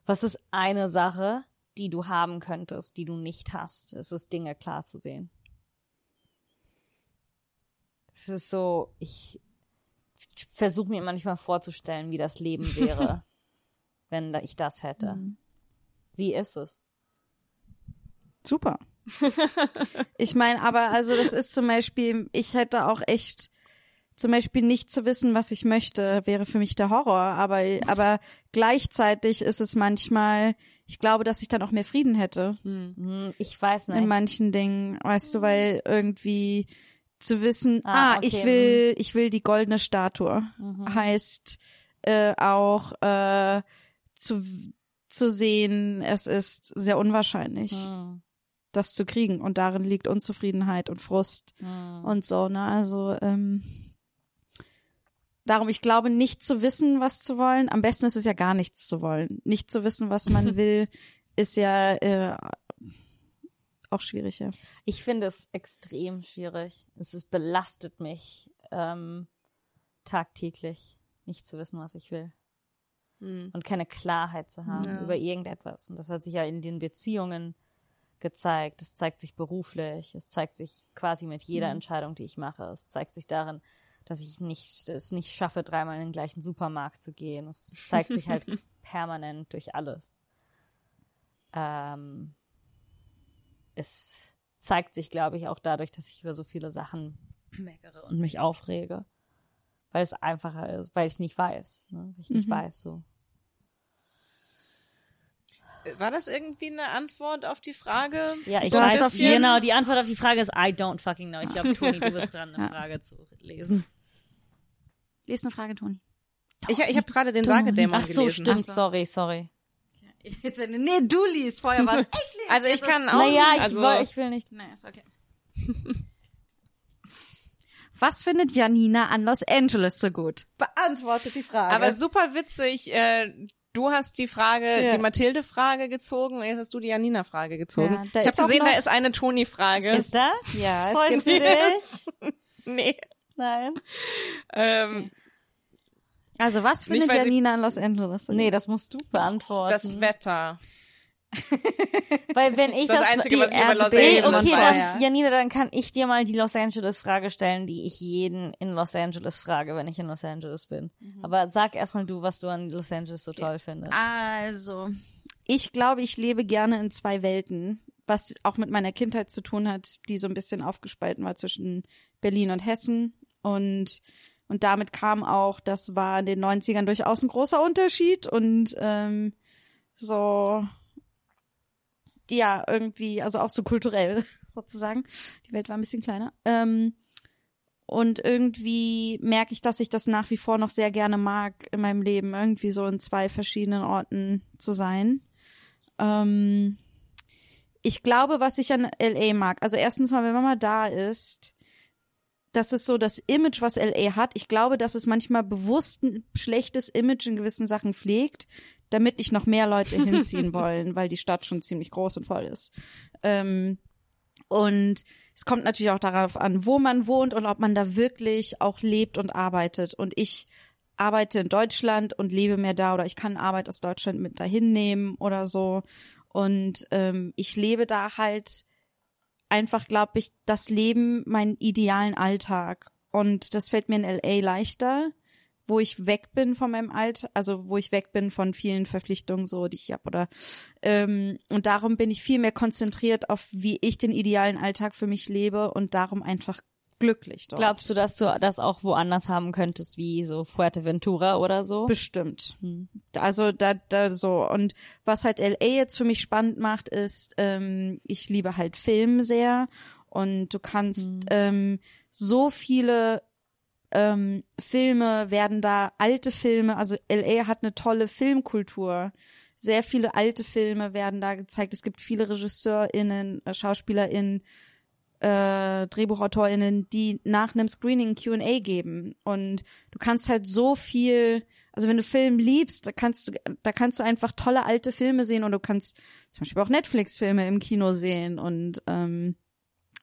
was ist eine Sache, die du haben könntest, die du nicht hast? Es ist Dinge klar zu sehen. Es ist so, ich versuche mir manchmal vorzustellen, wie das Leben [laughs] wäre, wenn ich das hätte. Wie ist es?
Super. [laughs] ich meine, aber also das ist zum Beispiel, ich hätte auch echt zum Beispiel nicht zu wissen, was ich möchte, wäre für mich der Horror. Aber, aber gleichzeitig ist es manchmal, ich glaube, dass ich dann auch mehr Frieden hätte
Hm, Ich weiß
in
nicht.
manchen Dingen, weißt du, weil irgendwie zu wissen,
Ah,
ah,
okay,
ich will, ich will die goldene Statue, heißt äh, auch äh, zu zu sehen, es ist sehr unwahrscheinlich,
Hm,
das zu kriegen und darin liegt Unzufriedenheit und Frust
hm.
und so, ne? Also ähm, darum, ich glaube, nicht zu wissen, was zu wollen. Am besten ist es ja gar nichts zu wollen. Nicht zu wissen, was man [laughs] will, ist ja äh, auch schwierig, ja.
Ich finde es extrem schwierig. Es ist, belastet mich ähm, tagtäglich, nicht zu wissen, was ich will. Und keine Klarheit zu haben über irgendetwas. Und das hat sich ja in den Beziehungen gezeigt. Es zeigt sich beruflich. Es zeigt sich quasi mit jeder Entscheidung, die ich mache. Es zeigt sich darin, dass ich nicht, es nicht schaffe, dreimal in den gleichen Supermarkt zu gehen. Es zeigt sich halt [laughs] permanent durch alles. Ähm, es zeigt sich, glaube ich, auch dadurch, dass ich über so viele Sachen meckere und mich aufrege. Weil es einfacher ist, weil ich nicht weiß, ne? Weil ich nicht weiß, so.
War das irgendwie eine Antwort auf die Frage?
Ja, ich
So
weiß, genau, die Antwort auf die Frage ist I don't fucking know. Ich glaube, Toni, du bist dran, eine [laughs] Frage zu lesen.
Lies eine Frage, Toni.
Ich, ich habe gerade den Sagedämon
Ach so,
gelesen.
stimmt, sorry, sorry.
Jetzt, nee, du liest vorher was. [laughs]
Also ich kann auch.
Naja, ich,
also,
woll- ich will nicht.
Nee, ist okay. [laughs] Was findet Janina an Los Angeles so gut? Beantwortet die Frage.
aber super witzig. Äh, du hast die Frage,
Ja.
die Mathilde-Frage gezogen und jetzt hast du die Janina-Frage gezogen.
Ja, da
ich habe gesehen,
noch-
da ist eine Toni-Frage.
Ist da?
ja, es
Freust
gibt [laughs]
dich?
Nee.
Nein.
Ähm,
Also was findet
sie-
Janina an Los Angeles
Nee, das musst du beantworten.
das Wetter. [laughs]
Weil wenn ich
Das
das,
Einzige,
die
was ich über Los Angeles
okay,
weiß.
das, Janina, dann kann ich dir mal die Los Angeles Frage stellen, die ich jeden in Los Angeles frage, wenn ich in Los Angeles bin. Aber sag erstmal du, was du an Los Angeles so toll findest.
Also, ich glaube, ich lebe gerne in zwei Welten, was auch mit meiner Kindheit zu tun hat, die so ein bisschen aufgespalten war zwischen Berlin und Hessen. Und, und damit kam auch, das war in den 90ern durchaus ein großer Unterschied und ähm, so, ja, irgendwie, also auch so kulturell [laughs] sozusagen. Die Welt war ein bisschen kleiner. Ähm, und irgendwie merke ich, dass ich das nach wie vor noch sehr gerne mag in meinem Leben, irgendwie so in zwei verschiedenen Orten zu sein. Ähm, ich glaube, was ich an LA mag, also erstens mal, wenn man mal da ist, das ist so das Image, was LA hat. Ich glaube, dass es manchmal bewusst ein schlechtes Image in gewissen Sachen pflegt, damit nicht noch mehr Leute [laughs] hinziehen wollen, weil die Stadt schon ziemlich groß und voll ist. Ähm, und es kommt natürlich auch darauf an, wo man wohnt und ob man da wirklich auch lebt und arbeitet. Und ich arbeite in Deutschland und lebe mehr da oder ich kann Arbeit aus Deutschland mit dahin nehmen oder so. Und ähm, ich lebe da halt einfach, glaube ich, das Leben, meinen idealen Alltag. Und das fällt mir in LA leichter, wo ich weg bin von meinem Alltag, also wo ich weg bin von vielen Verpflichtungen, so die ich habe oder ähm, und darum bin ich viel mehr konzentriert auf, wie ich den idealen Alltag für mich lebe und darum einfach glücklich dort.
Glaubst du, dass du das auch woanders haben könntest, wie so Fuerteventura oder so?
Bestimmt. Also da, da so. Und was halt LA jetzt für mich spannend macht, ist, ähm, ich liebe halt Film sehr. Und du kannst ähm, so viele ähm, Filme werden da, alte Filme, also LA hat eine tolle Filmkultur. Sehr viele alte Filme werden da gezeigt. Es gibt viele RegisseurInnen, äh, SchauspielerInnen, äh, DrehbuchautorInnen, die nach einem Screening Q&A geben. Und du kannst halt so viel, also wenn du Film liebst, da kannst du, da kannst du einfach tolle alte Filme sehen und du kannst zum Beispiel auch Netflix-Filme im Kino sehen und ähm,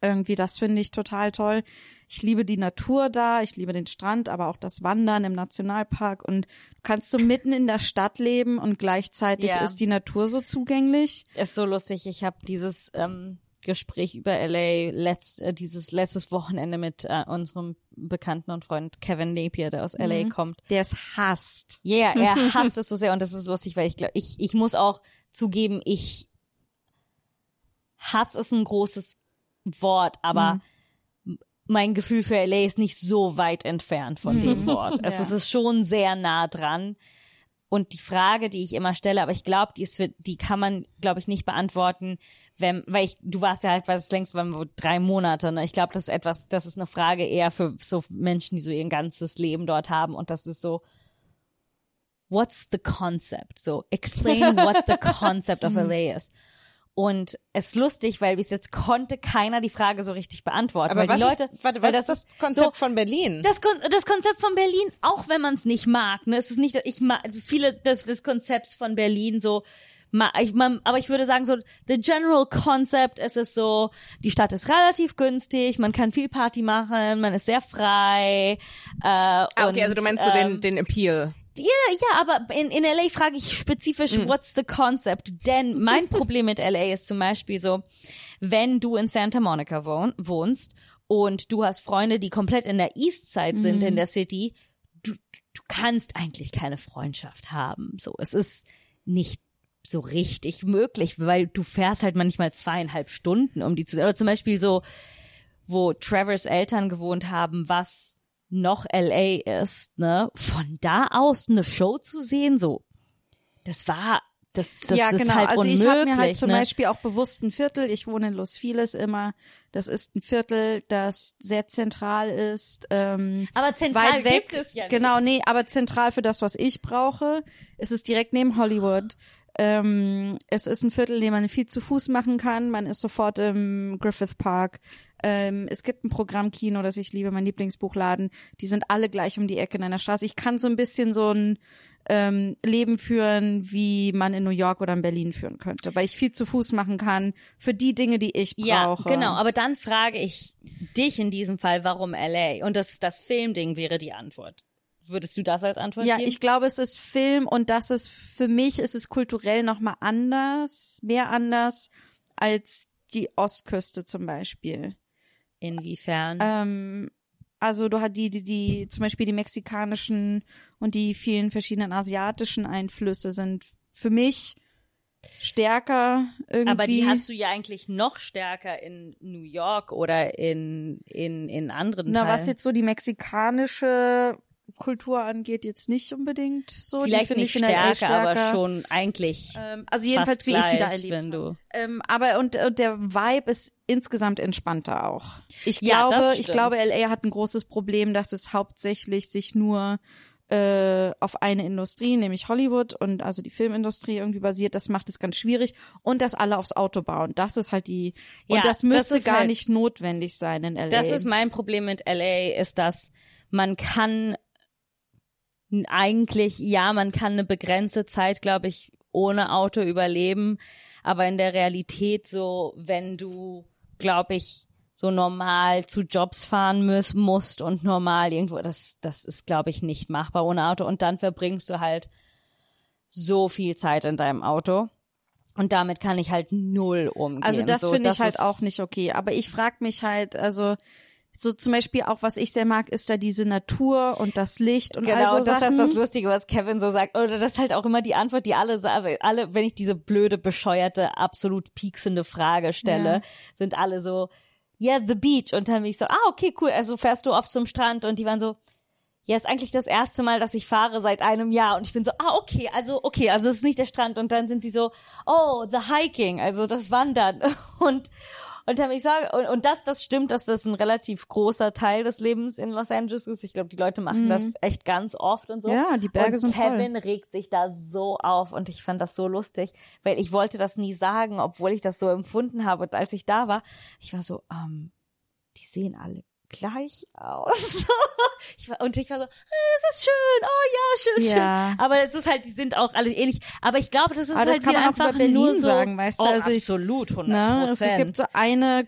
irgendwie, das finde ich total toll. Ich liebe die Natur da, ich liebe den Strand, aber auch das Wandern im Nationalpark und du kannst so mitten in der Stadt leben und gleichzeitig
Ja.
ist die Natur so zugänglich.
ist so lustig. Ich habe dieses ähm, Gespräch über LA letzt, äh, dieses letztes Wochenende mit äh, unserem Bekannten und Freund Kevin Napier, der aus LA kommt.
Der es hasst.
Ja, yeah, er [laughs] hasst es so sehr und das ist lustig, weil ich glaube, ich, ich muss auch zugeben, ich Hass ist ein großes Wort, aber mein Gefühl für LA ist nicht so weit entfernt von dem [laughs] Wort. Es
Ja.
ist schon sehr nah dran. Und die Frage, die ich immer stelle, aber ich glaube, die ist für, die kann man, glaube ich, nicht beantworten, wenn, weil ich, du warst ja halt, was längst waren drei Monate, ne? Ich glaube, das ist etwas, das ist eine Frage eher für so Menschen, die so ihr ganzes Leben dort haben und das ist so, what's the concept? So, explain what the [laughs] concept of LA is. Und es ist lustig, weil bis jetzt konnte keiner die Frage so richtig beantworten.
Aber
weil
was
die Leute,
ist, warte, was ist das Konzept von Berlin?
das, Kon das Konzept von Berlin, auch wenn man es nicht mag, ne, es ist nicht, ich mag viele des, des Konzepts von Berlin so, ma- ich, man, aber ich würde sagen so, the general concept ist es so, die Stadt ist relativ günstig, man kann viel Party machen, man ist sehr frei. Äh,
ah, okay,
und,
also du meinst so
ähm,
den, den Appeal.
Ja, ja, aber in, in LA frage ich spezifisch, what's the concept? Denn mein [laughs] Problem mit LA ist zum Beispiel so, wenn du in Santa Monica wohn, wohnst und du hast Freunde, die komplett in der East Side sind in der City, du, du kannst eigentlich keine Freundschaft haben. So, es ist nicht so richtig möglich, weil du fährst halt manchmal zweieinhalb Stunden, um die zu, oder zum Beispiel so, wo Travers Eltern gewohnt haben, was noch LA ist, ne, von da aus eine Show zu sehen, so, das war, das, das
ja,
ist
genau.
halt
also
unmöglich.
ich habe mir halt zum
ne?
Beispiel auch bewusst ein Viertel, ich wohne in Los Feliz immer, das ist ein Viertel, das sehr zentral ist. Ähm,
Aber zentral
weit weg.
gibt es ja nicht.
Genau, nee, aber zentral für das, was ich brauche. Es ist direkt neben Hollywood. Ähm, es ist ein Viertel, in dem man viel zu Fuß machen kann. Man ist sofort im Griffith Park. Ähm, es gibt ein Programmkino, das ich liebe, mein Lieblingsbuchladen. Die sind alle gleich um die Ecke in einer Straße. Ich kann so ein bisschen so ein ähm, Leben führen, wie man in New York oder in Berlin führen könnte, weil ich viel zu Fuß machen kann für die Dinge, die ich
Ja,
brauche.
genau. Aber dann frage ich dich in diesem Fall, warum LA? Und das, das Filmding wäre die Antwort. Würdest du das als Antwort
Ja,
geben?
ich glaube, es ist Film und das ist für mich ist es kulturell noch mal anders, mehr anders als die Ostküste zum Beispiel.
Inwiefern?
Ähm, also du hast die, die, die, zum Beispiel die mexikanischen und die vielen verschiedenen asiatischen Einflüsse sind für mich stärker irgendwie.
Aber die hast du ja eigentlich noch stärker in New York oder in, in, in anderen
Na,
Teilen.
was jetzt so die mexikanische Kultur angeht, jetzt nicht unbedingt so. die
Vielleicht
finde
nicht
ich in LA
stärker, aber schon eigentlich
Ähm, also jedenfalls, wie ich sie da
gleich,
erlebt
wenn
habe.
du
Ähm, aber und, und der Vibe ist insgesamt entspannter auch. Ich
Ja,
glaube,
das
ich glaube, LA hat ein großes Problem, dass es hauptsächlich sich nur äh, auf eine Industrie, nämlich Hollywood und also die Filmindustrie irgendwie basiert. Das macht es ganz schwierig und dass alle aufs Auto bauen. Das ist halt die und
Ja,
das
das
müsste
ist
gar
halt-
nicht notwendig sein in LA.
Das ist mein Problem mit LA, ist, dass man kann eigentlich, ja, man kann eine begrenzte Zeit, glaube ich, ohne Auto überleben, aber in der Realität so, wenn du, glaube ich, so normal zu Jobs fahren muss, musst und normal irgendwo, das, das ist, glaube ich, nicht machbar ohne Auto und dann verbringst du halt so viel Zeit in deinem Auto. Und damit kann ich halt null umgehen.
Also das
so,
finde ich halt auch nicht okay. Aber ich frage mich halt, also so zum Beispiel auch, was ich sehr mag, ist da diese Natur und das Licht und all
Genau,
so
das
Sachen.
ist das Lustige, was Kevin so sagt. Oder das ist halt auch immer die Antwort, die alle sagen, alle, wenn ich diese blöde, bescheuerte, absolut pieksende Frage stelle,
Ja.
sind alle so, yeah, the beach. Und dann bin ich so, ah, okay, cool, also fährst du oft zum Strand? Und die waren so, ja, ist eigentlich das erste Mal, dass ich fahre seit einem Jahr. Und ich bin so, ah, okay, also, okay, also es ist nicht der Strand. Und dann sind sie so, oh, the hiking, also das Wandern. [laughs] Und, und ich sagen, und, und das, das stimmt, dass das ein relativ großer Teil des Lebens in Los Angeles ist. Ich glaube, die Leute machen das echt ganz oft und so.
Mhm. Ja, die Berge
und
sind voll.
Kevin regt sich da so auf und ich fand das so lustig, weil ich wollte das nie sagen, obwohl ich das so empfunden habe. Und als ich da war, ich war so, ähm, die sehen alle gleich aus. [laughs] ich war, und ich war so, äh, es ist schön, oh ja, schön,
Ja.
schön. Aber es ist halt, die sind auch alle ähnlich. Aber ich glaube, das ist
Aber das
halt
kann
wieder
man auch
einfach
über Berlin
nur so,
sagen, weißt du?
Oh,
Also
absolut, 100
Ne? Es gibt so eine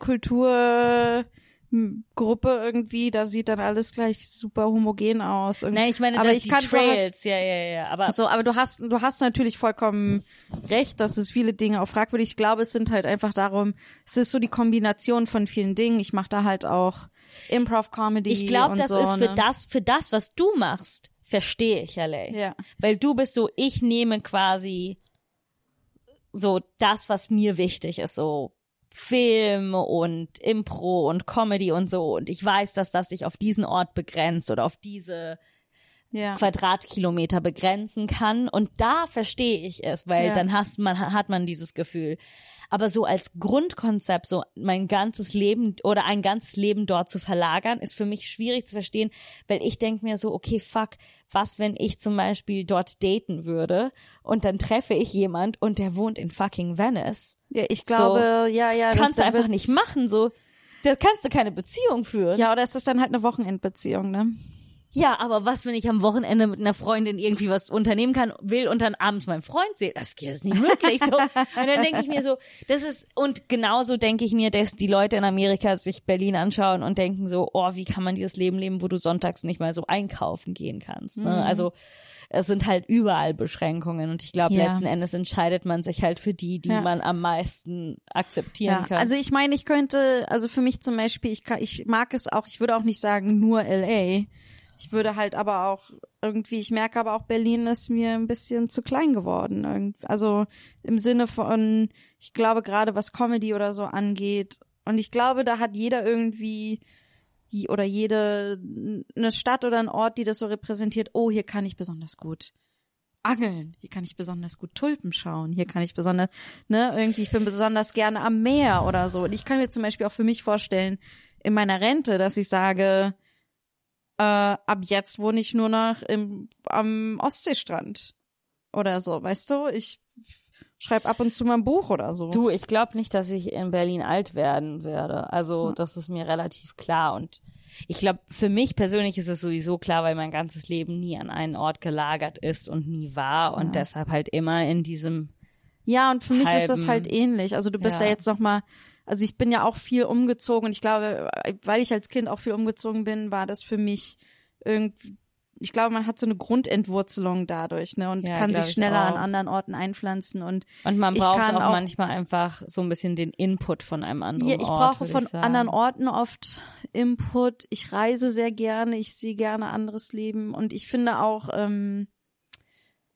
Kulturgruppe irgendwie, da sieht dann alles gleich super homogen aus. Und,
Nein, ich meine,
aber ich kann,
Trails,
hast,
ja, ja, ja, aber
so, aber du hast, du hast natürlich vollkommen recht, dass es viele Dinge auch fragwürdig. Ich glaube, es sind halt einfach darum, es ist so die Kombination von vielen Dingen. Ich mache da halt auch Improv-Comedy
Ich glaube, das
so,
ist für
ne?
das, für das, was du machst, verstehe ich LA.
Ja.
Weil du bist so, ich nehme quasi so das, was mir wichtig ist, so Film und Impro und Comedy und so. Und ich weiß, dass das dich auf diesen Ort begrenzt oder auf diese
Ja.
Quadratkilometer begrenzen kann. Und da verstehe ich es, weil
Ja.
dann hast man, hat man dieses Gefühl. Aber so als Grundkonzept, so mein ganzes Leben oder ein ganzes Leben dort zu verlagern, ist für mich schwierig zu verstehen, weil ich denke mir so, okay, fuck, was, wenn ich zum Beispiel dort daten würde und dann treffe ich jemand und der wohnt in fucking Venice.
ja, ich glaube, ja, ja. das-
kannst du einfach nicht machen, so. Da kannst du keine Beziehung führen.
Ja, oder ist das dann halt eine Wochenendbeziehung, ne?
Ja, aber was, wenn ich am Wochenende mit einer Freundin irgendwie was unternehmen kann, will und dann abends meinen Freund sehe? Das ist nicht möglich. So. Und dann denke ich mir so, das ist, und genauso denke ich mir, dass die Leute in Amerika sich Berlin anschauen und denken so, oh, wie kann man dieses Leben leben, wo du sonntags nicht mal so einkaufen gehen kannst.
Mhm.
Ne? Also es sind halt überall Beschränkungen und ich glaube,
Ja.
letzten Endes entscheidet man sich halt für die, die
Ja.
man am meisten akzeptieren
Ja,
kann.
also ich meine, ich könnte, also für mich zum Beispiel, ich, kann, ich mag es auch, ich würde auch nicht sagen nur LA. Ich würde halt aber auch irgendwie, ich merke aber auch, Berlin ist mir ein bisschen zu klein geworden. Also im Sinne von, ich glaube gerade was Comedy oder so angeht. Und ich glaube, da hat jeder irgendwie oder jede eine Stadt oder ein Ort, die das so repräsentiert. Oh, hier kann ich besonders gut angeln. Hier kann ich besonders gut Tulpen schauen. Hier kann ich besonders, ne, irgendwie, ich bin besonders gerne am Meer oder so. Und ich kann mir zum Beispiel auch für mich vorstellen, in meiner Rente, dass ich sage, äh, ab jetzt wohne ich nur noch im, am Ostseestrand oder so, weißt du? Ich schreibe ab und zu mal ein Buch oder so.
Du, ich glaube nicht, dass ich in Berlin alt werden werde. Also das ist mir relativ klar. Und ich glaube, für mich persönlich ist es sowieso klar, weil mein ganzes Leben nie an einen Ort gelagert ist und nie war und deshalb halt immer in diesem
Ja, und für mich ist das halt ähnlich. Also du bist ja,
Ja.
jetzt noch mal, also ich bin ja auch viel umgezogen und ich glaube, weil ich als Kind auch viel umgezogen bin, war das für mich irgendwie, ich glaube, man hat so eine Grundentwurzelung dadurch, ne, und
Ja,
kann sich
ich
schneller an
auch.
anderen Orten einpflanzen und
und man
ich
braucht
kann
auch, manchmal einfach so ein bisschen den Input von einem anderen
Ja, ich
Ort.
brauche
würd
von
ich
anderen Orten oft Input. Ich reise sehr gerne, ich sehe gerne anderes Leben und ich finde auch, ähm,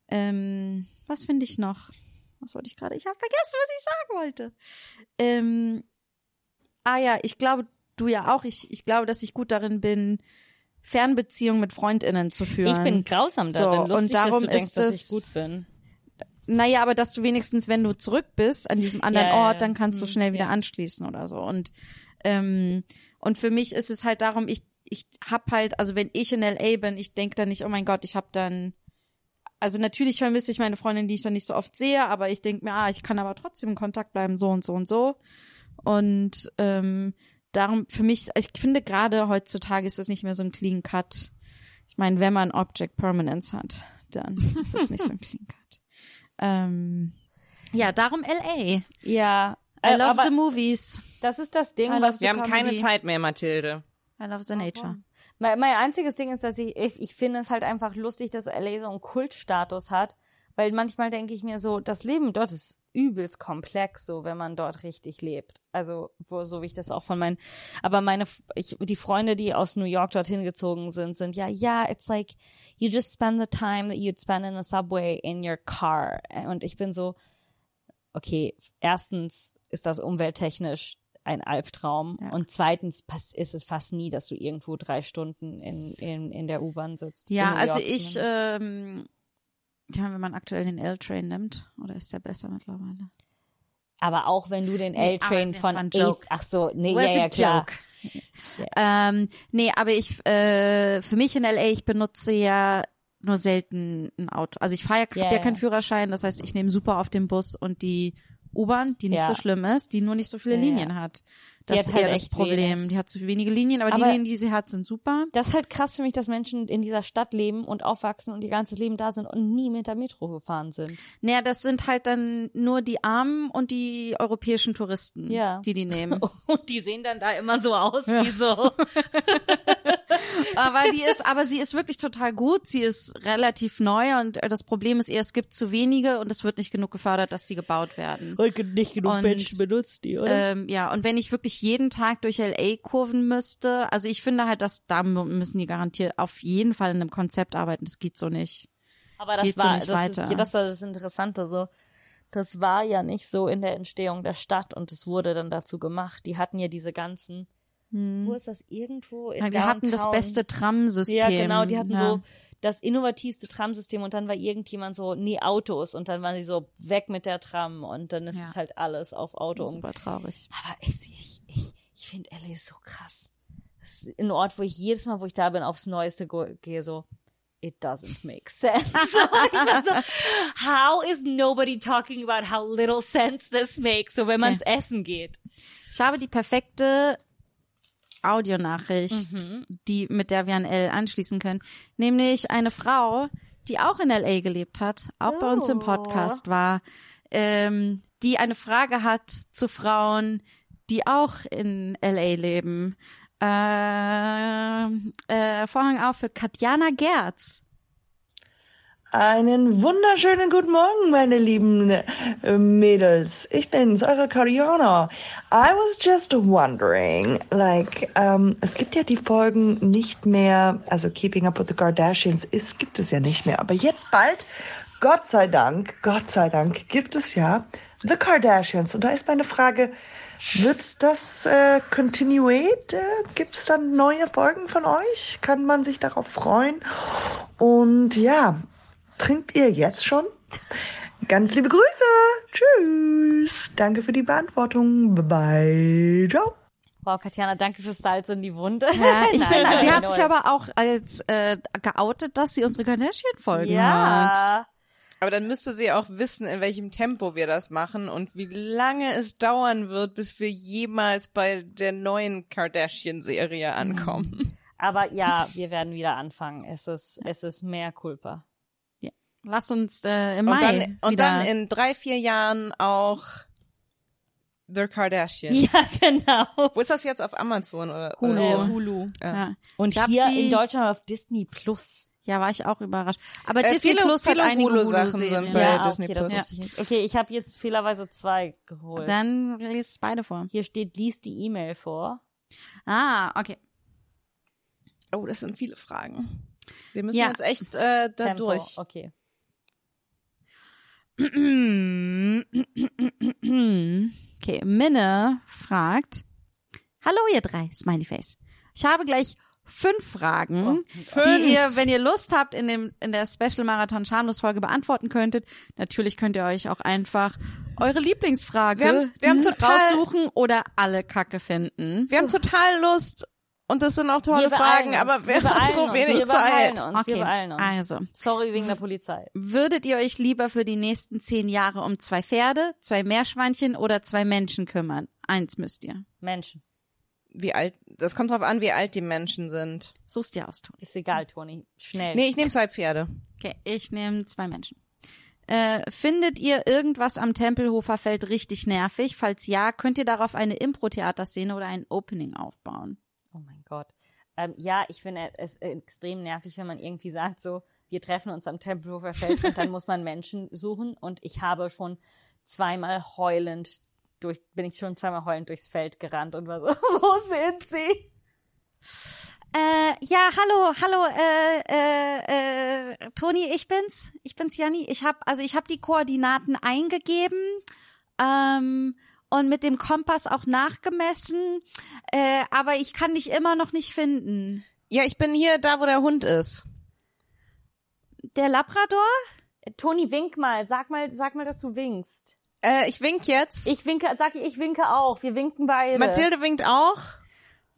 ähm, was finde ich noch? Was wollte ich gerade? Ich habe vergessen, was ich sagen wollte. Ähm, ah ja, ich glaube, du ja auch. Ich, ich glaube, dass ich gut darin bin, Fernbeziehungen mit FreundInnen zu führen.
Ich bin grausam
So,
darin. Lustig,
und darum
dass du denkst,
ist
dass
es-
ich gut bin.
Naja, aber dass du wenigstens, wenn du zurück bist an diesem anderen
Ja, ja,
Ort,
ja.
dann kannst du
Hm,
schnell wieder
ja.
anschließen oder so. Und ähm, und für mich ist es halt darum, ich ich hab halt, also wenn ich in LA bin, ich denk dann nicht, oh mein Gott, ich hab dann also natürlich vermisse ich meine Freundin, die ich dann nicht so oft sehe, aber ich denk mir, ah, ich kann aber trotzdem in Kontakt bleiben, so und so und so. Und ähm, darum für mich, ich finde gerade heutzutage ist es nicht mehr so ein Clean Cut. Ich meine, wenn man Object Permanence hat, dann [laughs] ist es nicht so ein Clean Cut. Ähm, ja, darum LA.
Ja.
I
äh,
love
aber
the movies.
das ist das Ding, was
Wir haben keine
Comedy.
Zeit mehr, Mathilde.
I love the nature.
Mein, mein einziges Ding ist, dass ich, ich, ich finde es halt einfach lustig, dass LA so einen Kultstatus hat, weil manchmal denke ich mir so, das Leben dort ist übelst komplex, so wenn man dort richtig lebt. Also wo, so wie ich das auch von meinen, aber meine, ich, die Freunde, die aus New York dorthin gezogen sind, sind ja, ja, it's like you just spend the time that you'd spend in a subway in your car. Und ich bin so, okay, erstens ist das umwelttechnisch ein Albtraum
Ja.
und zweitens ist es fast nie, dass du irgendwo drei Stunden in, in, in der U-Bahn sitzt.
Ja, also ich, ähm, ja, wenn man aktuell den L-Train nimmt, oder ist der besser mittlerweile?
aber auch wenn du den
Nee,
L-Train
das
von
Joke.
ach so, nee,
Was
ja, ja, klar.
joke. Ähm, nee, aber ich, äh, für mich in LA, ich benutze ja nur selten ein Auto. Also ich fahre ja, hab ja
ja.
keinen Führerschein, das heißt, ich nehme super auf den Bus und die U-Bahn, die nicht
Ja.
so schlimm ist, die nur nicht so viele
Ja, ja.
Linien hat.
Die
Das
hat
ist
halt
eher das Problem.
wenig.
Die hat zu wenige Linien, aber, die
Aber-
Linien, die sie hat, sind super.
Das ist halt krass für mich, dass Menschen in dieser Stadt leben und aufwachsen und ihr ganzes Leben da sind und nie mit der Metro gefahren sind.
Naja, das sind halt dann nur die Armen und die europäischen Touristen,
Ja.
die die nehmen. [laughs]
Und die sehen dann da immer so aus wie so. [laughs]
aber die ist, aber sie ist wirklich total gut. Sie ist relativ neu und äh, das Problem ist eher, es gibt zu wenige und es wird nicht genug gefördert, dass die gebaut werden.
nicht genug
Und,
Menschen benutzt die, oder?
Ähm, ja, und wenn ich wirklich jeden Tag durch LA kurven müsste, also ich finde halt, dass da müssen die garantiert auf jeden Fall in einem Konzept arbeiten. Das geht so nicht.
Aber das
geht so
war,
nicht
das,
weiter.
Ist, das war das Interessante so. Das war ja nicht so in der Entstehung der Stadt und es wurde dann dazu gemacht. Die hatten ja diese ganzen, wo ist das irgendwo? In
Ja, wir hatten das beste Tram-System.
Ja, genau, die hatten
ja.
so das innovativste Tramsystem und dann war irgendjemand so, nee, Autos und dann waren sie so weg mit der Tram und dann ist
Ja.
es halt alles auf Auto.
super traurig.
Aber ich, ich, ich, ich finde LA so krass. Das ist ein Ort, wo ich jedes Mal, wo ich da bin, aufs Neueste gehe, so, it doesn't make sense. [laughs] so, how is nobody talking about how little sense this makes, so wenn man essen geht?
Ich habe die perfekte Audionachricht,
Mhm.
die, mit der wir an L anschließen können. Nämlich eine Frau, die auch in LA gelebt hat, auch bei uns im
Oh.
Podcast war, ähm, die eine Frage hat zu Frauen, die auch in LA leben. Äh, äh, Vorhang auf für Katjana Gerz.
Einen wunderschönen guten Morgen, meine lieben äh, Mädels. Ich bin's, eure Kariana. I was just wondering, like, ähm, es gibt ja die Folgen nicht mehr, also Keeping Up with the Kardashians ist, gibt es ja nicht mehr. Aber jetzt bald, Gott sei Dank, Gott sei Dank, gibt es ja The Kardashians. Und da ist meine Frage, wird das äh, continuate? Äh, Gibt es dann neue Folgen von euch? Kann man sich darauf freuen? Und ja, trinkt ihr jetzt schon? Ganz liebe Grüße. Tschüss. Danke für die Beantwortung. Bye bye. Ciao.
Wow, Katjana, danke fürs Salz in die Wunde.
Ja, [laughs] ich finde, sie hat sich aber auch als äh, geoutet, dass sie unsere Kardashian-Folgen
ja.
Aber dann müsste sie auch wissen, in welchem Tempo wir das machen und wie lange es dauern wird, bis wir jemals bei der neuen Kardashian-Serie ankommen.
Aber ja, wir werden wieder anfangen. Es ist, es ist mehr Culpa.
Lass uns äh, im
Und
Mai
dann, und dann in drei, vier Jahren auch The Kardashians. [laughs]
Ja, genau.
Wo ist das jetzt auf Amazon oder
Hulu.
Oder so?
Hulu.
ja.
Und
glaub,
hier in Deutschland auf Disney Plus.
ja, war ich auch überrascht. Aber
Äh,
Disney
viele-
Plus hat
viele
einige
Hulu-Sachen
Hulu-Serien.
sind bei
ja,
Disney
okay, das
Plus.
nicht. Okay, ich habe jetzt fehlerweise zwei geholt.
Dann liest beide vor.
Hier steht, lies die E-Mail vor.
Ah, okay.
Oh, das sind viele Fragen. Wir müssen
Ja.
jetzt echt äh, da
Tempo.
durch.
Okay.
Okay, Minne fragt, Hallo ihr drei, Smiley Face. Ich habe gleich fünf Fragen, die ihr, wenn ihr Lust habt, in dem in der Special Marathon Schamlos Folge beantworten könntet. Natürlich könnt ihr euch auch einfach eure Lieblingsfrage
Wir haben- wir haben total-
raussuchen oder alle Kacke finden.
Wir haben total Lust und das sind auch tolle Fragen,
uns,
aber wir
wir
haben so
uns,
wenig
wir beeilen
Zeit.
uns, wir beeilen uns.
also
Sorry wegen der Polizei.
würdet ihr euch lieber für die nächsten zehn Jahre um zwei Pferde, zwei Meerschweinchen oder zwei Menschen kümmern? Eins müsst ihr.
Menschen.
Wie alt, das kommt drauf an, wie alt die Menschen sind.
Such's dir aus, Toni.
Ist egal, Toni. Schnell.
Nee, ich nehme zwei Pferde.
Okay, ich nehme zwei Menschen. Äh, findet ihr irgendwas am Tempelhofer Feld richtig nervig? Falls ja, könnt ihr darauf eine Impro-Theaterszene oder ein Opening aufbauen?
Ähm, ja, ich finde es extrem nervig, wenn man irgendwie sagt, so, wir treffen uns am Tempelhofer Feld und dann muss man [laughs] Menschen suchen. Und ich habe schon zweimal heulend durch, bin ich schon zweimal heulend durchs Feld gerannt und war so, [laughs] wo sind sie?
Äh, ja, hallo, hallo, äh, äh, äh, Toni, ich bin's. Ich bin's, Janni. Ich hab, also ich hab die Koordinaten eingegeben ähm, und mit dem Kompass auch nachgemessen, äh, aber ich kann dich immer noch nicht finden.
Ja, ich bin hier da, wo der Hund ist.
Der Labrador?
Äh, Toni, wink mal. Sag mal, sag mal, dass du winkst.
Äh, ich wink jetzt.
Ich winke, sag ich, ich winke auch. Wir winken beide.
Mathilde winkt auch.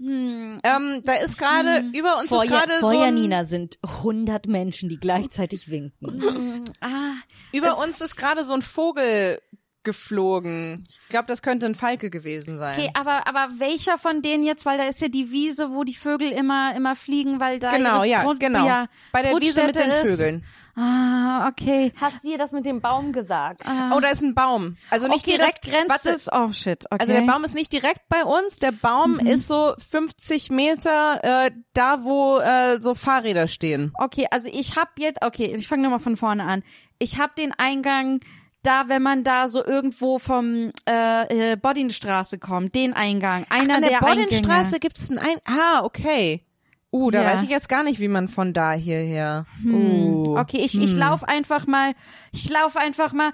Hm.
Ähm, da ist gerade über uns
vor,
ist gerade so ein,
Janina sind 100 Menschen, die gleichzeitig winken.
Ah,
über uns ist gerade so ein Vogel geflogen. Ich glaube, das könnte ein Falke gewesen sein.
okay, aber aber welcher von denen jetzt, weil da ist ja die Wiese, wo die Vögel immer immer fliegen, weil da
genau, ja,
Grund-
genau.
ja,
Bei der Wiese mit den
ist.
Vögeln.
Ah, okay.
Hast du dir das mit dem Baum gesagt?
Oh, da ist ein Baum. Also nicht
okay,
direkt.
das grenzt
warte,
es. Oh shit, okay.
Also der Baum ist nicht direkt bei uns. Der Baum
Mhm.
ist so 50 Meter äh, da, wo äh, so Fahrräder stehen.
Okay, also ich hab jetzt, okay, ich fange nochmal von vorne an. Ich hab den Eingang da, wenn man da so irgendwo vom äh, äh, Bodinstraße kommt, den Eingang, einer
An der
der
Boddenstraße gibt es ein Ein... Ah, okay. Uh, da
Ja.
weiß ich jetzt gar nicht, wie man von da hierher.
Hm.
Uh.
Okay, ich, ich lauf einfach mal, ich lauf einfach mal.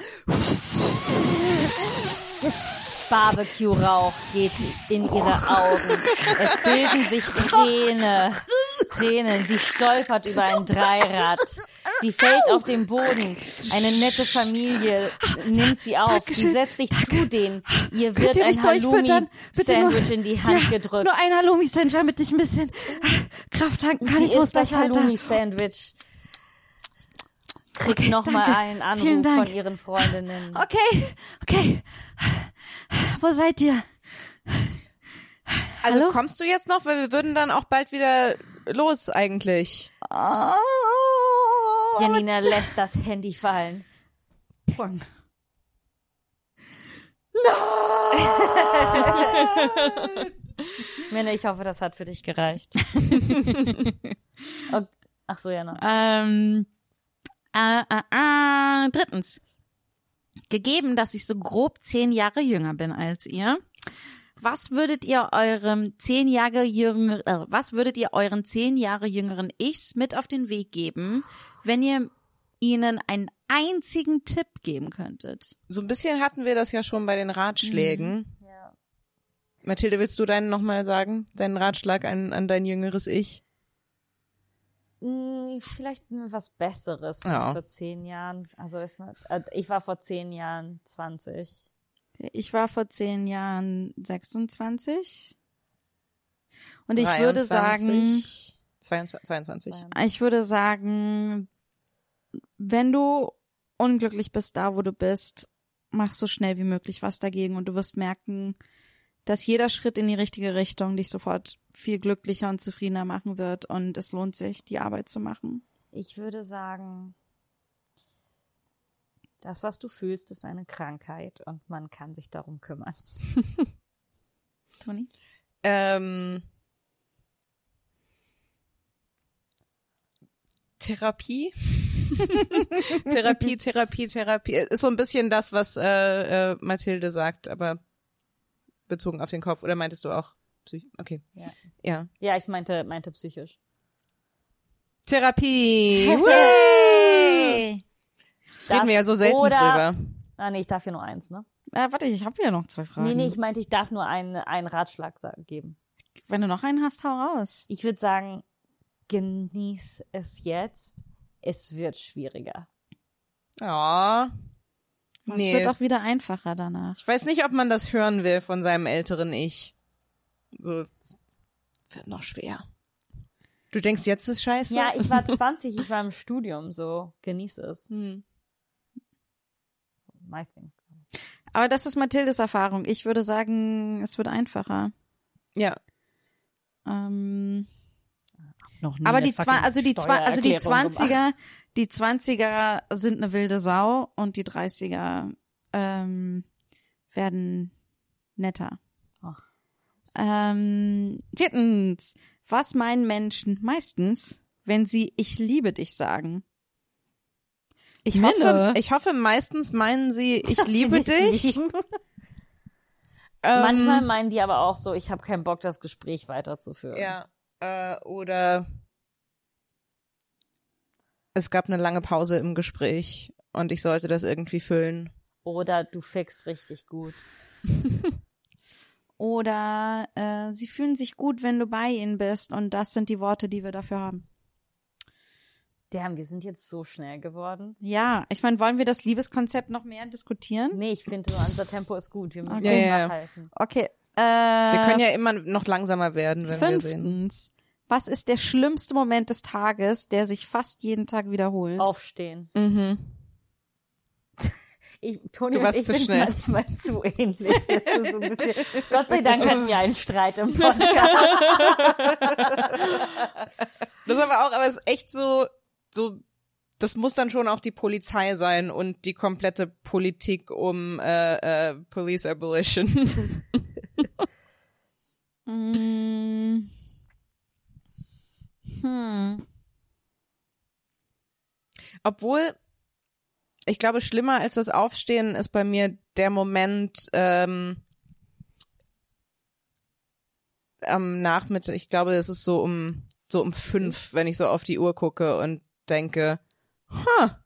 Barbecue-Rauch geht in ihre Augen. Es bilden sich Träne, Tränen. Sie stolpert über ein Dreirad. Sie fällt auf den Boden. Eine nette Familie nimmt sie auf. Sie setzt sich zu denen. Ihr wird
Könnt
ein Halloumi-Sandwich in die Hand
ja,
gedrückt.
Nur ein Halloumi-Sandwich, damit ich ein bisschen Kraft tanken kann.
Sie
ich muss
das
gleich.
Halloumi-Sandwich. Kriegt
Okay,
nochmal
danke.
einen Anruf von ihren Freundinnen.
Okay, okay. Wo seid ihr?
Also
Hallo?
kommst du jetzt noch? Weil wir würden dann auch bald wieder los eigentlich.
Oh.
Janina lässt das Handy fallen.
Plong. [laughs]
Männer, ich hoffe, das hat für dich gereicht. [laughs] Ok- Ach so, ja noch.
Ähm, äh, äh, äh, drittens. Gegeben, dass ich so grob zehn Jahre jünger bin als ihr, was würdet ihr eurem zehn Jahre jünger, äh, was würdet ihr euren zehn Jahre jüngeren Ichs mit auf den Weg geben, wenn ihr ihnen einen einzigen Tipp geben könntet?
So ein bisschen hatten wir das ja schon bei den Ratschlägen.
Ja.
Mathilde, willst du deinen nochmal sagen? Deinen Ratschlag an, an dein jüngeres Ich?
Hm, Vielleicht was Besseres
Ja.
als vor zehn Jahren. Also erstmal, äh, ich war vor zehn Jahren 20.
Ich war vor zehn Jahren 26 und ich würde sagen,
23, 22, 22.
Ich würde sagen, wenn du unglücklich bist da, wo du bist, mach so schnell wie möglich was dagegen und du wirst merken, dass jeder Schritt in die richtige Richtung dich sofort viel glücklicher und zufriedener machen wird und es lohnt sich, die Arbeit zu machen.
Ich würde sagen, das, was du fühlst, ist eine Krankheit und man kann sich darum kümmern. [laughs]
Toni?
Ähm, Therapie? [laughs] Therapie, Therapie, Therapie. Ist so ein bisschen das, was äh, äh, Mathilde sagt, aber bezogen auf den Kopf. Oder meintest du auch? Psych okay.
Ja.
ja.
Ja, ich meinte, meinte psychisch.
Therapie. [laughs]
Hey!
Reden wir ja so selten
oder,
drüber.
Ah, nee, ich darf hier nur eins, ne?
Äh, warte, ich habe ja noch zwei Fragen.
Nee, nee, ich meinte, ich darf nur einen, einen Ratschlag geben.
Wenn du noch einen hast, hau raus.
Ich würde sagen, genieß es jetzt. Es wird schwieriger.
Ja. Nee.
wird auch wieder einfacher danach.
Ich weiß nicht, ob man das hören will von seinem älteren Ich. So, es wird noch schwer. Du denkst, jetzt ist scheiße?
Ja, ich war [laughs] 20, ich war im Studium, so genieß es.
Hm.
My thing.
Aber das ist Mathildes Erfahrung. Ich würde sagen, es wird einfacher.
Ja.
Ähm,
Noch nie
aber die zwei, also die zwei, also die
Steuererklärung gemacht.
20er, die 20er sind eine wilde Sau und die 30er ähm, werden netter.
Ach.
Ähm, viertens, was meinen Menschen meistens, wenn sie ich liebe dich sagen?
Ich
Mille.
hoffe, ich hoffe, meistens meinen sie, ich [laughs] liebe dich. [laughs] Ähm,
Manchmal meinen die aber auch so, ich habe keinen Bock, das Gespräch weiterzuführen.
Ja. Äh, oder es gab eine lange Pause im Gespräch und ich sollte das irgendwie füllen.
Oder du fickst richtig gut. [laughs]
Oder äh, sie fühlen sich gut, wenn du bei ihnen bist und das sind die Worte, die wir dafür haben.
Damn, wir sind jetzt so schnell geworden.
Ja, ich meine, wollen wir das Liebeskonzept noch mehr diskutieren?
Nee, ich finde, unser Tempo ist gut. Wir müssen
Okay.
uns
Ja,
mal
ja.
halten.
Okay. Äh,
Wir können ja immer noch langsamer werden, wenn wir sehen.
Was ist der schlimmste Moment des Tages, der sich fast jeden Tag wiederholt?
Aufstehen.
Mhm. [laughs]
Ich, Toni
Du
und
warst
ich
zu
sind
schnell.
manchmal zu ähnlich. So ein bisschen, [laughs] Gott sei Dank hatten wir einen Streit im Podcast. [laughs]
Das ist aber auch, aber es ist echt so, so, das muss dann schon auch die Polizei sein und die komplette Politik um äh, äh, Police Abolition.
Mm. Hm.
Obwohl, ich glaube, schlimmer als das Aufstehen ist bei mir der Moment ähm, am Nachmittag. Ich glaube, es ist so um so um fünf, wenn ich so auf die Uhr gucke und denke, ha,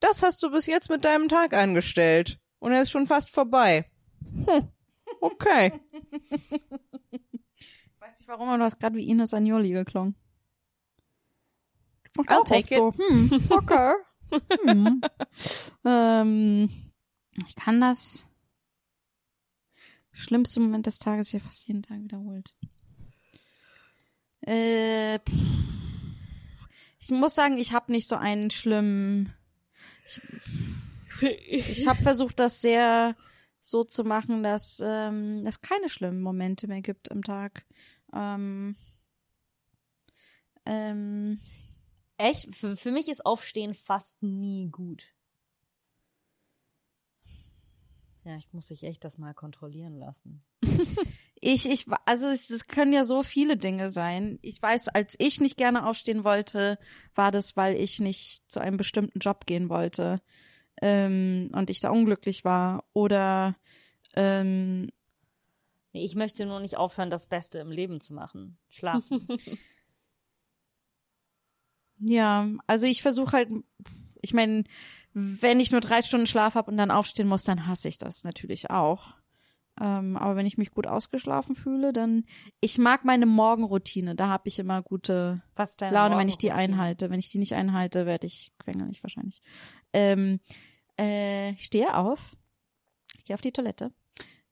das hast du bis jetzt mit deinem Tag angestellt und er ist schon fast vorbei. Hm, okay. [laughs]
Weiß nicht warum, aber du hast gerade wie Ines Agnoli geklungen.
I'll take
oft So, hm, okay. [laughs] hm. ähm, ich kann das schlimmste Moment des Tages hier fast jeden Tag wiederholt. Äh, ich muss sagen, ich habe nicht so einen schlimmen. Ich, [laughs] ich habe versucht, das sehr so zu machen, dass ähm, es keine schlimmen Momente mehr gibt im Tag. Ähm, ähm,
Echt? Für, für mich ist Aufstehen fast nie gut. Ja, ich muss sich echt das mal kontrollieren lassen. [laughs]
ich, ich, also es, es können ja so viele Dinge sein. Ich weiß, als ich nicht gerne aufstehen wollte, war das, weil ich nicht zu einem bestimmten Job gehen wollte ähm, und ich da unglücklich war. Oder ähm,
ich möchte nur nicht aufhören, das Beste im Leben zu machen. Schlafen. [laughs]
Ja, also ich versuche halt, ich meine, wenn ich nur drei Stunden Schlaf habe und dann aufstehen muss, dann hasse ich das natürlich auch. Ähm, aber wenn ich mich gut ausgeschlafen fühle, dann ich mag meine Morgenroutine. Da habe ich immer gute Laune, wenn ich die einhalte. Wenn ich die nicht einhalte, werde ich quengelig wahrscheinlich. Ähm, äh, ich stehe auf, gehe auf die Toilette,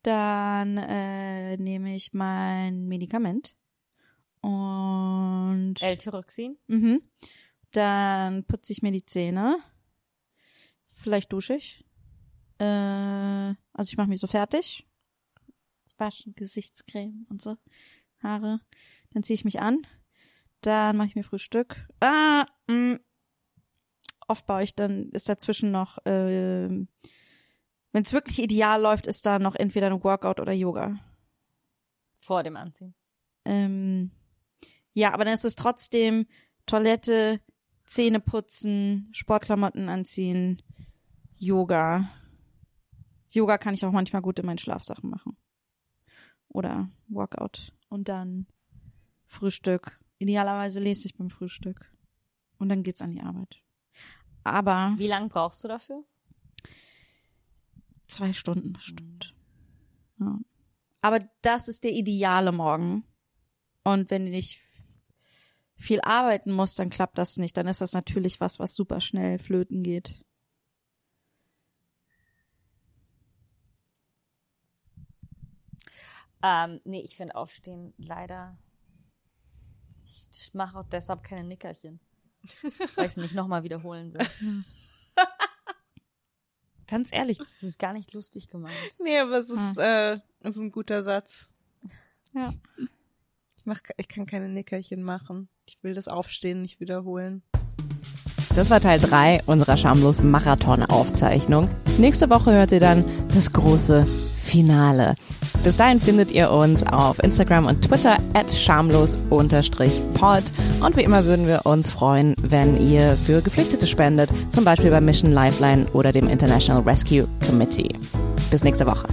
dann äh, nehme ich mein Medikament und
L-Tyroxin?
Mhm. Dann putze ich mir die Zähne. Vielleicht dusche ich. Äh, also ich mache mich so fertig. Waschen, Gesichtscreme und so. Haare. Dann ziehe ich mich an. Dann mache ich mir Frühstück. Ah, mh. Oft baue ich dann, ist dazwischen noch, äh, wenn es wirklich ideal läuft, ist da noch entweder ein Workout oder Yoga.
Vor dem Anziehen.
Ähm, ja, aber dann ist es trotzdem Toilette, Zähne putzen, Sportklamotten anziehen, Yoga. Yoga kann ich auch manchmal gut in meinen Schlafsachen machen. Oder Workout. Und dann Frühstück. Idealerweise lese ich beim Frühstück. Und dann geht's an die Arbeit. Aber
Wie lange brauchst du dafür?
zwei Stunden bestimmt. Ja. Aber das ist der ideale Morgen. Und wenn ich viel arbeiten muss, dann klappt das nicht. Dann ist das natürlich was, was super schnell flöten geht.
Ähm, nee, ich finde Aufstehen leider. Ich mache auch deshalb keine Nickerchen. [laughs] Weil ich es nicht nochmal wiederholen will. [laughs] Ganz ehrlich, das ist gar nicht lustig gemeint.
Nee, aber es ist, äh, es ist ein guter Satz.
Ja.
Ich, mach, ich kann keine Nickerchen machen. Ich will das Aufstehen nicht wiederholen.
Das war Teil 3 unserer Schamlos Marathon-Aufzeichnung. Nächste Woche hört ihr dann das große Finale. Bis dahin findet ihr uns auf Instagram und Twitter at schamlos-pod. Und wie immer würden wir uns freuen, wenn ihr für Geflüchtete spendet, zum Beispiel bei Mission Lifeline oder dem International Rescue Committee. Bis nächste Woche.